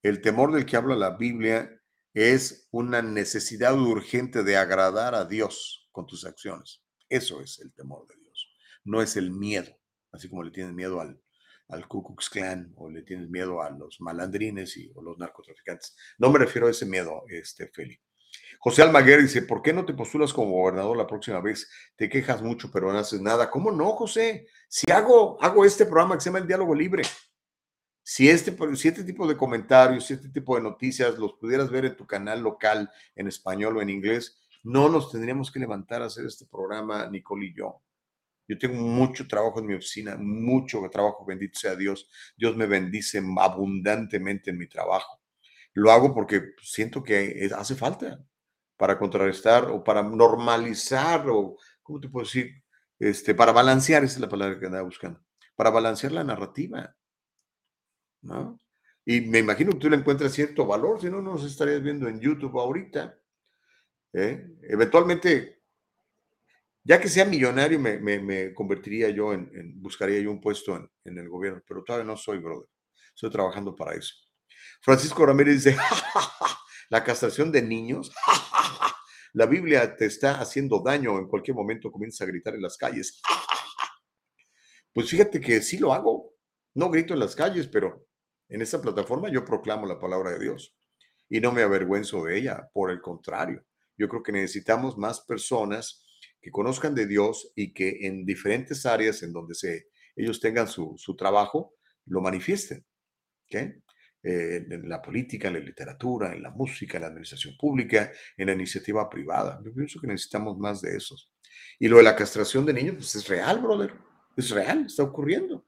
El temor del que habla la Biblia es una necesidad urgente de agradar a Dios con tus acciones. Eso es el temor de Dios. No es el miedo, así como le tienes miedo al, al Ku Klan o le tienes miedo a los malandrines y, o los narcotraficantes. No me refiero a ese miedo, este, Feli. José Almaguer dice, ¿por qué no te postulas como gobernador la próxima vez? Te quejas mucho, pero no haces nada. ¿Cómo no, José? Si hago, hago este programa que se llama El Diálogo Libre, si este, este tipo de comentarios, si este tipo de noticias los pudieras ver en tu canal local, en español o en inglés, no nos tendríamos que levantar a hacer este programa, Nicole y yo. Yo tengo mucho trabajo en mi oficina, mucho trabajo, bendito sea Dios. Dios me bendice abundantemente en mi trabajo. Lo hago porque siento que hace falta para contrarrestar o para normalizar o, ¿cómo te puedo decir? Este, para balancear, esa es la palabra que andaba buscando, para balancear la narrativa, ¿no? Y me imagino que tú le encuentras cierto valor, si no, no nos estarías viendo en YouTube ahorita. ¿Eh? Eventualmente, ya que sea millonario, me, convertiría yo en, buscaría yo un puesto en, el gobierno, pero todavía no soy, brother. Estoy trabajando para eso. Francisco Ramírez dice, [laughs] la castración de niños, [laughs] la Biblia te está haciendo daño, en cualquier momento comienza a gritar en las calles. [laughs] Pues fíjate que sí lo hago, no grito en las calles, pero en esta plataforma yo proclamo la palabra de Dios y no me avergüenzo de ella, por el contrario, yo creo que necesitamos más personas que conozcan de Dios y que en diferentes áreas en donde se, ellos tengan su, su trabajo, lo manifiesten. ¿okay? Eh, en la política, en la literatura, en la música, en la administración pública, en la iniciativa privada. Yo pienso que necesitamos más de esos. Y lo de la castración de niños, pues es real, brother. Es real, está ocurriendo.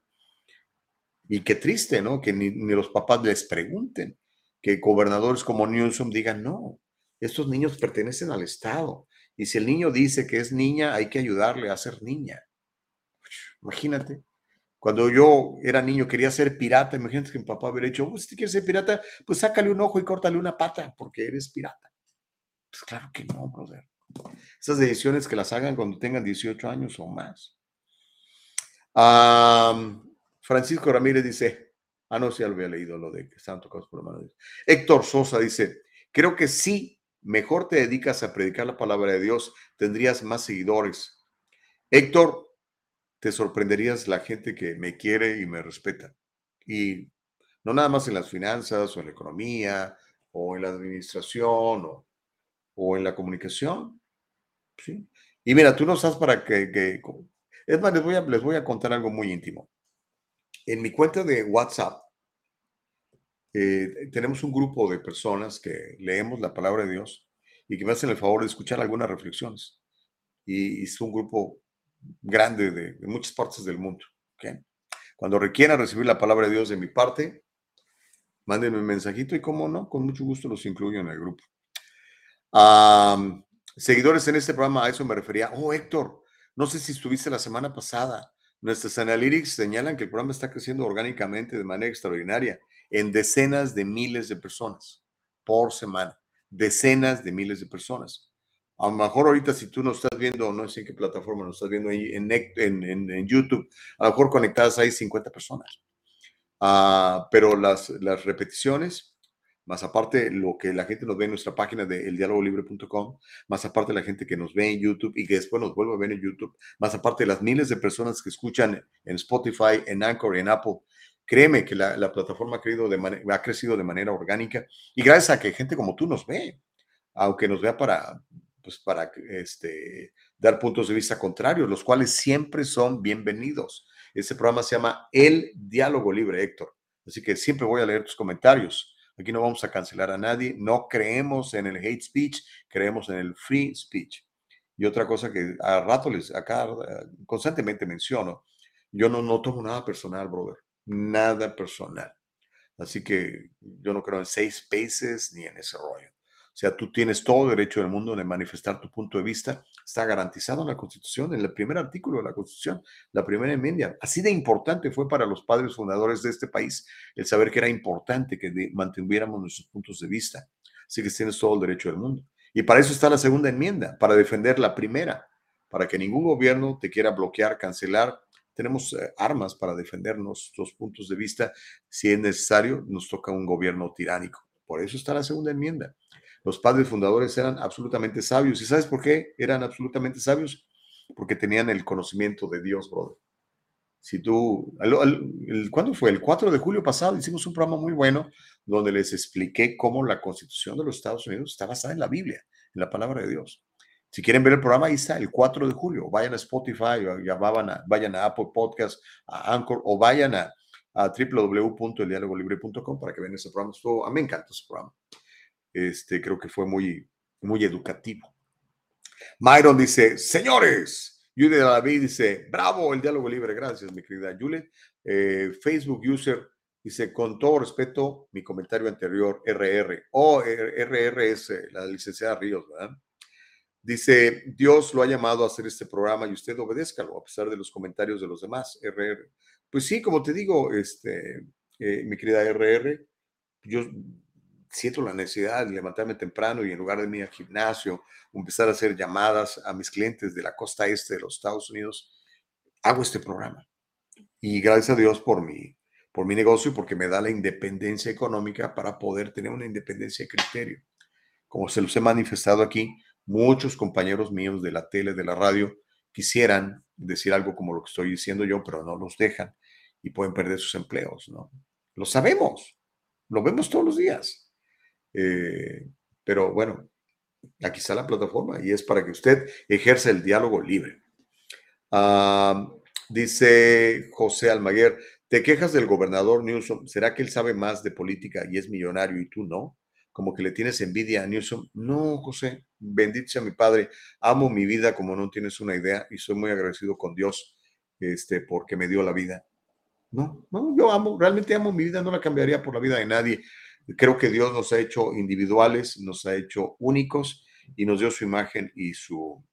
Y qué triste, ¿no? Que ni, los papás les pregunten, que gobernadores como Newsom digan, no, estos niños pertenecen al Estado. Y si el niño dice que es niña, hay que ayudarle a ser niña. Imagínate. Cuando yo era niño quería ser pirata, imagínate que mi papá hubiera dicho, pues, si quieres ser pirata, pues sácale un ojo y córtale una pata, porque eres pirata. Pues claro que no, brother. Esas decisiones que las hagan cuando tengan 18 años o más. Francisco Ramírez dice, ah, no, sí, había leído, lo de que estaban tocados por la mano de Dios. Héctor Sosa dice, creo que sí, mejor te dedicas a predicar la palabra de Dios, tendrías más seguidores. Héctor, te sorprenderías la gente que me quiere y me respeta. Y no nada más en las finanzas o en la economía o en la administración o, en la comunicación. ¿sí? Y mira, tú no estás para que... es más, les voy, a, les voy a contar algo muy íntimo. En mi cuenta de WhatsApp eh, tenemos un grupo de personas que leemos la palabra de Dios y que me hacen el favor de escuchar algunas reflexiones. Y, y es un grupo grande de, muchas partes del mundo. Cuando requieran recibir la palabra de Dios de mi parte, mándenme un mensajito y como no, con mucho gusto los incluyo en el grupo. seguidores en este programa, a eso me refería. Oh, Héctor, no sé si estuviste la semana pasada. Nuestras analytics señalan que el programa está creciendo orgánicamente de manera extraordinaria en decenas de miles de personas por semana. Decenas de miles de personas. A lo mejor ahorita si tú nos estás viendo, no sé en qué plataforma nos estás viendo ahí en, en, en, YouTube, a lo mejor conectadas hay 50 personas. Ah, pero las, las repeticiones, más aparte lo que la gente nos ve en nuestra página de eldialogolibre.com, más aparte la gente que nos ve en YouTube y que después nos vuelve a ver en YouTube, más aparte las miles de personas que escuchan en Spotify, en Anchor, en Apple, créeme que la, la plataforma ha, crecido de ha crecido de manera orgánica y gracias a que gente como tú nos ve, aunque nos vea para, pues para este, dar puntos de vista contrarios, los cuales siempre son bienvenidos. Este programa se llama El Diálogo Libre, Héctor. Así que siempre voy a leer tus comentarios. Aquí no vamos a cancelar a nadie. No creemos en el hate speech, creemos en el free speech. Y otra cosa que a rato les, acá constantemente menciono, yo no, no tomo nada personal, brother. Nada personal. Así que yo no creo en seis spaces ni en ese rollo. O sea, tú tienes todo derecho del mundo de manifestar tu punto de vista. Está garantizado en la Constitución, en el primer artículo de la Constitución, la primera enmienda. Así de importante fue para los padres fundadores de este país el saber que era importante que mantuviéramos nuestros puntos de vista. Así que tienes todo el derecho del mundo. Y para eso está la segunda enmienda, para defender la primera, para que ningún gobierno te quiera bloquear, cancelar. Tenemos eh, armas para defender nuestros puntos de vista. Si es necesario, nos toca un gobierno tiránico. Por eso está la segunda enmienda. Los padres fundadores eran absolutamente sabios. ¿Y sabes por qué eran absolutamente sabios? Porque tenían el conocimiento de Dios, brother. Si tú, ¿cuándo fue? El 4 de julio pasado hicimos un programa muy bueno donde les expliqué cómo la constitución de los Estados Unidos está basada en la Biblia, en la palabra de Dios. Si quieren ver el programa, ahí está, el 4 de julio. Vayan a Spotify, ya vayan a, vayan a Apple Podcast, a Anchor o vayan a, a para que vean ese programa. Estuvo, a mí me encanta ese programa. Este, creo que fue muy, muy educativo. Myron dice, señores, Julie David dice, bravo, el diálogo libre, gracias, mi querida Julie. Eh, Facebook user dice, con todo respeto, mi comentario anterior, RR, o oh, RRS, la licenciada Ríos, ¿verdad? Dice, Dios lo ha llamado a hacer este programa y usted obedézcalo a pesar de los comentarios de los demás, RR. Pues sí, como te digo, este, eh, mi querida RR, yo siento la necesidad de levantarme temprano y en lugar de ir al gimnasio, empezar a hacer llamadas a mis clientes de la costa este de los Estados Unidos, hago este programa. Y gracias a Dios por mi, por mi negocio y porque me da la independencia económica para poder tener una independencia de criterio. Como se los he manifestado aquí, muchos compañeros míos de la tele, de la radio, quisieran decir algo como lo que estoy diciendo yo, pero no los dejan y pueden perder sus empleos, ¿no? Lo sabemos, lo vemos todos los días. Eh, pero bueno, aquí está la plataforma y es para que usted ejerza el diálogo libre. dice José Almaguer, te quejas del gobernador Newsom, ¿será que él sabe más de política y es millonario y tú no? Como que le tienes envidia a Newsom. No, José, bendito sea mi padre, amo mi vida como no tienes una idea y soy muy agradecido con Dios este, porque me dio la vida. No, no, yo amo, realmente amo mi vida, no la cambiaría por la vida de nadie. Creo que Dios nos ha hecho individuales, nos ha hecho únicos y nos dio su imagen y su,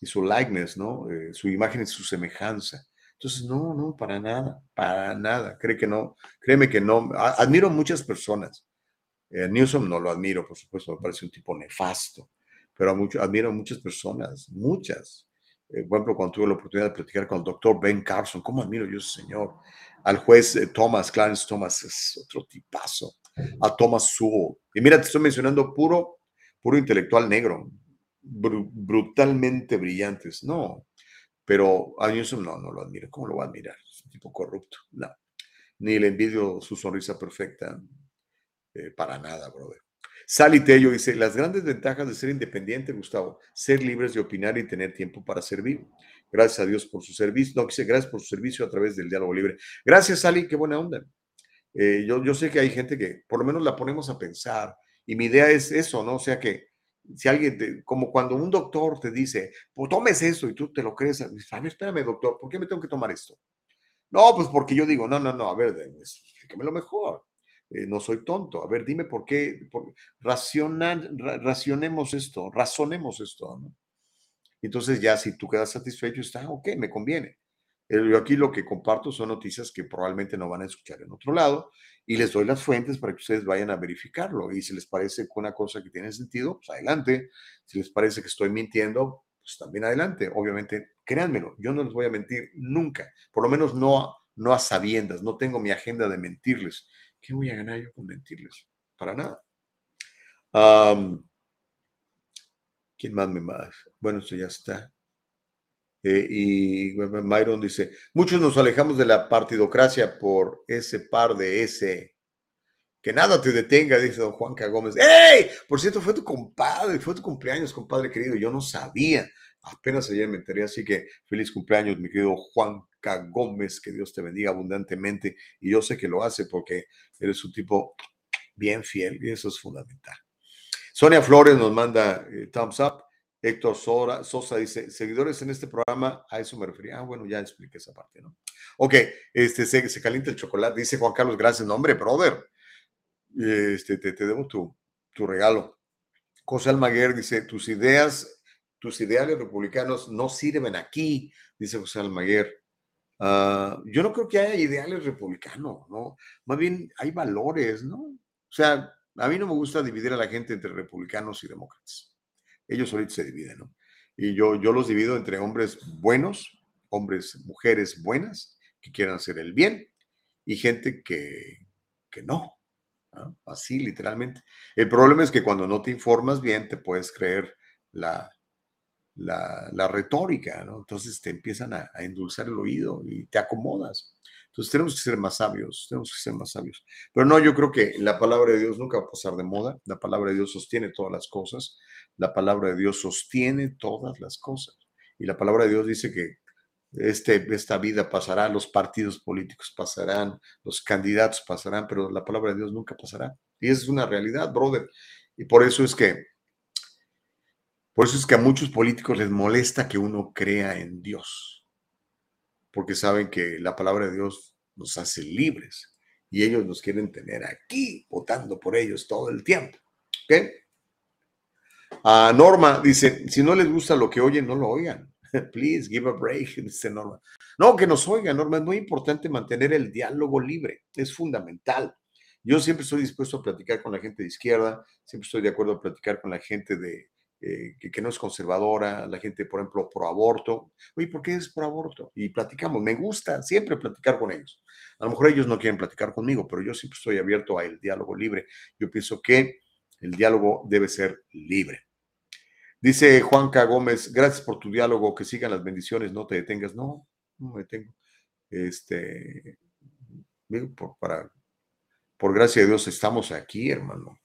y su likeness, ¿no? Eh, su imagen y su semejanza. Entonces, no, no, para nada, para nada. Cree que no, créeme que no. Admiro muchas personas. Eh, Newsom no lo admiro, por supuesto, me parece un tipo nefasto, pero mucho, admiro a muchas personas, muchas. Eh, por ejemplo, cuando tuve la oportunidad de platicar con el doctor Ben Carson, ¿cómo admiro yo ese señor? Al juez eh, Thomas, Clarence Thomas, es otro tipazo a Thomas Sowell. Y mira, te estoy mencionando puro, puro intelectual negro, brutalmente brillantes. No, pero a Newsom no, no lo admiro. ¿Cómo lo va a admirar? Es un tipo corrupto. No, ni le envidio su sonrisa perfecta. Eh, para nada, brother. Sally Tello dice, las grandes ventajas de ser independiente, Gustavo, ser libres de opinar y tener tiempo para servir. Gracias a Dios por su servicio. No, dice, gracias por su servicio a través del diálogo libre. Gracias, Sally, qué buena onda. Eh, yo, yo sé que hay gente que por lo menos la ponemos a pensar y mi idea es eso, ¿no? O sea que si alguien, como cuando un doctor te dice, pues tomes eso y tú te lo crees, a ver, espérame, doctor, ¿por qué me tengo que tomar esto? No, pues porque yo digo, no, no, no, a ver, explíqueme lo mejor. Eh, no soy tonto. A ver, dime por qué, por, racionemos esto, razonemos esto. Entonces ya si tú quedas satisfecho, está, ok, me conviene. Yo aquí lo que comparto son noticias que probablemente no van a escuchar en otro lado y les doy las fuentes para que ustedes vayan a verificarlo. Y si les parece que una cosa que tiene sentido, pues adelante. Si les parece que estoy mintiendo, pues también adelante. Obviamente, créanmelo, yo no les voy a mentir nunca, por lo menos no, no a sabiendas, no tengo mi agenda de mentirles. ¿Qué voy a ganar yo con mentirles? Para nada. ¿Quién más me más? Bueno, eso ya está. Eh, y Myron dice, muchos nos alejamos de la partidocracia por ese par de ese. Que nada te detenga, dice don Juanca Gómez. ¡Ey! Por cierto, fue tu compadre, fue tu cumpleaños, compadre querido. Yo no sabía. Apenas ayer me enteré, así que feliz cumpleaños, mi querido Juanca Gómez. Que Dios te bendiga abundantemente. Y yo sé que lo hace porque eres un tipo bien fiel y eso es fundamental. Sonia Flores nos manda eh, thumbs up. Héctor Sora- Sosa dice, seguidores en este programa, a eso me refería. Ah, bueno, ya expliqué esa parte, ¿no? Ok, este, se, se calienta el chocolate, dice Juan Carlos, gracias, no, hombre, brother. Este, te, te debo tu, tu regalo. José Almaguer dice, tus ideas, tus ideales republicanos no sirven aquí, dice José Almaguer. Ah, yo no creo que haya ideales republicanos, ¿no? Más bien hay valores, ¿no? O sea, a mí no me gusta dividir a la gente entre republicanos y demócratas. Ellos ahorita se dividen, ¿no? Y yo, yo los divido entre hombres buenos, hombres, mujeres buenas, que quieran hacer el bien, y gente que, que no. ¿no? Así, literalmente. El problema es que cuando no te informas bien, te puedes creer la, la, la retórica, ¿no? Entonces te empiezan a, a endulzar el oído y te acomodas. Entonces tenemos que ser más sabios, tenemos que ser más sabios. Pero no, yo creo que la palabra de Dios nunca va a pasar de moda. La palabra de Dios sostiene todas las cosas. La palabra de Dios sostiene todas las cosas. Y la palabra de Dios dice que este, esta vida pasará, los partidos políticos pasarán, los candidatos pasarán, pero la palabra de Dios nunca pasará. Y esa es una realidad, brother. Y por eso es que, por eso es que a muchos políticos les molesta que uno crea en Dios, porque saben que la palabra de Dios nos hace libres y ellos nos quieren tener aquí votando por ellos todo el tiempo. ¿Ok? A Norma dice, si no les gusta lo que oyen, no lo oigan. [laughs] Please give a break, [laughs] dice Norma. No, que nos oigan, Norma. Es muy importante mantener el diálogo libre. Es fundamental. Yo siempre estoy dispuesto a platicar con la gente de izquierda, siempre estoy de acuerdo a platicar con la gente de, eh, que, no es conservadora, la gente, por ejemplo, pro aborto. Oye, ¿por qué es pro aborto? Y platicamos. Me gusta siempre platicar con ellos. A lo mejor ellos no quieren platicar conmigo, pero yo siempre estoy abierto al diálogo libre. Yo pienso que el diálogo debe ser libre. Dice Juanca Gómez, gracias por tu diálogo, que sigan las bendiciones, no te detengas. No, no me detengo. Este, por, para, por gracia de Dios estamos aquí, hermano.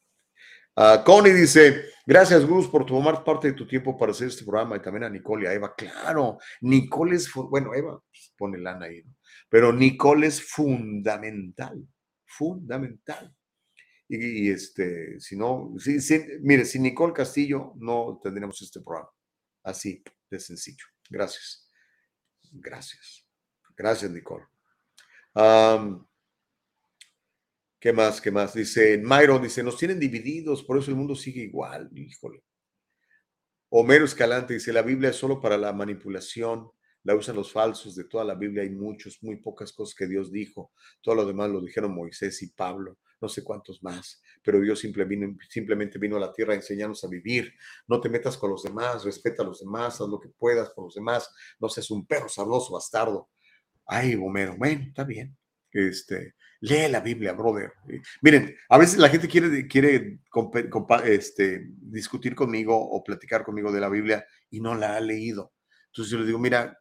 Ah, Connie dice, gracias Gus por tomar parte de tu tiempo para hacer este programa y también a Nicole y a Eva. Claro, Nicole es, bueno, Eva pone lana ahí. Pero Nicole es fundamental, fundamental. Y, este, si no, si, mire, sin Nicole Castillo no tendríamos este programa. Así de sencillo. Gracias. Gracias. Gracias, Nicole. ¿Qué más? ¿Qué más? Dice Myron, dice, nos tienen divididos, por eso el mundo sigue igual. Híjole. Homero Escalante dice, la Biblia es solo para la manipulación, la usan los falsos, de toda la Biblia hay muchos, muy pocas cosas que Dios dijo, todo lo demás lo dijeron Moisés y Pablo, no sé cuántos más, pero Dios simplemente vino a la tierra a enseñarnos a vivir, no te metas con los demás, respeta a los demás, haz lo que puedas por los demás, no seas un perro sabroso bastardo. Ay, Homero, bueno, está bien. Este, lee la Biblia, brother. Miren, a veces la gente quiere, quiere este, discutir conmigo o platicar conmigo de la Biblia y no la ha leído. Entonces yo le digo, mira,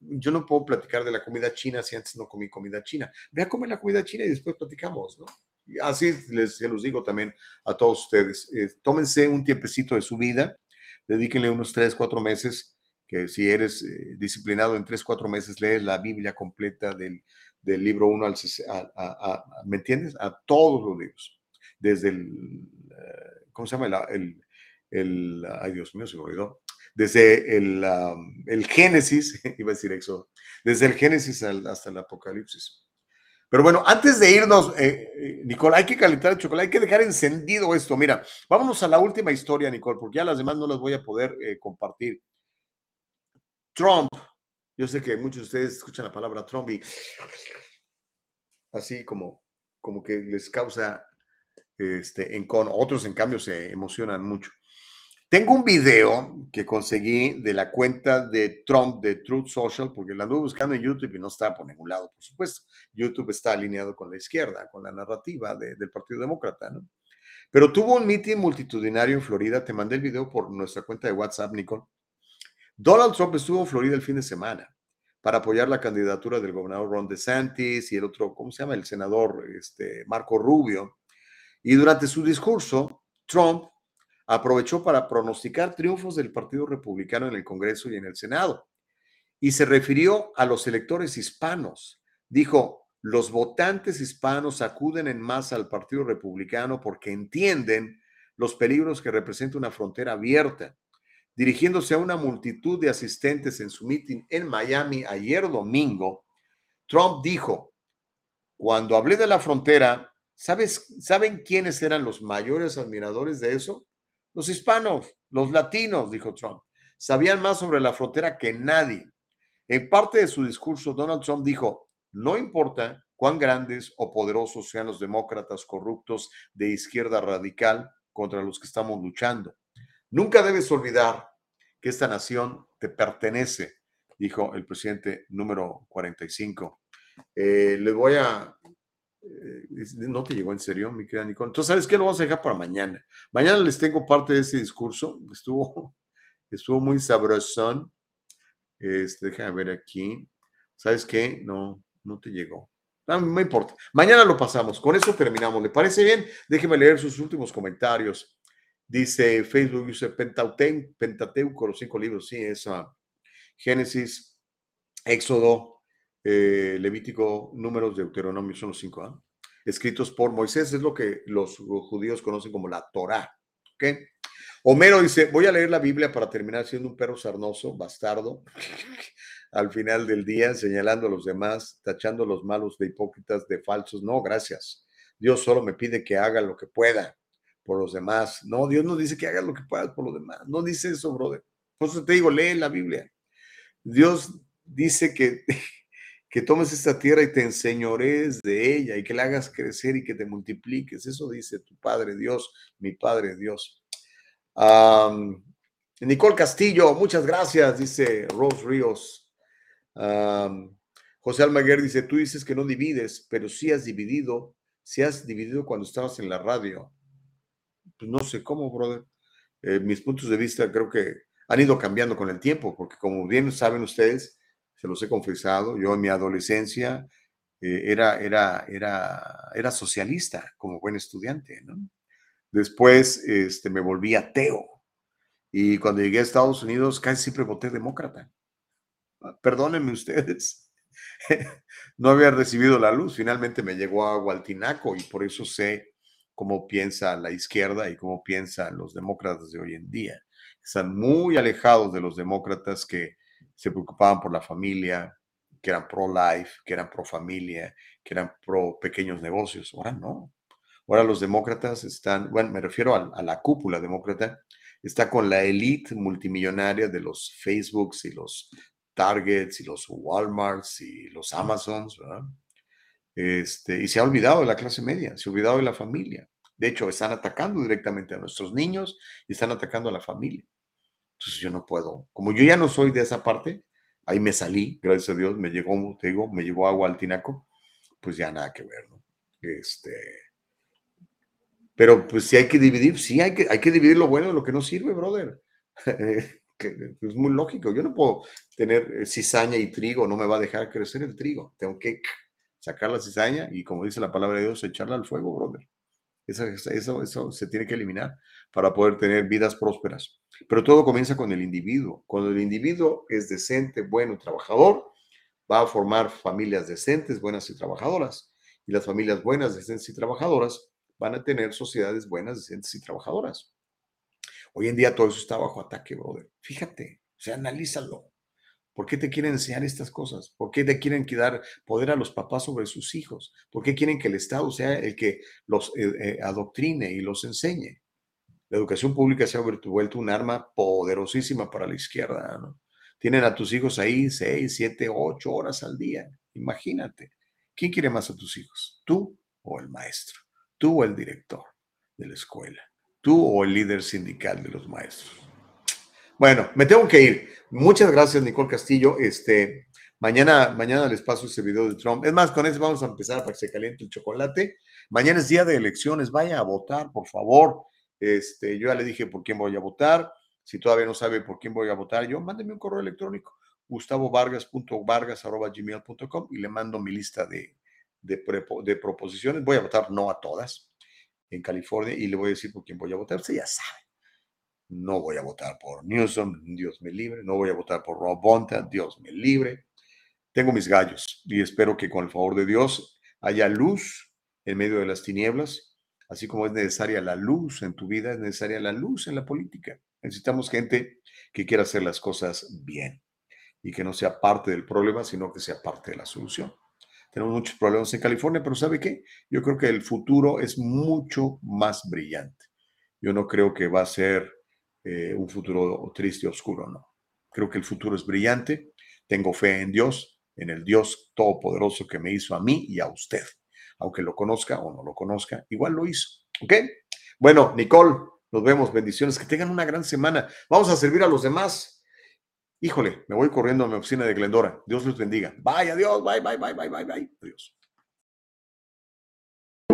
yo no puedo platicar de la comida china si antes no comí comida china. Ve a comer la comida china y después platicamos, ¿no? Así les, se los digo también a todos ustedes. eh, tómense un tiempecito de su vida, dedíquenle unos tres, cuatro meses, que si eres eh, disciplinado en tres, cuatro meses, lees la Biblia completa del, del libro 1 al... a- a- ¿Me entiendes? A todos los libros. Desde el... eh, ¿Cómo se llama? El, ay, Dios mío, se me olvidó. Desde el, el Génesis, [laughs] iba a decir Éxodo, desde el Génesis al- hasta el Apocalipsis. Pero bueno, antes de irnos, eh, eh, Nicole, hay que calentar el chocolate, hay que dejar encendido esto. Mira, vámonos a la última historia, Nicole, porque ya las demás no las voy a poder eh, compartir. Trump Yo sé que muchos de ustedes escuchan la palabra Trump y así como, como que les causa este, en otros en cambio se emocionan mucho. Tengo un video que conseguí de la cuenta de Trump de Truth Social, porque la anduve buscando en YouTube y no estaba por ningún lado, por supuesto. YouTube está alineado con la izquierda, con la narrativa del Partido Demócrata, ¿no? Pero tuvo un mitin multitudinario en Florida. Te mandé el video por nuestra cuenta de WhatsApp, Nicole. Donald Trump estuvo en Florida el fin de semana para apoyar la candidatura del gobernador Ron DeSantis y el otro, ¿cómo se llama? El senador este, Marco Rubio. Y durante su discurso, Trump aprovechó para pronosticar triunfos del Partido Republicano en el Congreso y en el Senado. Y se refirió a los electores hispanos. Dijo, los votantes hispanos acuden en masa al Partido Republicano porque entienden los peligros que representa una frontera abierta. Dirigiéndose a una multitud de asistentes en su meeting en Miami ayer domingo, Trump dijo, cuando hablé de la frontera, ¿sabes, ¿saben quiénes eran los mayores admiradores de eso? Los hispanos, los latinos, dijo Trump, sabían más sobre la frontera que nadie. En parte de su discurso, Donald Trump dijo, no importa cuán grandes o poderosos sean los demócratas corruptos de izquierda radical contra los que estamos luchando. Nunca debes olvidar que esta nación te pertenece, dijo el presidente número 45. Eh, le voy a eh, no te llegó en serio, mi querida Nicole. Entonces, ¿sabes qué? Lo vamos a dejar para mañana. Mañana les tengo parte de ese discurso. Estuvo, [laughs] estuvo muy sabrosón. Este, déjame ver aquí. ¿Sabes qué? No, no te llegó. No, no importa. Mañana lo pasamos. Con eso terminamos. ¿Le parece bien? Déjeme leer sus últimos comentarios. Dice Facebook, dice Pentateuco, los cinco libros. Sí, esa. Génesis, Éxodo, eh, Levítico, Números, Deuteronomio, son los cinco, ¿ah? escritos por Moisés, es lo que los judíos conocen como la Torá. ¿ok? Homero dice, voy a leer la Biblia para terminar siendo un perro sarnoso, bastardo, [laughs] al final del día, señalando a los demás, tachando a los malos de hipócritas, de falsos. No, gracias. Dios solo me pide que haga lo que pueda por los demás. No, Dios no dice que haga lo que puedas por los demás. No dice eso, brother. Por eso te digo, lee la Biblia. Dios dice que [laughs] que tomes esta tierra y te enseñores de ella y que la hagas crecer y que te multipliques. Eso dice tu Padre Dios, mi Padre Dios. Nicole Castillo, muchas gracias, dice Rose Ríos. José Almaguer dice, tú dices que no divides, pero sí has dividido, sí has dividido cuando estabas en la radio. Pues no sé cómo, brother. Eh, mis puntos de vista creo que han ido cambiando con el tiempo, porque como bien saben ustedes, se los he confesado, yo en mi adolescencia eh, era, era, era, era socialista como buen estudiante, ¿no? Después este, me volví ateo y cuando llegué a Estados Unidos casi siempre voté demócrata. Ah, perdónenme ustedes, [laughs] no había recibido la luz, finalmente me llegó a Gualtinaco y por eso sé cómo piensa la izquierda y cómo piensan los demócratas de hoy en día. Están muy alejados de los demócratas que se preocupaban por la familia, que eran pro-life, que eran pro-familia, que eran pro-pequeños negocios. Ahora no. Ahora los demócratas están, bueno, me refiero a, la cúpula demócrata, está con la élite multimillonaria de los Facebooks y los Targets y los Walmarts y los Amazons, ¿verdad? Este, y se ha olvidado de la clase media, se ha olvidado de la familia. De hecho, están atacando directamente a nuestros niños y están atacando a la familia. Entonces yo no puedo. Como yo ya no soy de esa parte, ahí me salí, gracias a Dios, me llegó, te digo, me llevó agua al tinaco, pues ya nada que ver, ¿no? Este, pero pues si hay que dividir, sí hay que, hay que dividir lo bueno de lo que no sirve, brother. [laughs] es muy lógico. Yo no puedo tener eh, cizaña y trigo, no me va a dejar crecer el trigo. Tengo que sacar la cizaña y, como dice la palabra de Dios, echarla al fuego, brother. Eso, eso, eso se tiene que eliminar para poder tener vidas prósperas. Pero todo comienza con el individuo. Cuando el individuo es decente, bueno, trabajador, va a formar familias decentes, buenas y trabajadoras. Y las familias buenas, decentes y trabajadoras van a tener sociedades buenas, decentes y trabajadoras. Hoy en día todo eso está bajo ataque, brother. Fíjate, o sea, analízalo. ¿Por qué te quieren enseñar estas cosas? ¿Por qué te quieren dar poder a los papás sobre sus hijos? ¿Por qué quieren que el Estado sea el que los eh, eh, adoctrine y los enseñe? La educación pública se ha vuelto un arma poderosísima para la izquierda. Tienen a tus hijos ahí seis, siete, ocho horas al día. Imagínate. ¿Quién quiere más a tus hijos? ¿Tú o el maestro? ¿Tú o el director de la escuela? ¿Tú o el líder sindical de los maestros? Bueno, me tengo que ir. Muchas gracias, Nicole Castillo. Este, mañana, mañana les paso ese video de Trump. Es más, con eso vamos a empezar para que se caliente el chocolate. Mañana es día de elecciones. Vaya a votar, por favor. Este, yo ya le dije por quién voy a votar. Si todavía no sabe por quién voy a votar, yo mándeme un correo electrónico, gustavovargas.vargas.gmail.com y le mando mi lista de, de, proposiciones. Voy a votar no a todas en California y le voy a decir por quién voy a votar. Usted ya sabe. No voy a votar por Newsom, Dios me libre. No voy a votar por Rob Bonta, Dios me libre. Tengo mis gallos y espero que con el favor de Dios haya luz en medio de las tinieblas. Así como es necesaria la luz en tu vida, es necesaria la luz en la política. Necesitamos gente que quiera hacer las cosas bien y que no sea parte del problema, sino que sea parte de la solución. Tenemos muchos problemas en California, pero ¿sabe qué? Yo creo que el futuro es mucho más brillante. Yo no creo que va a ser eh, un futuro triste, oscuro, no. Creo que el futuro es brillante. Tengo fe en Dios, en el Dios todopoderoso que me hizo a mí y a usted. Aunque lo conozca o no lo conozca, igual lo hizo. ¿Ok? Bueno, Nicole, nos vemos, bendiciones, que tengan una gran semana. Vamos a servir a los demás. Híjole, me voy corriendo a mi oficina de Glendora. Dios los bendiga. Bye, adiós, bye, bye, bye, bye, bye, bye. Adiós.